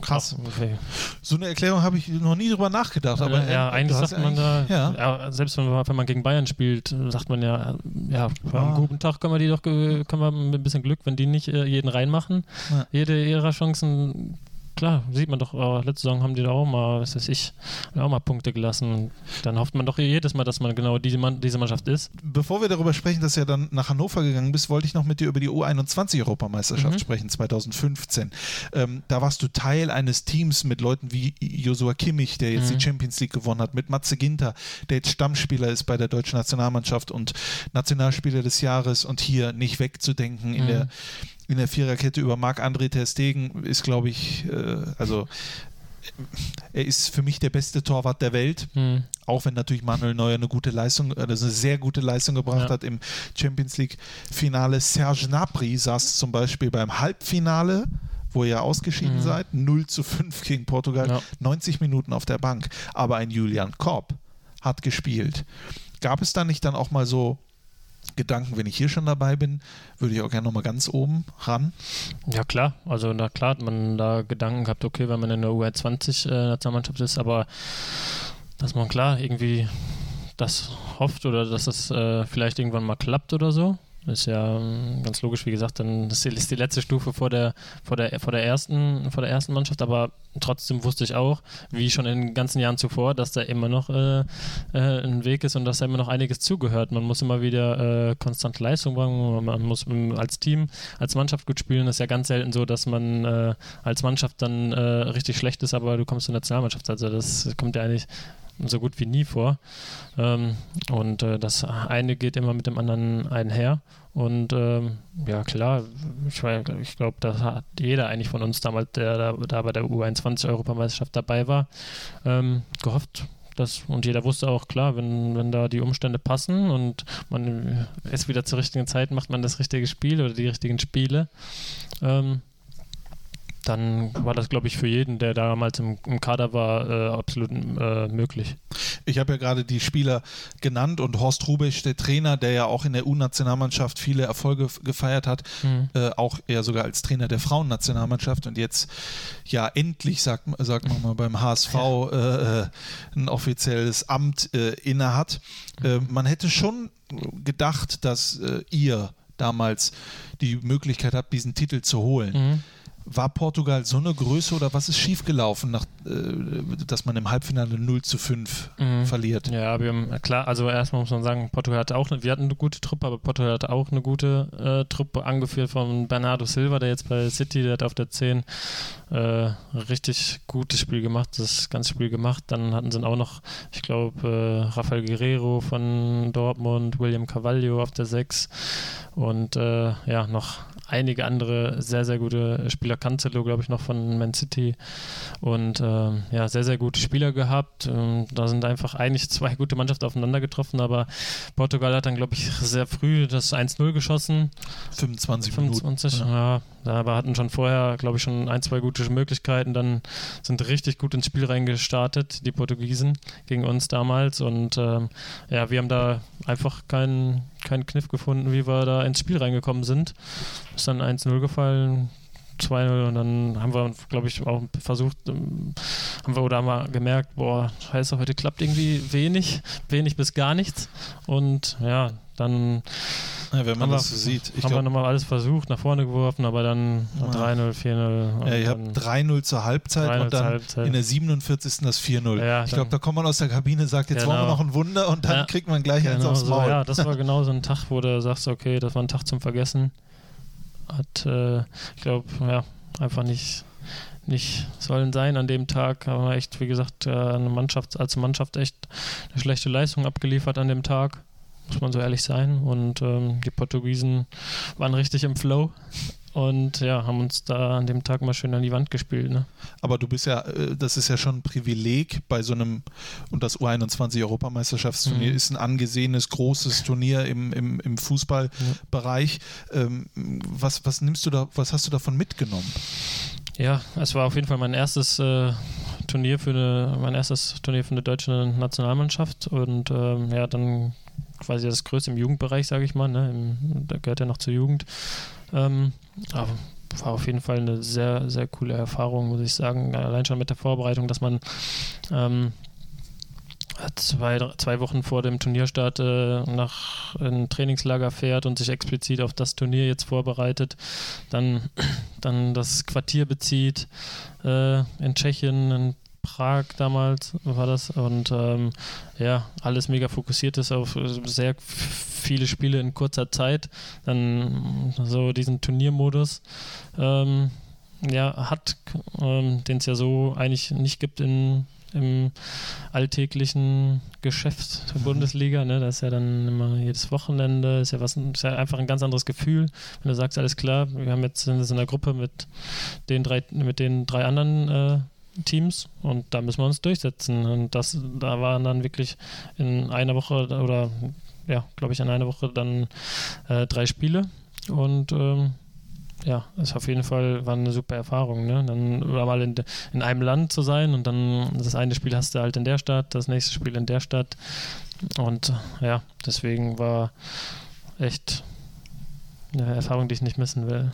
Krass. Okay. So eine Erklärung habe ich noch nie drüber nachgedacht. Aber ja, eigentlich sagt man da, ja. Ja, selbst wenn man, wenn man, gegen Bayern spielt, sagt man ja, ja, ah. am guten Tag können wir die doch, können wir mit ein bisschen Glück, wenn die nicht äh, jeden reinmachen, jede ihrer Chancen klar, sieht man doch, oh, letzte Saison haben die da auch mal, was weiß ich, auch mal Punkte gelassen. Dann hofft man doch jedes Mal, dass man genau diese, Mann, diese Mannschaft ist. Bevor wir darüber sprechen, dass du ja dann nach Hannover gegangen bist, wollte ich noch mit dir über die U21-Europameisterschaft mhm. sprechen, 2015. Ähm, da warst du Teil eines Teams mit Leuten wie Josua Kimmich, der jetzt mhm. die Champions League gewonnen hat, mit Matze Ginter, der jetzt Stammspieler ist bei der deutschen Nationalmannschaft und Nationalspieler des Jahres und hier nicht wegzudenken in mhm. der in der Viererkette über Marc-André Ter Stegen ist, glaube ich, äh, also er ist für mich der beste Torwart der Welt, mhm. auch wenn natürlich Manuel Neuer eine gute Leistung, also eine sehr gute Leistung gebracht ja. hat im Champions League Finale. Serge Gnabry saß zum Beispiel beim Halbfinale wo ihr ausgeschieden mhm. seid, 0 zu 5 gegen Portugal, ja. 90 Minuten auf der Bank. Aber ein Julian Korb hat gespielt. Gab es da nicht dann auch mal so Gedanken, wenn ich hier schon dabei bin, würde ich auch gerne nochmal ganz oben ran. Ja, klar. Also, na klar hat man da Gedanken gehabt, okay, wenn man in der U20-Nationalmannschaft ist, aber dass man klar irgendwie das hofft oder dass es äh, vielleicht irgendwann mal klappt oder so. Ist ja ähm, ganz logisch, wie gesagt, dann ist die, letzte Stufe vor der, vor der, vor der ersten, vor der ersten Mannschaft, aber trotzdem wusste ich auch, wie schon in den ganzen Jahren zuvor, dass da immer noch äh, äh, ein Weg ist und dass da immer noch einiges zugehört. Man muss immer wieder äh, konstante Leistung bringen, man muss als Team, als Mannschaft gut spielen. Das ist ja ganz selten so, dass man äh, als Mannschaft dann äh, richtig schlecht ist, aber du kommst zur Nationalmannschaft. Also das kommt ja eigentlich so gut wie nie vor. Ähm, und äh, das eine geht immer mit dem anderen einher. Und ähm, ja, klar, ich, ich glaube, das hat jeder eigentlich von uns damals, der da, bei der U21-Europameisterschaft dabei war, ähm, gehofft. Dass, und jeder wusste auch, klar, wenn, wenn da die Umstände passen und man ist wieder zur richtigen Zeit, macht man das richtige Spiel oder die richtigen Spiele. Ähm, dann war das, glaube ich, für jeden, der damals im, im Kader war, äh, absolut äh, möglich. Ich habe ja gerade die Spieler genannt und Horst Rubisch, der Trainer, der ja auch in der U-Nationalmannschaft viele Erfolge gefeiert hat, mhm. äh, auch eher sogar als Trainer der Frauennationalmannschaft und jetzt ja endlich, sagt, sagt man mal, beim HSV äh, äh, ein offizielles Amt äh, innehat. Mhm. man hätte schon gedacht, dass ihr damals die Möglichkeit habt, diesen Titel zu holen. Mhm war Portugal so eine Größe oder was ist schiefgelaufen, nach, äh, dass man im Halbfinale 0 zu 5 mhm. verliert? Ja, wir haben, klar, also erstmal muss man sagen, Portugal hatte auch, eine, wir hatten eine gute Truppe, aber Portugal hatte auch eine gute äh, Truppe, angeführt von Bernardo Silva, der jetzt bei City, der hat auf der 10 äh, richtig gutes Spiel gemacht, das ganze Spiel gemacht. Dann hatten sie auch noch, ich glaube, äh, Rafael Guerrero von Dortmund, William Carvalho auf der 6 und äh, ja, noch einige andere sehr, sehr gute Spieler. Cancelo, glaube ich, noch von Man City. Und ähm, ja, sehr, sehr gute Spieler gehabt. Ähm, da sind einfach eigentlich zwei gute Mannschaften aufeinander getroffen, aber Portugal hat dann, glaube ich, sehr früh das 1-0 geschossen. 25 25, Minuten. ja. Aber hatten schon vorher, glaube ich, schon ein, zwei gute Möglichkeiten. Dann sind richtig gut ins Spiel reingestartet, die Portugiesen, gegen uns damals. Und ähm, ja, wir haben da einfach keinen keinen Kniff gefunden, wie wir da ins Spiel reingekommen sind. Ist dann 1-0 gefallen, 2-0 und dann haben wir, glaube ich, auch versucht, ähm, haben wir oder haben wir gemerkt, boah, scheiße, heute klappt irgendwie wenig, wenig bis gar nichts. Und ja, dann ja, wenn man das so sieht. Ich haben glaub, wir nochmal alles versucht, nach vorne geworfen, aber dann ja. 3-0, 4-0. Ja, ihr habt 3-0 zur Halbzeit und dann Halbzeit. in der 47. das 4-0. Ja, ich glaube, da kommt man aus der Kabine, sagt, jetzt genau. wollen wir noch ein Wunder und dann kriegt man gleich genau eins aufs Maul. So, ja, das war <laughs> genau so ein Tag, wo du sagst, okay, das war ein Tag zum Vergessen. Hat, äh, ich glaube, ja, einfach nicht nicht sollen sein an dem Tag. Haben wir echt, wie gesagt, äh, eine Mannschaft, als Mannschaft echt eine schlechte Leistung abgeliefert an dem Tag muss man so ehrlich sein. Und ähm, die Portugiesen waren richtig im Flow und ja, haben uns da an dem Tag mal schön an die Wand gespielt. Ne? Aber du bist ja, äh, das ist ja schon ein Privileg bei so einem, und das U21-Europameisterschaftsturnier mhm. ist ein angesehenes, großes Turnier im, im, im Fußballbereich. Ähm, was, was nimmst du da, was hast du davon mitgenommen? Ja, es war auf jeden Fall mein erstes äh, Turnier für eine, mein erstes Turnier für eine deutsche Nationalmannschaft und ähm, ja, dann quasi das Größte im Jugendbereich, sage ich mal. Ne? Im, da gehört ja noch zur Jugend. Ähm, aber war auf jeden Fall eine sehr, sehr coole Erfahrung, muss ich sagen. Allein schon mit der Vorbereitung, dass man ähm, zwei, zwei Wochen vor dem Turnierstart äh, nach ein Trainingslager fährt und sich explizit auf das Turnier jetzt vorbereitet, dann, dann das Quartier bezieht äh, in Tschechien, in Prag damals war das und ähm, ja, alles mega fokussiert ist auf sehr viele Spiele in kurzer Zeit. Dann so diesen Turniermodus ähm, ja, hat, ähm, den es ja so eigentlich nicht gibt in, im alltäglichen Geschäft der mhm. Bundesliga. Ne? Das ist ja dann immer jedes Wochenende, ist ja, was, ist ja einfach ein ganz anderes Gefühl. Wenn du sagst, alles klar, wir haben jetzt sind in einer Gruppe mit den drei, mit den drei anderen äh, Teams und da müssen wir uns durchsetzen. Und das, da waren dann wirklich in einer Woche oder ja, glaube ich, in einer Woche dann äh, drei Spiele und ähm, ja, ist auf jeden Fall war eine super Erfahrung, ne? Dann mal in, in einem Land zu sein und dann das eine Spiel hast du halt in der Stadt, das nächste Spiel in der Stadt und ja, deswegen war echt eine Erfahrung, die ich nicht missen will.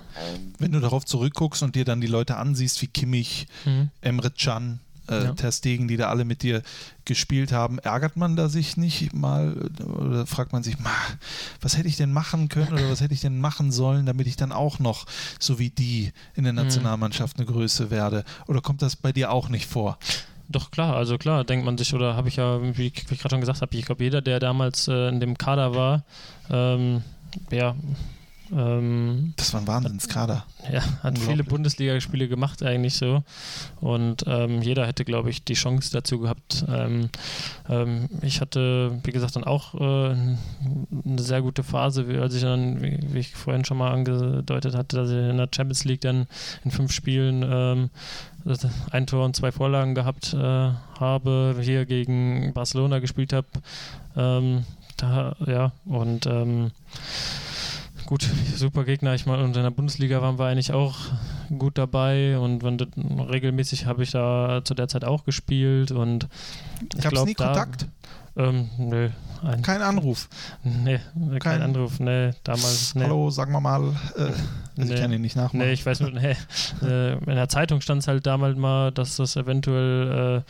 Wenn du darauf zurückguckst und dir dann die Leute ansiehst, wie Kimmich, mhm. Emre Can, äh, ja. Ter Stegen, die da alle mit dir gespielt haben, ärgert man da sich nicht mal oder fragt man sich, was hätte ich denn machen können oder was hätte ich denn machen sollen, damit ich dann auch noch so wie die in der mhm. Nationalmannschaft eine Größe werde? Oder kommt das bei dir auch nicht vor? Doch klar, also klar, denkt man sich, oder habe ich ja, wie ich, ich gerade schon gesagt habe, ich glaube, jeder, der damals äh, in dem Kader war, ähm, ja, ähm, das war ein Wahnsinnskader. Ja, hat viele Bundesligaspiele gemacht eigentlich so. Und ähm, jeder hätte, glaube ich, die Chance dazu gehabt. Ähm, ähm ich hatte, wie gesagt, dann auch äh, eine sehr gute Phase, als ich dann, wie, wie, ich vorhin schon mal angedeutet hatte, dass ich in der Champions League dann in fünf Spielen ähm, ein Tor und zwei Vorlagen gehabt äh, habe, hier gegen Barcelona gespielt habe. Ähm, da, ja, und gut, <laughs> super Gegner. Ich meine, in der Bundesliga waren wir eigentlich auch gut dabei und wenn, regelmäßig habe ich da zu der Zeit auch gespielt und Gab es nie Kontakt? Ähm, nö. Ein, kein Anruf? Nee, kein, kein, Anruf, nee, damals. Nee. Hallo, sagen wir mal, äh, also nee. ich kann ihn nicht nachmachen. Nee, ich weiß nur, nee. <laughs> äh, in der Zeitung stand es halt damals mal, dass das eventuell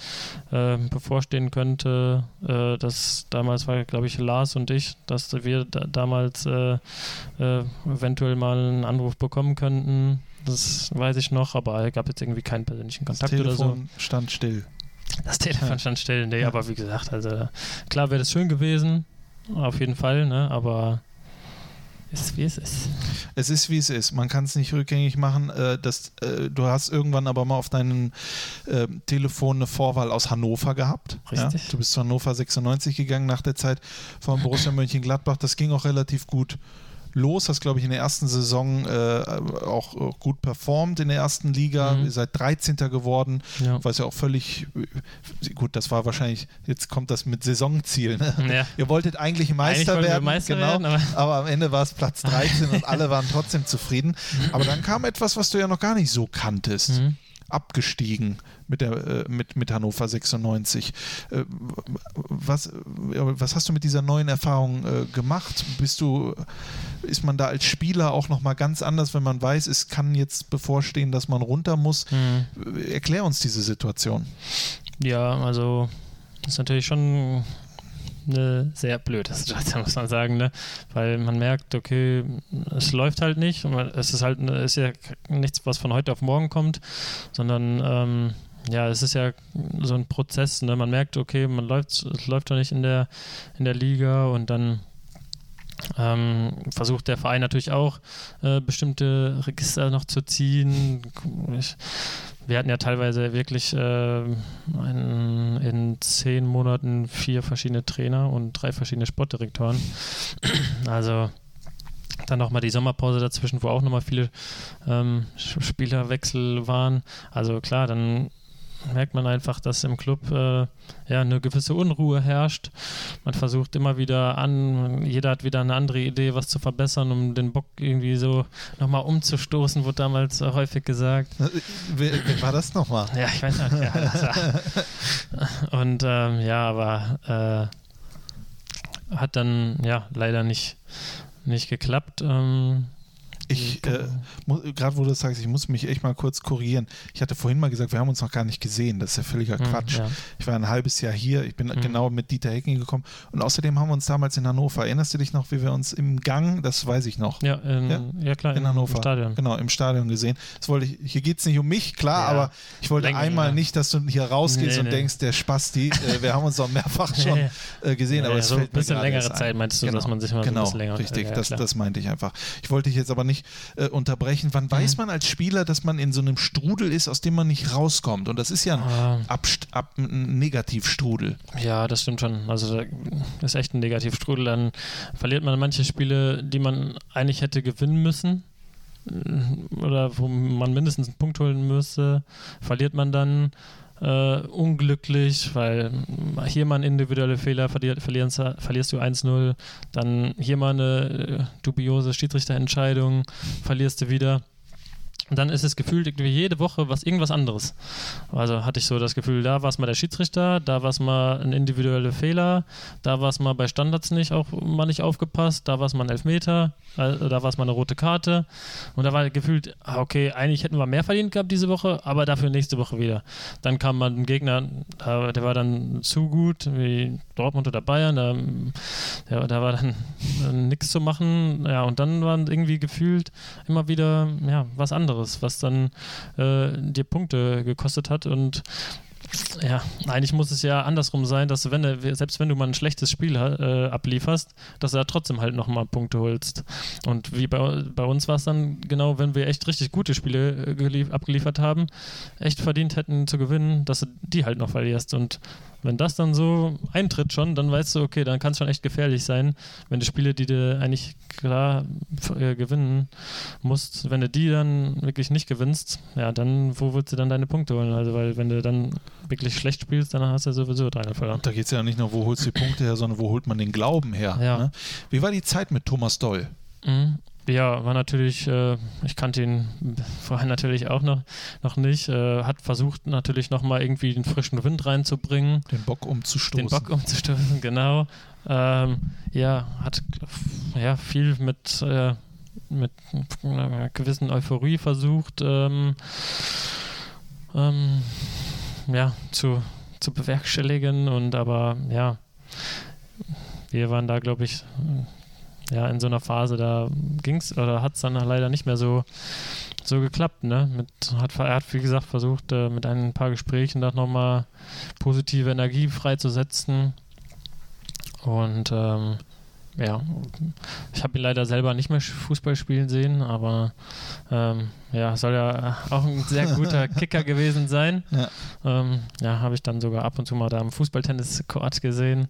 äh, äh bevorstehen könnte. Äh, dass damals war, glaube ich, Lars und ich, dass wir da, damals äh, eventuell mal einen Anruf bekommen könnten. Das weiß ich noch, aber es gab jetzt irgendwie keinen persönlichen Kontakt das Telefon oder so. stand still. Das Telefon ja. stand still, nee, ja. aber wie gesagt, also klar wäre das schön gewesen, auf jeden Fall, ne, aber ist wie es ist. Es ist wie es ist. Man kann es nicht rückgängig machen. Äh, das, äh, du hast irgendwann aber mal auf deinem äh, Telefon eine Vorwahl aus Hannover gehabt. Richtig. Ja? Du bist zu Hannover 96 gegangen nach der Zeit von Borussia <laughs> Mönchengladbach. Das ging auch relativ gut los, hast, glaube ich, in der ersten Saison äh, auch äh, gut performt in der ersten Liga. Mhm. Ihr seid 13. geworden, ja. was ja auch völlig äh, gut, das war wahrscheinlich, jetzt kommt das mit Saisonziel. Ne? Ja. Ihr wolltet eigentlich Meister eigentlich werden, Meister genau, werden, aber, aber, am Ende war es Platz 13 und alle waren trotzdem zufrieden. Aber dann kam etwas, was du ja noch gar nicht so kanntest. Mhm abgestiegen mit, der, äh, mit, mit Hannover 96. Äh, was, was hast du mit dieser neuen Erfahrung äh, gemacht? Bist du, ist man da als Spieler auch nochmal ganz anders, wenn man weiß, es kann jetzt bevorstehen, dass man runter muss? Mhm. Erklär uns diese Situation. Ja, also ist natürlich schon eine sehr blöde Situation, muss man sagen, ne? Weil man merkt, okay, es läuft halt nicht. Es ist halt ist ja nichts, was von heute auf morgen kommt, sondern ähm, ja, es ist ja so ein Prozess, ne? Man merkt, okay, man läuft, es läuft doch nicht in der, in der Liga und dann ähm, versucht der Verein natürlich auch äh, bestimmte Register noch zu ziehen. Ich, wir hatten ja teilweise wirklich äh, in, in zehn Monaten vier verschiedene Trainer und drei verschiedene Sportdirektoren. Also dann nochmal die Sommerpause dazwischen, wo auch nochmal viele ähm, Spielerwechsel waren. Also klar, dann merkt man einfach, dass im Club äh, ja eine gewisse Unruhe herrscht. Man versucht immer wieder an, jeder hat wieder eine andere Idee, was zu verbessern, um den Bock irgendwie so nochmal umzustoßen, wurde damals äh, häufig gesagt. Wer, wer war das nochmal? Ja, ich weiß nicht. Ja, <laughs> Und ähm, ja, aber äh, hat dann ja leider nicht, nicht geklappt. Ähm, ich, äh, gerade wo du das sagst, ich muss mich echt mal kurz korrigieren. Ich hatte vorhin mal gesagt, wir haben uns noch gar nicht gesehen. Das ist ja völliger hm, Quatsch. Ja. Ich war ein halbes Jahr hier. Ich bin mhm. genau mit Dieter Hecking gekommen. Und außerdem haben wir uns damals in Hannover, erinnerst du dich noch, wie wir uns im Gang, das weiß ich noch. Ja, in, ja? ja klar, in Hannover. Im Stadion. Genau, im Stadion gesehen. Das wollte ich, hier geht es nicht um mich, klar, aber ich wollte Länger, einmal nicht, dass du hier rausgehst nee, und nee. denkst, der Spasti, äh, wir haben uns doch mehrfach <laughs> schon äh, gesehen. aber es so ein bisschen längere Zeit meinst du, genau. dass man sich mal genau, ein bisschen länger Richtig, das, das meinte ich einfach. Ich wollte dich jetzt aber nicht äh, unter unterbrechen. Wann mhm. weiß man als Spieler, dass man in so einem Strudel ist, aus dem man nicht rauskommt? Und das ist ja ein, ah. Ab, Ab, ein Negativstrudel. Ja, das stimmt schon. Also das ist echt ein Negativstrudel. Dann verliert man manche Spiele, die man eigentlich hätte gewinnen müssen oder wo man mindestens einen Punkt holen müsste, verliert man dann äh, unglücklich, weil hier mal ein individuelle Fehler verlier, verlierst, verlierst du 1-0, dann hier mal eine äh, dubiose Schiedsrichterentscheidung, verlierst du wieder. Und dann ist es gefühlt irgendwie jede Woche was irgendwas anderes. Also hatte ich so das Gefühl, da war es mal der Schiedsrichter, da war es mal ein individueller Fehler, da war es mal bei Standards nicht auch mal nicht aufgepasst, da war es mal ein Elfmeter, äh, da war es mal eine rote Karte. Und da war gefühlt, ah, okay, eigentlich hätten wir mehr verdient gehabt diese Woche, aber dafür nächste Woche wieder. Dann kam mal ein Gegner, der war dann zu gut, wie Dortmund oder Bayern, da, ja, da war dann <laughs> nichts zu machen. Ja, und dann waren irgendwie gefühlt immer wieder ja, was anderes anderes, was dann äh, dir Punkte gekostet hat. Und ja, eigentlich muss es ja andersrum sein, dass wenn selbst wenn du mal ein schlechtes Spiel äh, ablieferst, dass du da trotzdem halt nochmal Punkte holst. Und wie bei, bei uns war es dann genau, wenn wir echt richtig gute Spiele äh, abgeliefert haben, echt verdient hätten zu gewinnen, dass du die halt noch verlierst. Und wenn das dann so eintritt schon, dann weißt du, okay, dann kann es schon echt gefährlich sein, wenn du Spiele, die du eigentlich klar äh, gewinnen musst, wenn du die dann wirklich nicht gewinnst, ja, dann wo willst du dann deine Punkte holen? Also, weil wenn du dann wirklich schlecht spielst, dann hast du sowieso deine verloren. Da geht es ja nicht nur, wo holst du die Punkte her, sondern wo holt man den Glauben her. Ja. Ne? Wie war die Zeit mit Thomas Doll? Mhm. Ja, war natürlich, äh, ich kannte ihn vorher natürlich auch noch, noch nicht, äh, hat versucht natürlich nochmal irgendwie den frischen Wind reinzubringen. Den Bock umzustoßen. Den Bock umzustoßen, genau. Ähm, ja, hat ja, viel mit, äh, mit einer gewissen Euphorie versucht, ähm, ähm, ja, zu, zu bewerkstelligen und aber ja, wir waren da, glaube ich, ja, in so einer Phase, da ging es oder hat es dann leider nicht mehr so, so geklappt. Ne? Mit, hat, er hat, wie gesagt, versucht, äh, mit ein paar Gesprächen da nochmal positive Energie freizusetzen. Und ähm, ja, ich habe ihn leider selber nicht mehr Fußball spielen sehen, aber ähm, ja, soll ja auch ein sehr guter <laughs> Kicker gewesen sein. Ja, ähm, ja habe ich dann sogar ab und zu mal da im Fußballtennis-Court gesehen,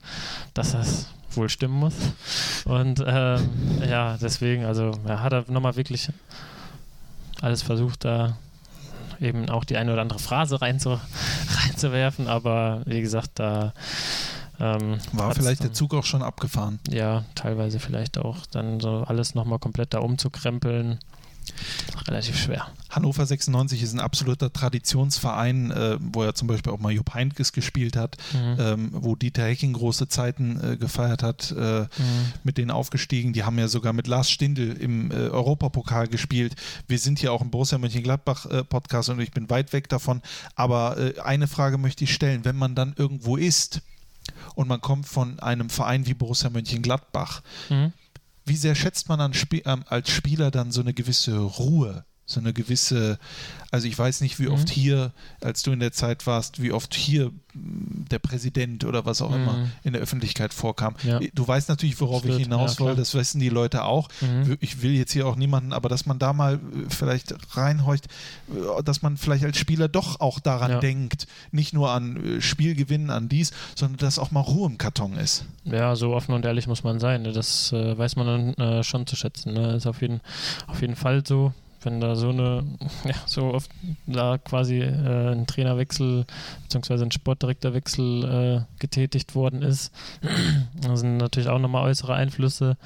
dass das wohl stimmen muss. Und ähm, ja, deswegen, also er hat er nochmal wirklich alles versucht, da eben auch die eine oder andere Phrase reinzu, <laughs> reinzuwerfen, aber wie gesagt, da ähm, war vielleicht dann, der Zug auch schon abgefahren. Ja, teilweise vielleicht auch dann so alles nochmal komplett da umzukrempeln relativ schwer. Hannover 96 ist ein absoluter Traditionsverein, äh, wo er zum Beispiel auch mal Jupp Heynckes gespielt hat, mhm. ähm, wo Dieter Hecking große Zeiten äh, gefeiert hat, äh, mhm. mit denen aufgestiegen. Die haben ja sogar mit Lars Stindl im äh, Europapokal gespielt. Wir sind hier auch im Borussia Mönchengladbach äh, Podcast und ich bin weit weg davon. Aber äh, eine Frage möchte ich stellen, wenn man dann irgendwo ist und man kommt von einem Verein wie Borussia Mönchengladbach, mhm wie sehr schätzt man Sp ähm, als Spieler dann so eine gewisse Ruhe? So eine gewisse, also ich weiß nicht, wie oft mhm. hier, als du in der Zeit warst, wie oft hier der Präsident oder was auch mhm. immer in der Öffentlichkeit vorkam. Ja. Du weißt natürlich, worauf Stimmt. ich hinaus ja, will, das wissen die Leute auch. Mhm. Ich will jetzt hier auch niemanden, aber dass man da mal äh, vielleicht reinhorcht, äh, dass man vielleicht als Spieler doch auch daran ja. denkt, nicht nur an äh, Spielgewinnen, an dies, sondern dass auch mal Ruhe im Karton ist. Ja, so offen und ehrlich muss man sein. Ne? Das weiß man dann schon zu schätzen. Ne? Ist auf jeden, auf jeden Fall so wenn da so eine, <laughs> ja, so oft da quasi äh, ein Trainerwechsel bzw. ein Sportdirektorwechsel äh, getätigt worden ist, <clears throat> da sind natürlich auch nochmal äußere Einflüsse,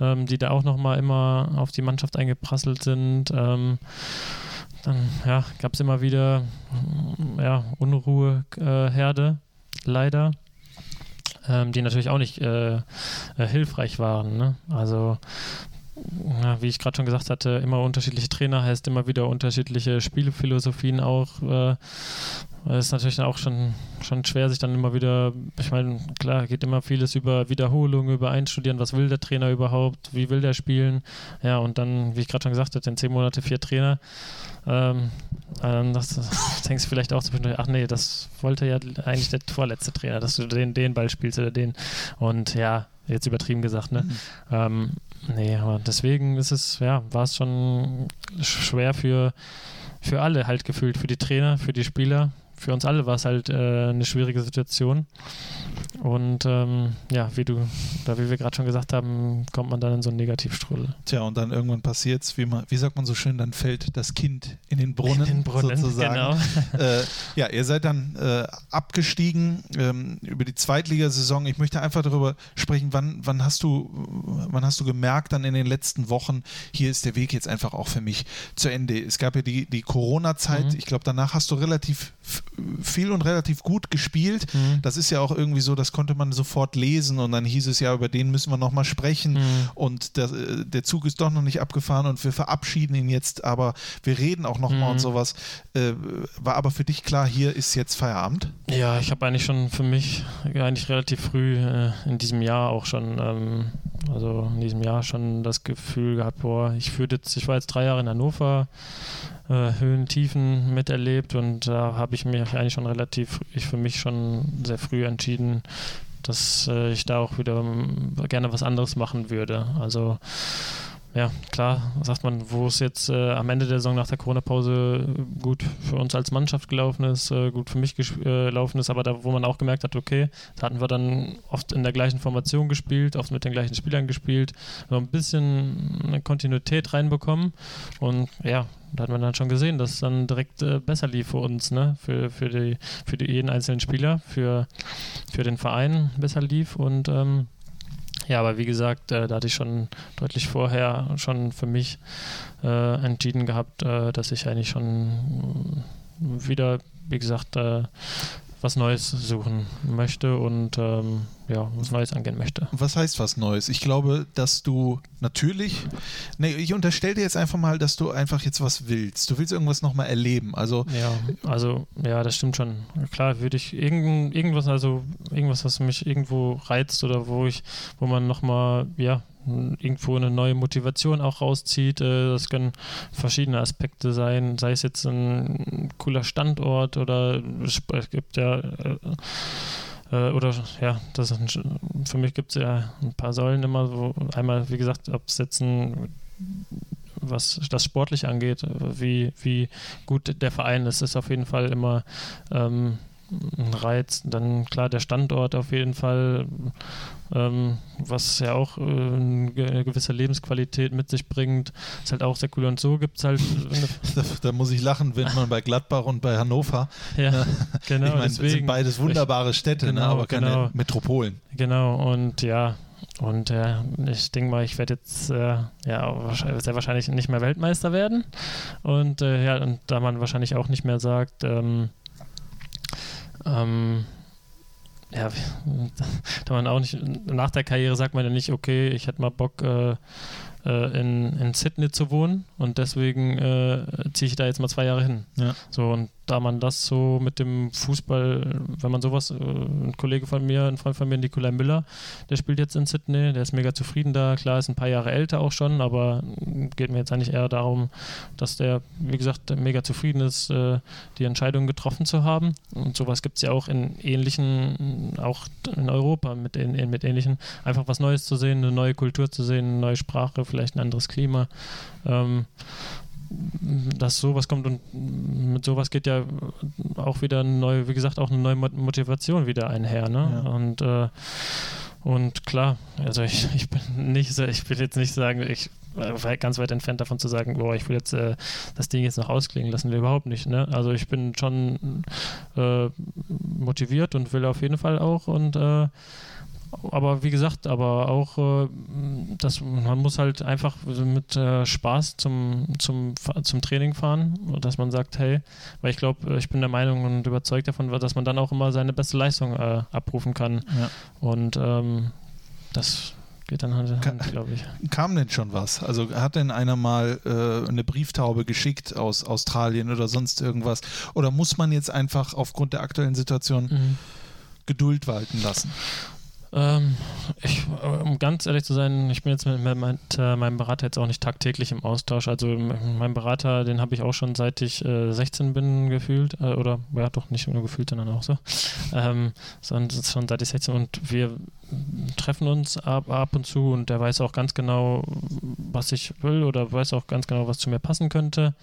ähm, die da auch nochmal immer auf die Mannschaft eingeprasselt sind. Ähm, dann ja, gab es immer wieder ja, Unruheherde, äh, leider. Ähm, die natürlich auch nicht äh, äh, hilfreich waren. Ne? Also wie ich gerade schon gesagt hatte, immer unterschiedliche Trainer heißt immer wieder unterschiedliche Spielphilosophien auch. Äh, es ist natürlich auch schon, schon schwer, sich dann immer wieder, ich meine, klar, geht immer vieles über Wiederholung, über Einstudieren, was will der Trainer überhaupt, wie will der spielen. Ja, und dann, wie ich gerade schon gesagt hatte, in zehn Monate vier Trainer. Ähm, ähm, das, das <laughs> denkst du vielleicht auch zwischendurch, ach nee, das wollte ja eigentlich der vorletzte Trainer, dass du den, den Ball spielst oder den. Und ja, jetzt übertrieben gesagt, ne? Mhm. Ähm, Nee, aber deswegen ist es, ja, war es schon schwer für, für alle halt gefühlt, für die Trainer, für die Spieler, für uns alle war es halt äh, eine schwierige Situation. Und ähm, ja, wie du, da wie wir gerade schon gesagt haben, kommt man dann in so einen Negativstrudel. Tja, und dann irgendwann passiert es, wie, wie sagt man so schön, dann fällt das Kind in den Brunnen, in den Brunnen sozusagen. Genau. <laughs> Äh, ja, ihr seid dann äh, abgestiegen ähm, über die Zweitligasaison. Ich möchte einfach darüber sprechen, wann, wann, hast du, wann hast du gemerkt, dann in den letzten Wochen, hier ist der Weg jetzt einfach auch für mich zu Ende. Es gab ja die, die Corona-Zeit, mhm. ich glaube, danach hast du relativ viel und relativ gut gespielt. Mhm. Das ist ja auch irgendwie so, das konnte man sofort lesen und dann hieß es ja, über den müssen wir nochmal sprechen mhm. und der, der, Zug ist doch noch nicht abgefahren und wir verabschieden ihn jetzt, aber wir reden auch nochmal mhm. und sowas. Äh, war aber für dich klar, hier ist jetzt Feierabend? Ja, ich habe eigentlich schon für mich eigentlich relativ früh äh, in diesem Jahr auch schon, ähm, also in diesem Jahr schon das Gefühl gehabt, boah, ich jetzt, ich war jetzt drei Jahre in Hannover, äh, Höhen, Tiefen miterlebt und da habe ich mich eigentlich schon relativ, ich für mich schon sehr früh entschieden, dass äh, ich da auch wieder ähm, gerne was anderes machen würde. Also ja, klar, sagt man, wo es jetzt äh, am Ende der Saison nach der Corona-Pause gut für uns als Mannschaft gelaufen ist, äh, gut für mich äh, gelaufen ist, aber da, wo man auch gemerkt hat, okay, da hatten wir dann oft in der gleichen Formation gespielt, oft mit den gleichen Spielern gespielt, so ein bisschen eine Kontinuität reinbekommen und ja, da hat man dann schon gesehen, dass es dann direkt äh, besser lief für uns, ne? für, für, die, für die jeden einzelnen Spieler, für, für den Verein besser lief und ähm, Ja, aber wie gesagt, äh, da hatte ich schon deutlich vorher schon für mich äh, entschieden gehabt, äh, dass ich eigentlich schon wieder, wie gesagt, äh, was Neues suchen möchte und ähm, ja, was Neues angehen möchte. Was heißt was Neues? Ich glaube, dass du natürlich, nee, ich unterstelle dir jetzt einfach mal, dass du einfach jetzt was willst. Du willst irgendwas nochmal erleben. Also ja, also ja, das stimmt schon. Klar, würde ich irgend, irgendwas, also irgendwas, was mich irgendwo reizt oder wo ich, wo man nochmal, ja, irgendwo eine neue Motivation auch rauszieht. Äh, das können verschiedene Aspekte sein, sei es jetzt ein cooler Standort oder es gibt ja äh, äh, oder ja, das für mich gibt es ja ein paar Säulen immer, wo einmal, wie gesagt, ob es jetzt ein was das sportlich angeht, wie, wie gut der Verein ist, ist auf jeden Fall immer ähm, ein Reiz. Dann klar der Standort auf jeden Fall, ähm, was ja auch äh, eine gewisse Lebensqualität mit sich bringt. Ist halt auch sehr cool. Und so gibt es halt. <laughs> Da, da, muss ich lachen, wenn man bei Gladbach und bei Hannover. Ja, <laughs> genau. Ich meine, das sind beides wunderbare Städte, ne, genau, ne, aber keine genau. Metropolen. Genau, und ja, und äh, ich denke mal, ich werde jetzt äh, ja sehr wahrscheinlich nicht mehr Weltmeister werden. Und äh, ja, und da man wahrscheinlich auch nicht mehr sagt, ähm, ähm, ja, <laughs> da man auch nicht, nach der Karriere sagt man ja nicht, okay, ich hätte mal Bock, äh, äh, in, in Sydney zu wohnen und deswegen äh, ziehe ich da jetzt mal zwei Jahre hin. Ja. So, und da man das so mit dem Fußball, wenn man sowas, äh, ein Kollege von mir, ein Freund von mir, Nikolai Müller, der spielt jetzt in Sydney, der ist mega zufrieden da, klar ist ein paar Jahre älter auch schon, aber geht mir jetzt eigentlich eher darum, dass der, wie gesagt, mega zufrieden ist, äh, die Entscheidung getroffen zu haben. Und sowas gibt es ja auch in ähnlichen, auch in Europa mit, in, mit ähnlichen, einfach was Neues zu sehen, eine neue Kultur zu sehen, eine neue Sprache, vielleicht ein anderes Klima. Ähm, dass sowas kommt und mit sowas geht ja auch wieder eine neue, wie gesagt, auch eine neue Motivation wieder einher. Ne? Ja. Und, äh, und klar, also ich, ich bin nicht ich will jetzt nicht sagen, ich war ganz weit entfernt davon zu sagen, boah, ich will jetzt äh, das Ding jetzt noch ausklingen lassen, überhaupt nicht. Ne? Also ich bin schon äh, motiviert und will auf jeden Fall auch und äh, aber wie gesagt, aber auch, äh, dass man muss halt einfach mit äh, Spaß zum, zum, zum Training fahren, dass man sagt, hey, weil ich glaube, ich bin der Meinung und überzeugt davon, dass man dann auch immer seine beste Leistung äh, abrufen kann. Ja. Und ähm, das geht dann Hand in Hand, glaube ich. Kam denn schon was? Also hat denn einer mal äh, eine Brieftaube geschickt aus Australien oder sonst irgendwas? Oder muss man jetzt einfach aufgrund der aktuellen Situation mhm. Geduld walten lassen? Ähm, ich, um ganz ehrlich zu sein, ich bin jetzt mit, mit, mit äh, meinem Berater jetzt auch nicht tagtäglich im Austausch. Also mein Berater, den habe ich auch schon seit ich äh, 16 bin gefühlt. Äh, oder ja, doch nicht nur gefühlt, sondern auch so. Ähm, sondern schon seit ich 16 und wir treffen uns ab, ab und zu und der weiß auch ganz genau, was ich will oder weiß auch ganz genau, was zu mir passen könnte.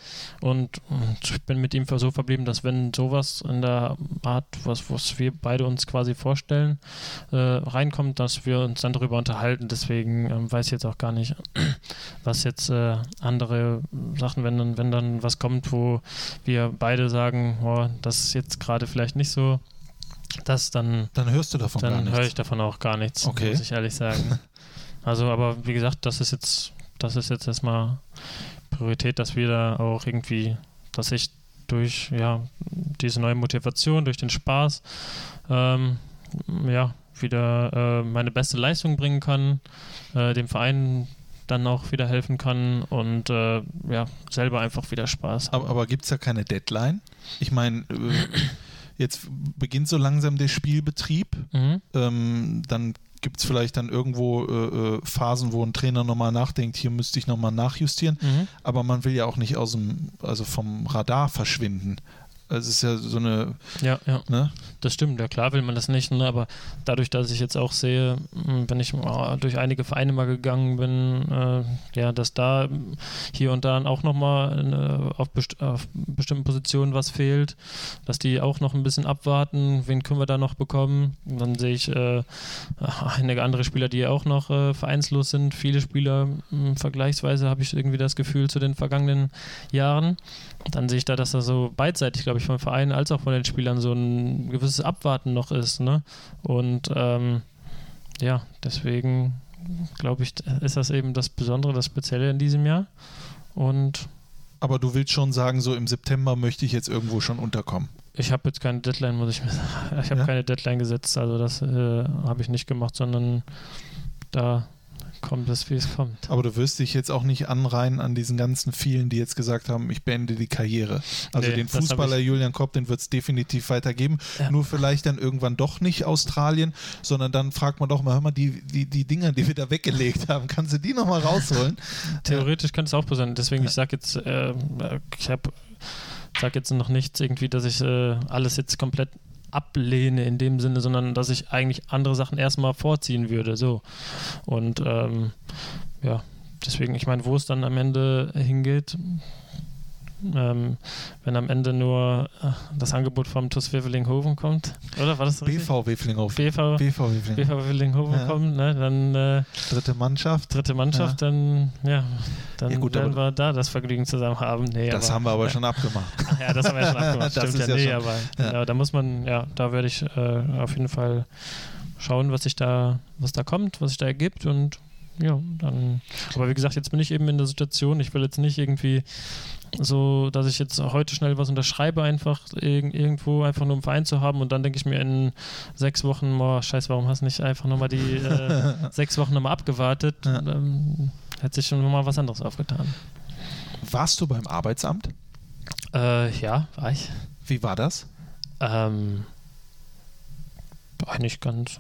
Und, und ich bin mit ihm so verblieben, dass wenn sowas in der Art, was, was wir beide uns quasi vorstellen, äh, reinkommt, dass wir uns dann darüber unterhalten. Deswegen ähm, weiß ich jetzt auch gar nicht, <clears throat> was jetzt äh, andere Sachen, wenn dann, wenn dann was kommt, wo wir beide sagen, oh, das ist jetzt gerade vielleicht nicht so das dann. Dann hörst du davon gar nichts. Dann höre ich davon auch gar nichts, okay. muss ich ehrlich sagen. <laughs> also, aber wie gesagt, das ist jetzt, das ist jetzt erstmal Priorität, dass wir da auch irgendwie, dass ich durch ja, diese neue Motivation, durch den Spaß, ähm, ja, wieder äh, meine beste Leistung bringen kann, äh, dem Verein dann auch wieder helfen kann und äh, ja, selber einfach wieder Spaß. Aber, aber gibt es ja keine Deadline? Ich meine, äh, Jetzt beginnt so langsam der Spielbetrieb. Mhm. Ähm, dann gibt es vielleicht dann irgendwo äh, äh, Phasen, wo ein Trainer nochmal nachdenkt, hier müsste ich nochmal nachjustieren. Mhm. Aber man will ja auch nicht aus dem, also vom Radar verschwinden. Es ist ja so eine. Ja, ja. Ne? Das stimmt, ja klar will man das nicht, ne? aber dadurch, dass ich jetzt auch sehe, hm, wenn ich durch einige Vereine mal gegangen bin, äh, ja, dass da hier und da auch nochmal äh, auf, best auf bestimmten Positionen was fehlt, dass die auch noch ein bisschen abwarten, wen können wir da noch bekommen. dann sehe ich äh, einige andere Spieler, die auch noch äh, vereinslos sind. Viele Spieler hm, vergleichsweise habe ich irgendwie das Gefühl zu den vergangenen Jahren. Dann sehe ich da, dass da so beidseitig, glaube ich, vom Verein als auch von den Spielern so ein gewisses Abwarten noch ist. Ne? Und ähm, ja, deswegen glaube ich, ist das eben das Besondere, das Spezielle in diesem Jahr. Und aber du willst schon sagen, so im September möchte ich jetzt irgendwo schon unterkommen. Ich habe jetzt keine Deadline, muss ich mir sagen. <laughs> Ich habe ja? keine Deadline gesetzt, also das äh, habe ich nicht gemacht, sondern da kommt es, wie es kommt. Aber du wirst dich jetzt auch nicht anreihen an diesen ganzen vielen, die jetzt gesagt haben, ich beende die Karriere. Also nee, den Fußballer Julian Kopp, den wird es definitiv weitergeben. Ja. Nur vielleicht dann irgendwann doch nicht Australien, sondern dann fragt man doch mal, hör mal, die, die, die Dinger, die wir da weggelegt haben, kannst du die nochmal rausholen? <laughs> Theoretisch könnte es auch passieren. Deswegen, ja. ich sage jetzt, äh, ich habe sage jetzt noch nichts irgendwie, dass ich äh, alles jetzt komplett ablehne in dem Sinne, sondern dass ich eigentlich andere Sachen erstmal vorziehen würde. So. Und ähm, ja, deswegen, ich meine, wo es dann am Ende hingeht, ähm, wenn am Ende nur äh, das Angebot vom TuS Wevelinghofen kommt, oder war das richtig? BV Wevelinghofen. BV, BV Wevelinghofen ja. kommt, ne, dann äh, dritte Mannschaft. Dritte Mannschaft, ja. dann ja, dann ja, gut, werden wir da das Vergnügen zusammen haben. Nee, das aber, haben wir aber schon abgemacht. <laughs> ja, das haben wir schon abgemacht. <laughs> Stimmt ja, nee, aber genau, da muss man, ja, da werde ich äh, auf jeden Fall schauen, was sich da, was da kommt, was sich da ergibt und ja, dann. Aber wie gesagt, jetzt bin ich eben in der Situation, ich will jetzt nicht irgendwie so, dass ich jetzt heute schnell was unterschreibe, einfach irg irgendwo, einfach nur im Verein zu haben und dann denke ich mir in sechs Wochen, boah, scheiße, warum hast du nicht einfach nochmal die äh, <laughs> sechs Wochen nochmal abgewartet? Ja. Ähm, hätte sich schon nochmal was anderes aufgetan. Warst du beim Arbeitsamt? Äh, ja, war ich. Wie war das? Ähm, eigentlich ganz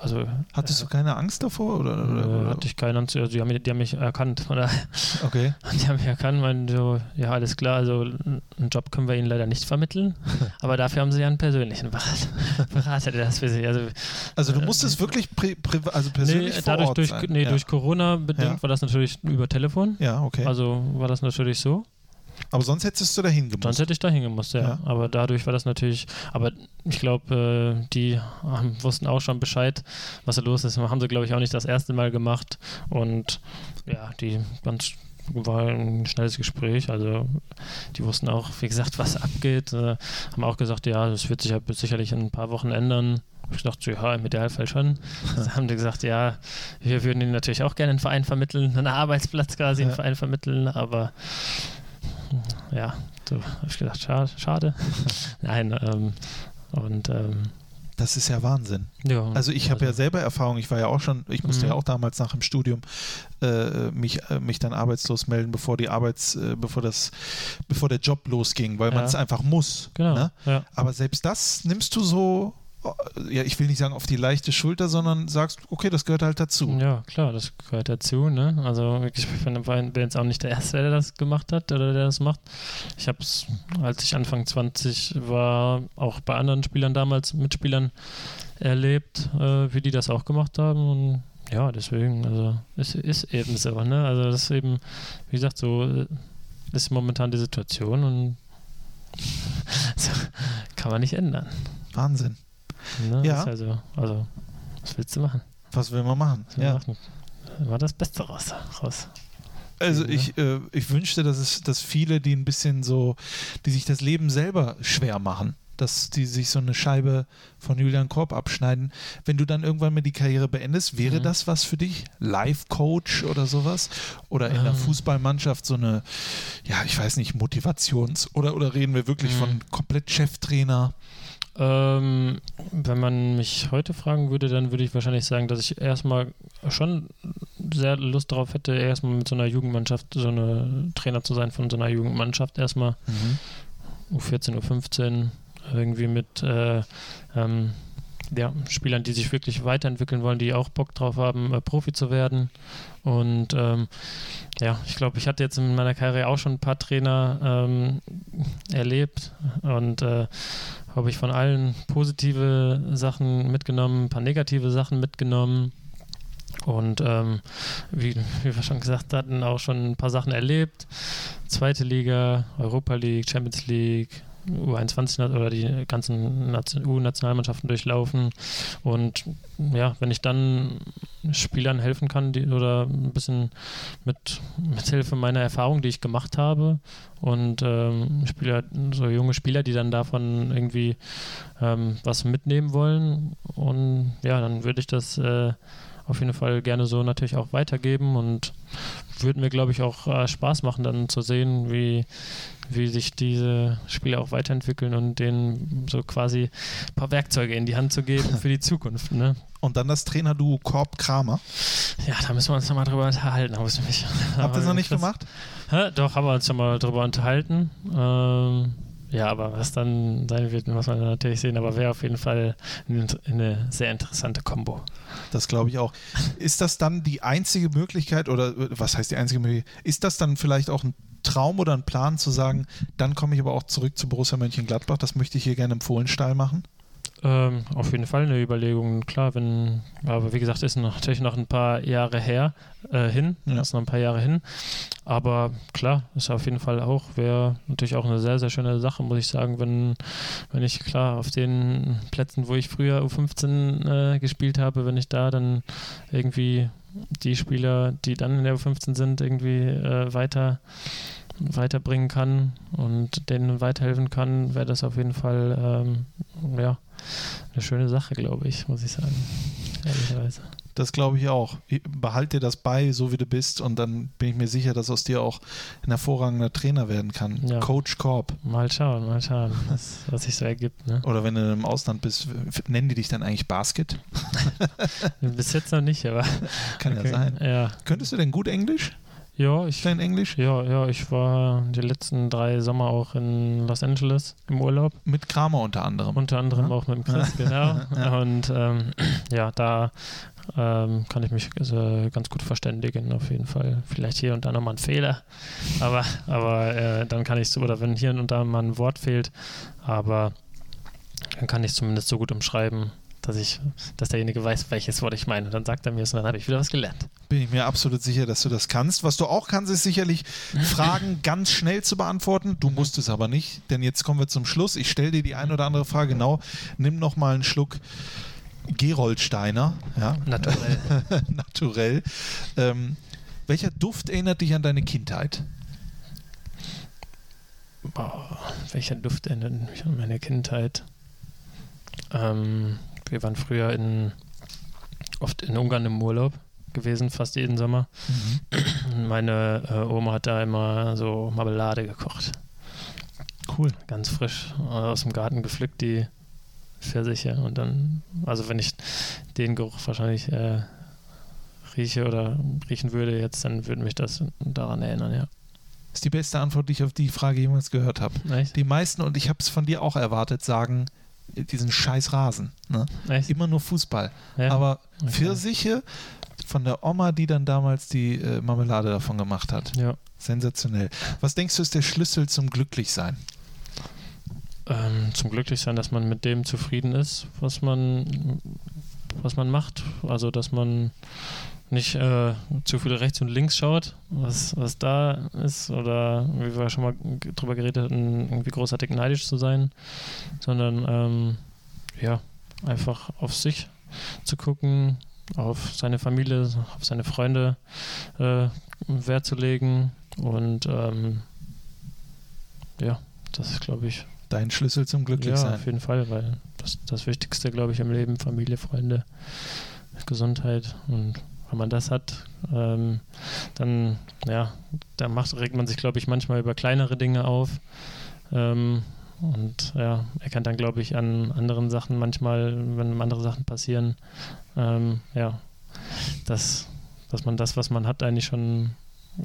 also, Hattest äh, du keine Angst davor? Oder, oder, oder? Hatte ich keine Angst. Also die, haben, die haben mich erkannt. Oder? Okay. <laughs> Die haben mich erkannt, meinen so, ja, alles klar, also einen Job können wir ihnen leider nicht vermitteln, <laughs> aber dafür haben sie ja einen persönlichen Berater, <laughs> der das für sie. Also, also du musstest äh, wirklich also persönlich nee, dadurch durch, sein. Nee, ja. durch Corona bedingt ja. war das natürlich über Telefon. Ja, okay. Also war das natürlich so. Aber sonst hättest du dahin gemusst. Sonst hätte ich dahin gemusst, ja. ja. Aber dadurch war das natürlich, aber ich glaube, äh, die wussten auch schon Bescheid, was da los ist. Haben sie, glaube ich, auch nicht das erste Mal gemacht. Und ja, die ganz war ein schnelles Gespräch. Also die wussten auch, wie gesagt, was abgeht. Äh, haben auch gesagt, ja, das wird sich ja sicherlich in ein paar Wochen ändern. Ich dachte, ja, im Idealfall schon. Dann haben die gesagt, ja, wir würden ihnen natürlich auch gerne einen Verein vermitteln, einen Arbeitsplatz quasi, einen ja. Verein vermitteln, aber ja, so habe ich gedacht, schade. schade. <laughs> Nein, ähm, und ähm, das ist ja Wahnsinn. Ja, also ich habe also, ja selber Erfahrung, ich war ja auch schon, ich musste ja mhm. auch damals nach dem Studium äh, mich, äh, mich dann arbeitslos melden, bevor die Arbeits, äh, bevor das, bevor der Job losging, weil ja. man es einfach muss. Genau. Ne? Ja. Aber selbst das nimmst du so ja, ich will nicht sagen auf die leichte Schulter, sondern sagst, okay, das gehört halt dazu. Ja, klar, das gehört dazu. Ne? Also wirklich, ich bin jetzt auch nicht der Erste, der das gemacht hat oder der das macht. Ich habe es, als ich Anfang 20 war, auch bei anderen Spielern damals, Mitspielern erlebt, äh, wie die das auch gemacht haben. Und ja, deswegen, also es ist eben so. Ne? Also das ist eben, wie gesagt, so äh, ist momentan die Situation und <laughs> kann man nicht ändern. Wahnsinn. Ne? Ja. Also, also, was willst du machen? Was will man machen? Ja. Machen? War das Beste raus. raus. Also ich, äh, ich wünschte, dass es, dass viele, die ein bisschen so, die sich das Leben selber schwer machen, dass die sich so eine Scheibe von Julian Korb abschneiden. Wenn du dann irgendwann mal die Karriere beendest, wäre mhm. das was für dich? Life-Coach oder sowas? Oder in ähm. der Fußballmannschaft so eine, ja, ich weiß nicht, Motivations- oder, oder reden wir wirklich mhm. von komplett Cheftrainer? Ähm, wenn man mich heute fragen würde, dann würde ich wahrscheinlich sagen, dass ich erstmal schon sehr Lust darauf hätte, erstmal mit so einer Jugendmannschaft, so eine Trainer zu sein von so einer Jugendmannschaft erstmal. Mhm. U14, U15, irgendwie mit äh, ähm, ja, Spielern, die sich wirklich weiterentwickeln wollen, die auch Bock drauf haben, äh, Profi zu werden. Und ähm, ja, ich glaube, ich hatte jetzt in meiner Karriere auch schon ein paar Trainer ähm, erlebt und äh, habe ich von allen positive Sachen mitgenommen, ein paar negative Sachen mitgenommen. Und ähm, wie, wie, wir schon gesagt hatten, auch schon ein paar Sachen erlebt. Zweite Liga, Europa League, Champions League, U21 oder die ganzen U-Nationalmannschaften durchlaufen. Und ja, wenn ich dann Spielern helfen kann die, oder ein bisschen mit, mit Hilfe meiner Erfahrung, die ich gemacht habe und ähm, Spieler, so junge Spieler, die dann davon irgendwie ähm, was mitnehmen wollen und ja, dann würde ich das äh, auf jeden Fall gerne so natürlich auch weitergeben und würde mir, glaube ich, auch äh, Spaß machen, dann zu sehen, wie, wie sich diese Spiele auch weiterentwickeln und denen so quasi ein paar Werkzeuge in die Hand zu geben für die <laughs> Zukunft. Ne? Und dann das Trainerduo Korb Kramer. Ja, da müssen wir uns nochmal drüber unterhalten. <laughs> Habt ihr es noch nicht <laughs> gemacht? Hä? Doch, haben wir uns schon mal drüber unterhalten. Ähm, ja, aber was dann sein wird, muss man natürlich sehen. Aber wäre auf jeden Fall eine, eine sehr interessante Kombo. Das glaube ich auch. Ist das dann die einzige Möglichkeit oder was heißt die einzige Möglichkeit? Ist das dann vielleicht auch ein Traum oder ein Plan zu sagen, dann komme ich aber auch zurück zu Borussia Mönchengladbach? Das möchte ich hier gerne im Fohlenstall machen? Ähm, auf jeden Fall eine Überlegung, klar, wenn, aber wie gesagt, ist natürlich noch ein paar Jahre her, äh, hin, ja. ist noch ein paar Jahre hin, aber klar, ist auf jeden Fall auch, wäre natürlich auch eine sehr, sehr schöne Sache, muss ich sagen, wenn, wenn ich, klar, auf den Plätzen, wo ich früher U15 äh, gespielt habe, wenn ich da dann irgendwie die Spieler, die dann in der U15 sind, irgendwie äh, weiter weiterbringen kann und denen weiterhelfen kann, wäre das auf jeden Fall ähm, ja, eine schöne Sache, glaube ich, muss ich sagen. Ehrlicherweise. Das glaube ich auch. Behalt dir das bei, so wie du bist, und dann bin ich mir sicher, dass aus dir auch ein hervorragender Trainer werden kann. Ja. Coach Korb. Mal schauen, mal schauen, was, was sich so ergibt. Ne? Oder wenn du im Ausland bist, nennen die dich dann eigentlich Basket? <laughs> Bis jetzt noch nicht, aber. <laughs> Kann okay. ja sein. Ja. Könntest du denn gut Englisch? Ja, ich. Dein Englisch? Ja, ja, ich war die letzten drei Sommer auch in Los Angeles im Urlaub. Mit Kramer unter anderem. Unter anderem ja. auch mit Chris, <laughs> genau. ja. Und ähm, <clears throat> ja, da ähm, kann ich mich äh, ganz gut verständigen, auf jeden Fall. Vielleicht hier und da nochmal ein Fehler, aber, aber äh, dann kann ich so, oder wenn hier und da mal ein Wort fehlt, aber dann kann ich es zumindest so gut umschreiben, dass ich, dass derjenige weiß, welches Wort ich meine. Und dann sagt er mir es und dann habe ich wieder was gelernt. Bin ich mir absolut sicher, dass du das kannst. Was du auch kannst, ist sicherlich Fragen <laughs> ganz schnell zu beantworten. Du musst es aber nicht, denn jetzt kommen wir zum Schluss. Ich stelle dir die eine oder andere Frage genau. Nimm noch mal einen Schluck Geroldsteiner. Ja. Naturell. <laughs> Naturell. Ähm, welcher Duft erinnert dich an deine Kindheit? Boah, welcher Duft erinnert mich an meine Kindheit? Ähm, wir waren früher in, oft in Ungarn im Urlaub gewesen, fast jeden Sommer. Mhm. Meine äh, Oma hat da immer so Marmelade gekocht. Cool. Ganz frisch äh, aus dem Garten gepflückt, die Pfirsiche. Und dann, also wenn ich den Geruch wahrscheinlich äh, rieche oder riechen würde jetzt, dann würde mich das daran erinnern, ja. Das ist die beste Antwort, die ich auf die Frage jemals gehört habe. Die meisten, und ich habe es von dir auch erwartet, sagen diesen scheiß Rasen. Ne? Immer nur Fußball. Ja. Aber okay. Pfirsiche von der Oma, die dann damals die äh, Marmelade davon gemacht hat. Ja. Sensationell. Was denkst du, ist der Schlüssel zum Glücklichsein? Ähm, zum Glücklichsein, dass man mit dem zufrieden ist, was man, was man macht. Also, dass man nicht äh, zu viel rechts und links schaut, was, was da ist, oder wie wir schon mal drüber geredet hatten, irgendwie großartig neidisch zu sein, sondern ähm, ja, einfach auf sich zu gucken, auf seine Familie, auf seine Freunde äh, Wert zu legen und ähm, ja, das ist, glaube ich, dein Schlüssel zum Glücklichsein. Ja, auf jeden Fall, weil das das Wichtigste, glaube ich, im Leben, Familie, Freunde, Gesundheit und wenn man das hat, ähm, dann, ja, da macht, regt man sich, glaube ich, manchmal über kleinere Dinge auf. Ähm, und ja, erkennt dann, glaube ich, an anderen Sachen manchmal, wenn andere Sachen passieren, ähm, ja, dass, dass man das, was man hat, eigentlich schon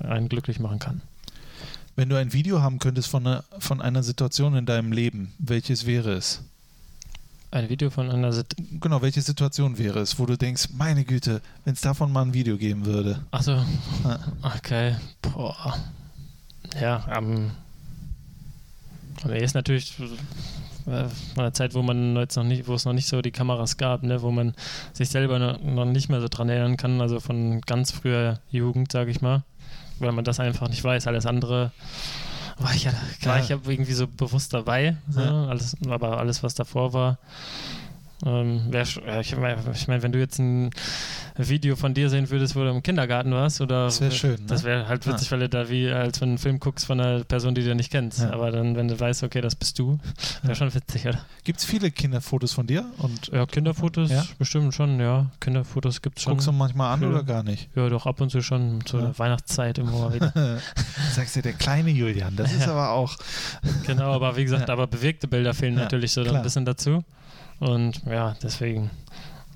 einen glücklich machen kann. Wenn du ein Video haben könntest von einer, von einer Situation in deinem Leben, welches wäre es? Ein Video von einer Sit Genau, welche Situation wäre es, wo du denkst, meine Güte, wenn es davon mal ein Video geben würde? Achso. Okay. Boah. Ja, am. Um, ist natürlich äh, von der Zeit, wo man jetzt noch nicht, wo es noch nicht so die Kameras gab, ne, wo man sich selber noch, noch nicht mehr so dran erinnern kann, also von ganz früher Jugend, sage ich mal, weil man das einfach nicht weiß. Alles andere war ich ja, klar, ja. ich habe irgendwie so bewusst dabei, so, alles, aber alles, was davor war, Ähm, wär, ich meine, mein, wenn du jetzt ein Video von dir sehen würdest, wo du im Kindergarten warst, oder. Das wäre schön. Ne? Das wäre halt witzig, ja. weil du da wie, als wenn du einen Film guckst von einer Person, die du nicht kennst. Ja. Aber dann, wenn du weißt, okay, das bist du, wäre ja. schon witzig, oder? Gibt es viele Kinderfotos von dir? Und ja, Kinderfotos bestimmt schon, ja. Kinderfotos gibt es schon. Guckst du manchmal an oder gar nicht? Ja, doch ab und zu schon. Zur Weihnachtszeit immer mal wieder. <laughs> Sagst du, der kleine Julian, das ist aber auch. genau, aber wie gesagt, aber bewegte Bilder fehlen natürlich so ein bisschen dazu. Und ja, deswegen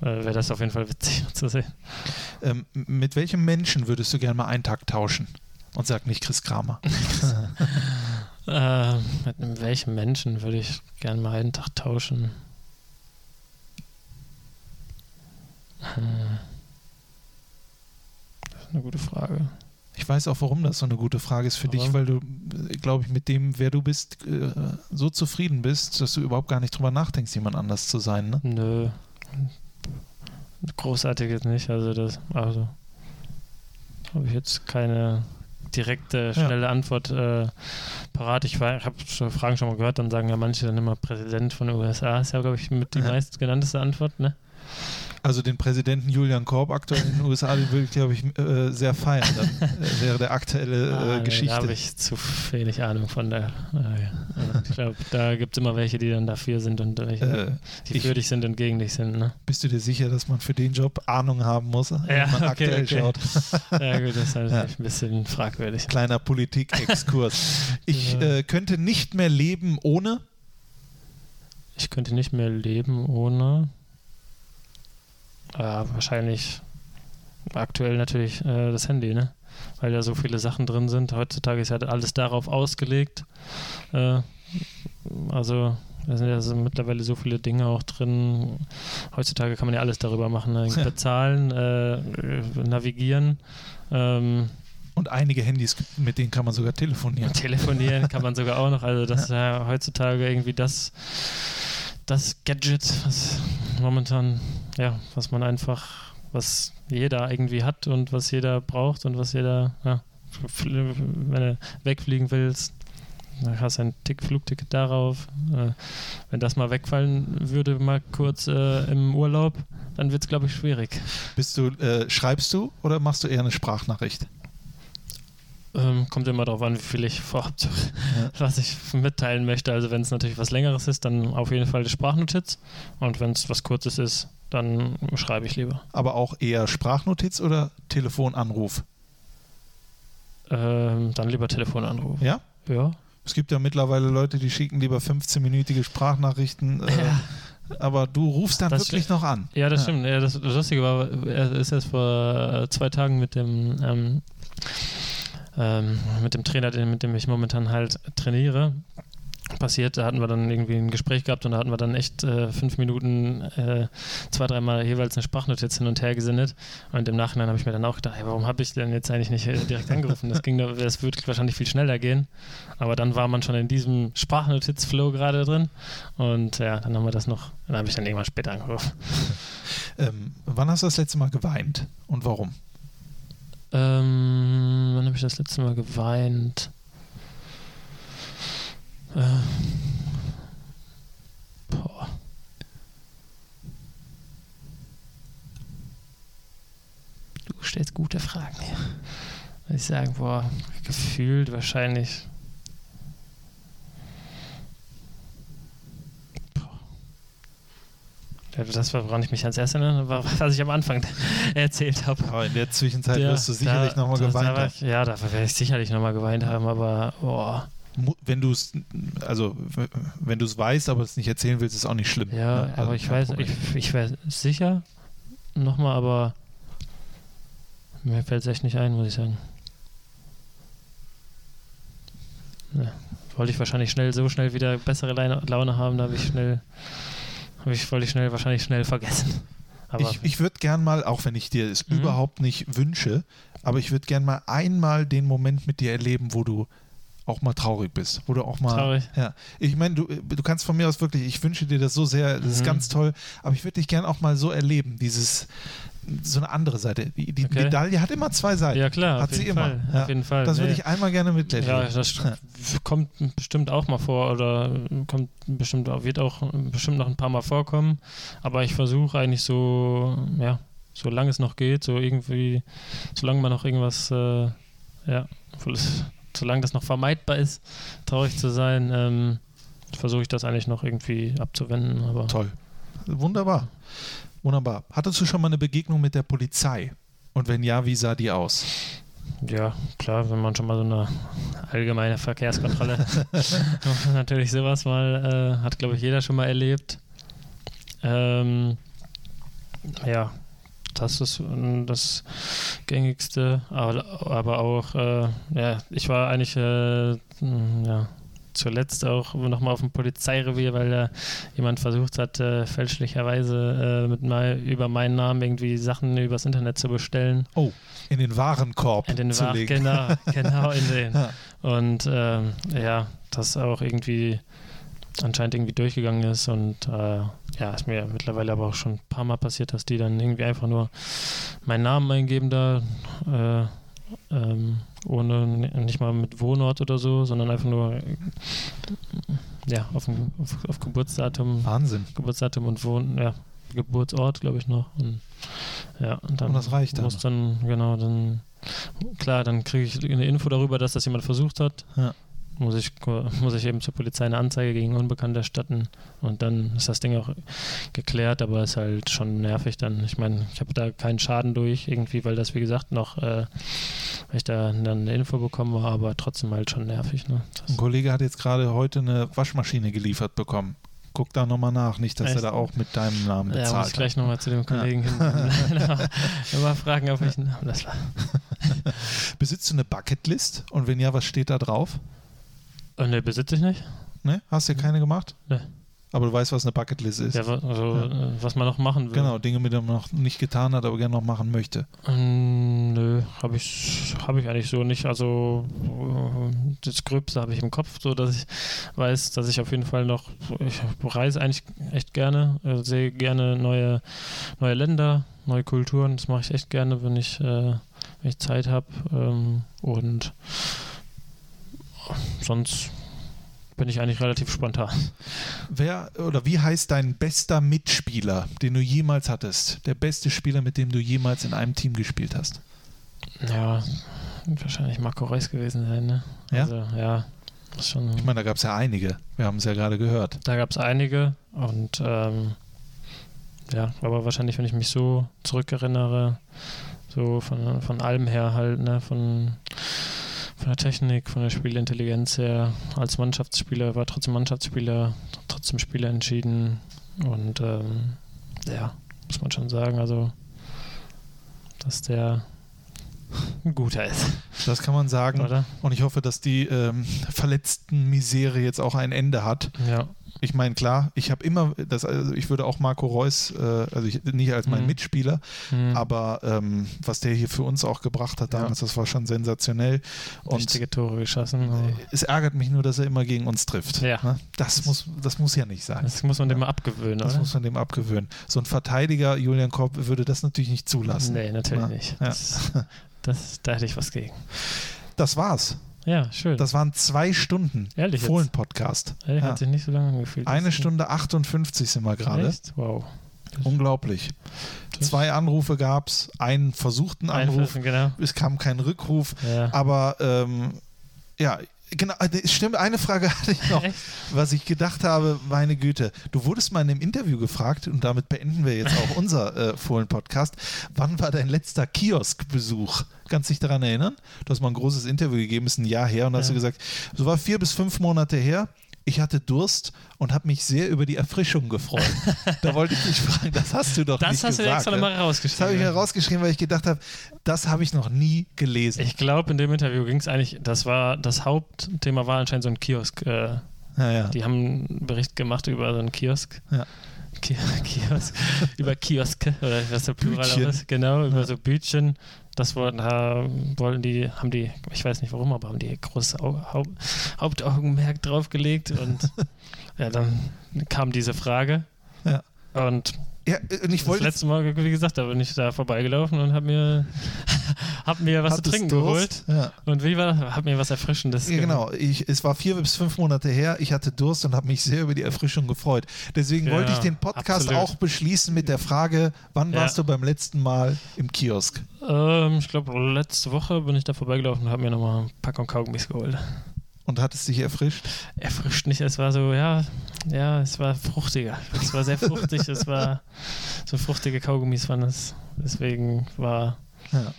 äh, wäre das auf jeden Fall witzig <laughs> zu sehen. Ähm, mit welchem Menschen würdest du gerne mal einen Tag tauschen? Und sag nicht Chris Kramer. <laughs> äh, mit welchem Menschen würde ich gerne mal einen Tag tauschen? Hm. Das ist eine gute Frage. Ich weiß auch, warum das so eine gute Frage ist für warum? dich, weil du, glaube ich, mit dem, wer du bist, äh, so zufrieden bist, dass du überhaupt gar nicht drüber nachdenkst, jemand anders zu sein. Ne? Nö. Großartiges nicht. Also das, also habe ich jetzt keine direkte, schnelle ja. Antwort äh, parat. Ich, ich habe Fragen schon mal gehört, dann sagen ja manche dann immer Präsident von den USA. Ist ja, glaube ich, mit die ja. meistgenannteste Antwort, ne? Also den Präsidenten Julian Korb aktuell in den USA, den würde ich, glaube ich, äh, sehr feiern. Dann äh, wäre der aktuelle äh, ah, Geschichte. Da habe ich zu wenig Ahnung von der. Also ich glaube, da gibt es immer welche, die dann dafür sind und welche, äh, die ich, für dich sind und gegen dich sind. Ne? Bist du dir sicher, dass man für den Job Ahnung haben muss, wenn ja, man okay, aktuell okay. schaut? <laughs> Ja gut, das ist halt ja. ein bisschen fragwürdig. Kleiner Politik-Exkurs. Ich. Äh, könnte nicht mehr leben ohne. Ich könnte nicht mehr leben ohne ja, wahrscheinlich aktuell natürlich äh, das Handy, ne? Weil da so viele Sachen drin sind. Heutzutage ist ja alles darauf ausgelegt. Äh, also da sind ja so mittlerweile so viele Dinge auch drin. Heutzutage kann man ja alles darüber machen. Ne? Bezahlen, äh, navigieren. Ähm, und einige Handys, mit denen kann man sogar telefonieren. Telefonieren kann man sogar auch noch. Also das ist ja heutzutage irgendwie das, das Gadget, was momentan ja, was man einfach, was jeder irgendwie hat und was jeder braucht und was jeder, ja, wenn du wegfliegen willst, dann hast du ein Tick Flugticket darauf. Äh, wenn das mal wegfallen würde, mal kurz äh, im Urlaub, dann wird es, glaube ich, schwierig. Bist du, äh, schreibst du oder machst du eher eine Sprachnachricht? Ähm, kommt immer darauf an, wie viel ich vorab, ja. <laughs> was ich mitteilen möchte. Also wenn es natürlich was Längeres ist, dann auf jeden Fall die Sprachnotiz. Und wenn es was Kurzes ist, dann schreibe ich lieber. Aber auch eher Sprachnotiz oder Telefonanruf? Ähm, dann lieber Telefonanruf. Ja? Ja. Es gibt ja mittlerweile Leute, die schicken lieber 15-minütige Sprachnachrichten. Äh, ja. Aber du rufst dann das wirklich noch an. Ja, das ja. stimmt. Ja, das, das Lustige war, er ist erst vor zwei Tagen mit dem ähm, ähm, mit dem Trainer, mit dem ich momentan halt trainiere, passiert. Da hatten wir dann irgendwie ein Gespräch gehabt und da hatten wir dann echt äh, fünf Minuten äh, zwei, dreimal jeweils eine Sprachnotiz hin und her gesendet. Und im Nachhinein habe ich mir dann auch gedacht, hey, warum habe ich denn jetzt eigentlich nicht äh, direkt angerufen? Das ging, das würde wahrscheinlich viel schneller gehen. Aber dann war man schon in diesem Sprachnotiz-Flow gerade drin. Und ja, dann haben wir das noch, dann habe ich dann irgendwann später angerufen. <laughs> Ähm, wann hast du das letzte Mal geweint und warum? Ähm, wann habe ich das letzte Mal geweint? Äh, boah. Du stellst gute Fragen. Würde ich sagen, boah, gefühlt wahrscheinlich Das, woran ich mich als erstes erinnere, war, was ich am Anfang <laughs> erzählt habe. Aber in der Zwischenzeit ja, wirst du sicherlich nochmal geweint haben. Ja, da werde ich sicherlich nochmal geweint haben, aber boah. Wenn du es, also wenn du es weißt, aber es nicht erzählen willst, ist auch nicht schlimm. Ja, ne? also aber ich weiß, ich, ich wäre sicher nochmal, aber mir fällt es echt nicht ein, muss ich sagen. Ja, wollte ich wahrscheinlich schnell, so schnell wieder bessere Laune haben, da habe ich schnell habe ich, wollte ich schnell, wahrscheinlich schnell vergessen. Aber ich, ich würde gern mal, auch wenn ich dir es mhm. überhaupt nicht wünsche, aber ich würde gern mal einmal den Moment mit dir erleben, wo du auch mal traurig bist, wo du auch mal. Traurig. Ja. Ich meine, du, du kannst von mir aus wirklich, ich wünsche dir das so sehr, das mhm. ist ganz toll, aber ich würde dich gern auch mal so erleben, dieses so eine andere Seite. Die, die okay. Medaille hat immer zwei Seiten. Ja, klar, hat sie immer. Ja. Auf jeden Fall. Das würde ich einmal gerne mitlesen. Ja, das kommt bestimmt auch mal vor oder kommt bestimmt wird auch bestimmt noch ein paar Mal vorkommen. Aber ich versuche eigentlich so, ja, solange es noch geht, so irgendwie, solange man noch irgendwas, äh, ja, solange das noch vermeidbar ist, traurig zu sein, ähm, versuche ich das eigentlich noch irgendwie abzuwenden. Aber Toll. Wunderbar. Wunderbar. Hattest du schon mal eine Begegnung mit der Polizei? Und wenn ja, wie sah die aus? Ja, klar, wenn man schon mal so eine allgemeine Verkehrskontrolle <laughs> natürlich sowas mal äh, hat, glaube ich, jeder schon mal erlebt. Ähm, ja, das ist das gängigste, aber, aber auch, äh, ja, ich war eigentlich, äh, ja, zuletzt auch nochmal auf dem Polizeirevier, weil da jemand versucht hat, äh, fälschlicherweise äh, mit mal über meinen Namen irgendwie Sachen übers Internet zu bestellen. Oh, in den Warenkorb in den zu War legen. Genau, genau in den. <laughs> Und ähm, ja, das auch irgendwie anscheinend irgendwie durchgegangen ist und äh, ja, ist mir mittlerweile aber auch schon ein paar Mal passiert, dass die dann irgendwie einfach nur meinen Namen eingeben da äh, ähm, ohne nicht mal mit Wohnort oder so, sondern einfach nur ja, auf, auf, auf Geburtsdatum. Wahnsinn. Geburtsdatum und Wohn, ja, Geburtsort, glaube ich, noch. Und, ja, und, dann und das reicht dann. Muss dann, genau, dann, klar, dann kriege ich eine Info darüber, dass das jemand versucht hat. Ja muss ich, muss ich eben zur Polizei eine Anzeige gegen Unbekannt erstatten und dann ist das Ding auch geklärt, aber es ist halt schon nervig dann. Ich meine, ich habe da keinen Schaden durch irgendwie, weil das wie gesagt noch, äh, weil ich da dann eine Info bekommen habe, aber trotzdem halt schon nervig. Ne? Ein Kollege hat jetzt gerade heute eine Waschmaschine geliefert bekommen. Guck da nochmal nach, nicht, dass Echt? er da auch mit deinem Namen bezahlt. Ja, muss ich gleich nochmal zu dem Kollegen ja. hin. <laughs> <laughs> mal fragen, auf welchen Namen das war. Besitzt du eine Bucketlist? Und wenn ja, was steht da drauf? Äh, ne, besitze ich nicht. Ne? Hast du keine gemacht? Ne. Aber du weißt, was eine Bucketlist ist. Ja, also, ja. Äh, was man noch machen will. Genau, Dinge, die man noch nicht getan hat, aber gerne noch machen möchte. Ähm, nö, habe ich, hab ich eigentlich so nicht. Also äh, das Gröbste habe ich im Kopf, so dass ich weiß, dass ich auf jeden Fall noch, ich reise eigentlich echt gerne, also sehe gerne neue, neue Länder, neue Kulturen. Das mache ich echt gerne, wenn ich, äh, wenn ich Zeit habe. Ähm, und sonst bin ich eigentlich relativ spontan. Wer oder wie heißt dein bester Mitspieler, den du jemals hattest? Der beste Spieler, mit dem du jemals in einem Team gespielt hast? Ja, wahrscheinlich Marco Reus gewesen sein, ne? Ja. Also, ja. Schon, ich meine, da gab es ja einige. Wir haben es ja gerade gehört. Da gab es einige und ähm, ja, aber wahrscheinlich, wenn ich mich so zurückerinnere, so von, von allem her halt, ne, von von der Technik, von der Spielintelligenz her. Als Mannschaftsspieler war trotzdem Mannschaftsspieler, trotzdem Spieler entschieden. Und ähm, ja, muss man schon sagen, also dass der ein <laughs> guter ist. Das kann man sagen. Oder? Und ich hoffe, dass die ähm, verletzten Misere jetzt auch ein Ende hat. Ja ich meine, klar, ich habe immer, das, also ich würde auch Marco Reus, äh, also ich, nicht als mein mhm. Mitspieler, mhm. aber ähm, was der hier für uns auch gebracht hat damals, ja. das war schon sensationell. Und Wichtige Tore geschossen. Äh, es ärgert mich nur, dass er immer gegen uns trifft. Ja. Ne? Das, muss, das muss ja nicht sein. Das muss man ja. dem abgewöhnen, Das oder? muss man dem abgewöhnen. So ein Verteidiger, Julian Kopp, würde das natürlich nicht zulassen. Nee, natürlich ne? nicht. Das, das, da hätte ich was gegen. Das war's. Ja, schön. Das waren zwei Stunden Ehrlich Fohlen-Podcast. Ehrlich, ja. hat sich nicht so lange angefühlt. Eine Stunde 58 sind wir gerade. Wow. Unglaublich. Zwei Anrufe gab es, einen versuchten Anruf. Genau. Es kam kein Rückruf. Ja. Aber ähm, ja, Genau, äh, stimmt, eine Frage <laughs> hatte ich noch, was ich gedacht habe, meine Güte. Du wurdest mal in einem Interview gefragt, und damit beenden wir jetzt auch <laughs> unser äh, Fohlen-Podcast. Wann war dein letzter Kioskbesuch? Kannst du dich daran erinnern? Du hast mal ein großes Interview gegeben, ist ein Jahr her, und ja. hast du gesagt, so war vier bis fünf Monate her ich hatte Durst und habe mich sehr über die Erfrischung gefreut. da wollte ich dich fragen, das hast du doch das nicht gesagt. Das hast du extra nochmal rausgeschrieben. Das habe ich herausgeschrieben, weil ich gedacht habe, das habe ich noch nie gelesen. Ich glaube, in dem Interview ging es eigentlich, das war, das Hauptthema war anscheinend so ein Kiosk. Äh, ja, ja. Die haben einen Bericht gemacht über so einen Kiosk. Ja. <laughs> Kiosk, über Kioske oder was der Plural ist, genau, über so Bütchen das wollten, wollten die, haben die, ich weiß nicht warum, aber haben die großes Haupt, Hauptaugenmerk draufgelegt und <laughs> ja, dann kam diese Frage. Ja. Und ja, und ich wollte das letzte Mal, wie gesagt, da bin ich da vorbeigelaufen und habe mir, <laughs> hab mir was zu trinken Durst? geholt. Ja. Und wie war das? Hab mir was Erfrischendes Ja, genau. Ich, es war vier bis fünf Monate her. Ich hatte Durst und habe mich sehr über die Erfrischung gefreut. Deswegen Ja, wollte ich den Podcast absolut. auch beschließen mit der Frage: Wann warst du beim letzten Mal im Kiosk? Ähm, ich glaube, letzte Woche bin ich da vorbeigelaufen und habe mir nochmal eine Packung Kaugummis geholt. Und hat es dich erfrischt? Erfrischt nicht, es war so, ja, ja, es war fruchtiger. Es war sehr fruchtig, es war so fruchtige Kaugummis waren es. Deswegen war, Ja.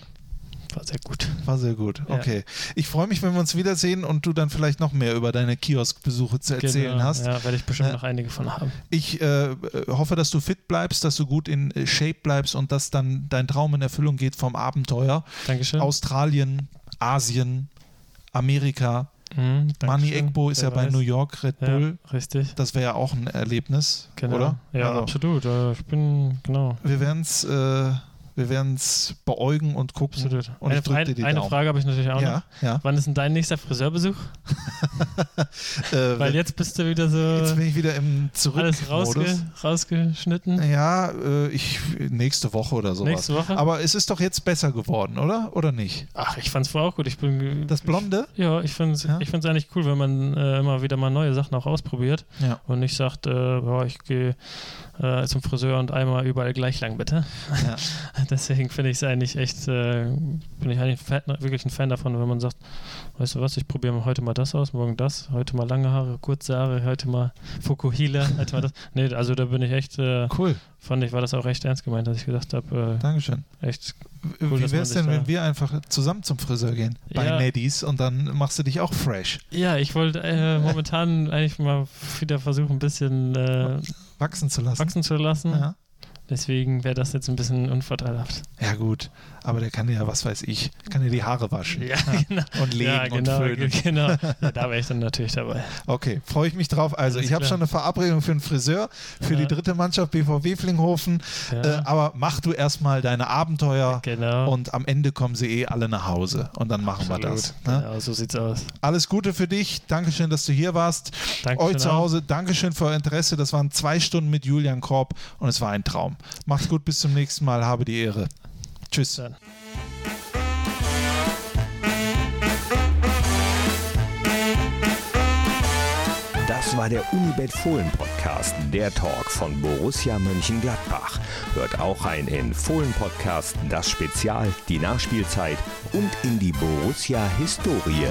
war sehr gut. War sehr gut. Ja. Okay. Ich freue mich, wenn wir uns wiedersehen und du dann vielleicht noch mehr über deine Kioskbesuche zu erzählen Genau, hast. Ja, werde ich bestimmt Ja. noch einige von haben. Ich äh, hoffe, dass du fit bleibst, dass du gut in äh, Shape bleibst und dass dann dein Traum in Erfüllung geht vom Abenteuer. Dankeschön. Australien, Asien, Amerika. Mhm, Manny Dankeschön. Egbo ist ja bei weiß. New York, Red Ja, Bull. richtig. Das wäre ja auch ein Erlebnis, Genau. oder? Ja, Also, absolut. Äh, Ich bin, genau, Wir werden es äh, wir werden's beäugen und gucken. absolut. Und eine ich dir eine, Daumen. Frage habe ich natürlich auch Ja, noch. ja. Wann ist denn dein nächster Friseurbesuch? <laughs> Äh, Weil jetzt bist du wieder so jetzt bin ich wieder im alles Zurückmodus. rausge rausgeschnitten. Ja, äh, ich nächste Woche oder sowas. Nächste Woche? Aber es ist doch jetzt besser geworden, oder? Oder nicht? Ach, ich fand's vorher auch gut. Ich bin Das Blonde? Ja, ich finde es Ja? ich find's eigentlich cool, wenn man äh, immer wieder mal neue Sachen auch ausprobiert Ja. und nicht sagt, äh, ich gehe äh, zum Friseur und einmal überall gleich lang, bitte. Ja. <laughs> Deswegen finde ich es eigentlich echt, äh, bin ich eigentlich ein Fan, wirklich ein Fan davon, wenn man sagt, weißt du was, ich probiere heute mal das aus, morgen das, heute mal lange Haare, kurze Haare, heute mal Fukuhila, <laughs> heute mal das. Nee, also da bin ich echt, äh, Cool, fand ich, war das auch echt ernst gemeint, dass ich gesagt habe, äh, echt, Wie dass wäre es denn, wenn wir einfach zusammen zum Friseur gehen? Bei Ja. Neddies und dann machst du dich auch fresh. ja, ich wollte äh, momentan eigentlich mal wieder versuchen, ein bisschen äh, Wachsen zu lassen. wachsen zu lassen. Ja. Deswegen wäre das jetzt ein bisschen unvorteilhaft. ja, gut. Aber der kann ja, was weiß ich, kann ja die Haare waschen. Ja, genau. Und legen ja, genau, und föhnen. genau. Ja, da wäre ich dann natürlich dabei. <laughs> Okay, freue ich mich drauf. Also, Alles ich habe schon eine Verabredung für einen Friseur, für die dritte Mannschaft BVW Flinghofen. Äh, aber mach du erstmal deine Abenteuer genau. und am Ende kommen sie eh alle nach Hause. Und dann machen wir das. Absolut. Ne? Genau, so sieht's aus. Alles Gute für dich. Dankeschön, dass du hier warst. Danke Euch zu Hause, Dankeschön für euer Interesse. Das waren zwei Stunden mit Julian Korb und es war ein Traum. Macht's gut, bis zum nächsten Mal. Habe die Ehre. Tschüss. Das war der Unibet Fohlen Podcast, der Talk von Borussia Mönchengladbach. Hört auch rein in Fohlen Podcast, das Spezial, die Nachspielzeit und in die Borussia Historie.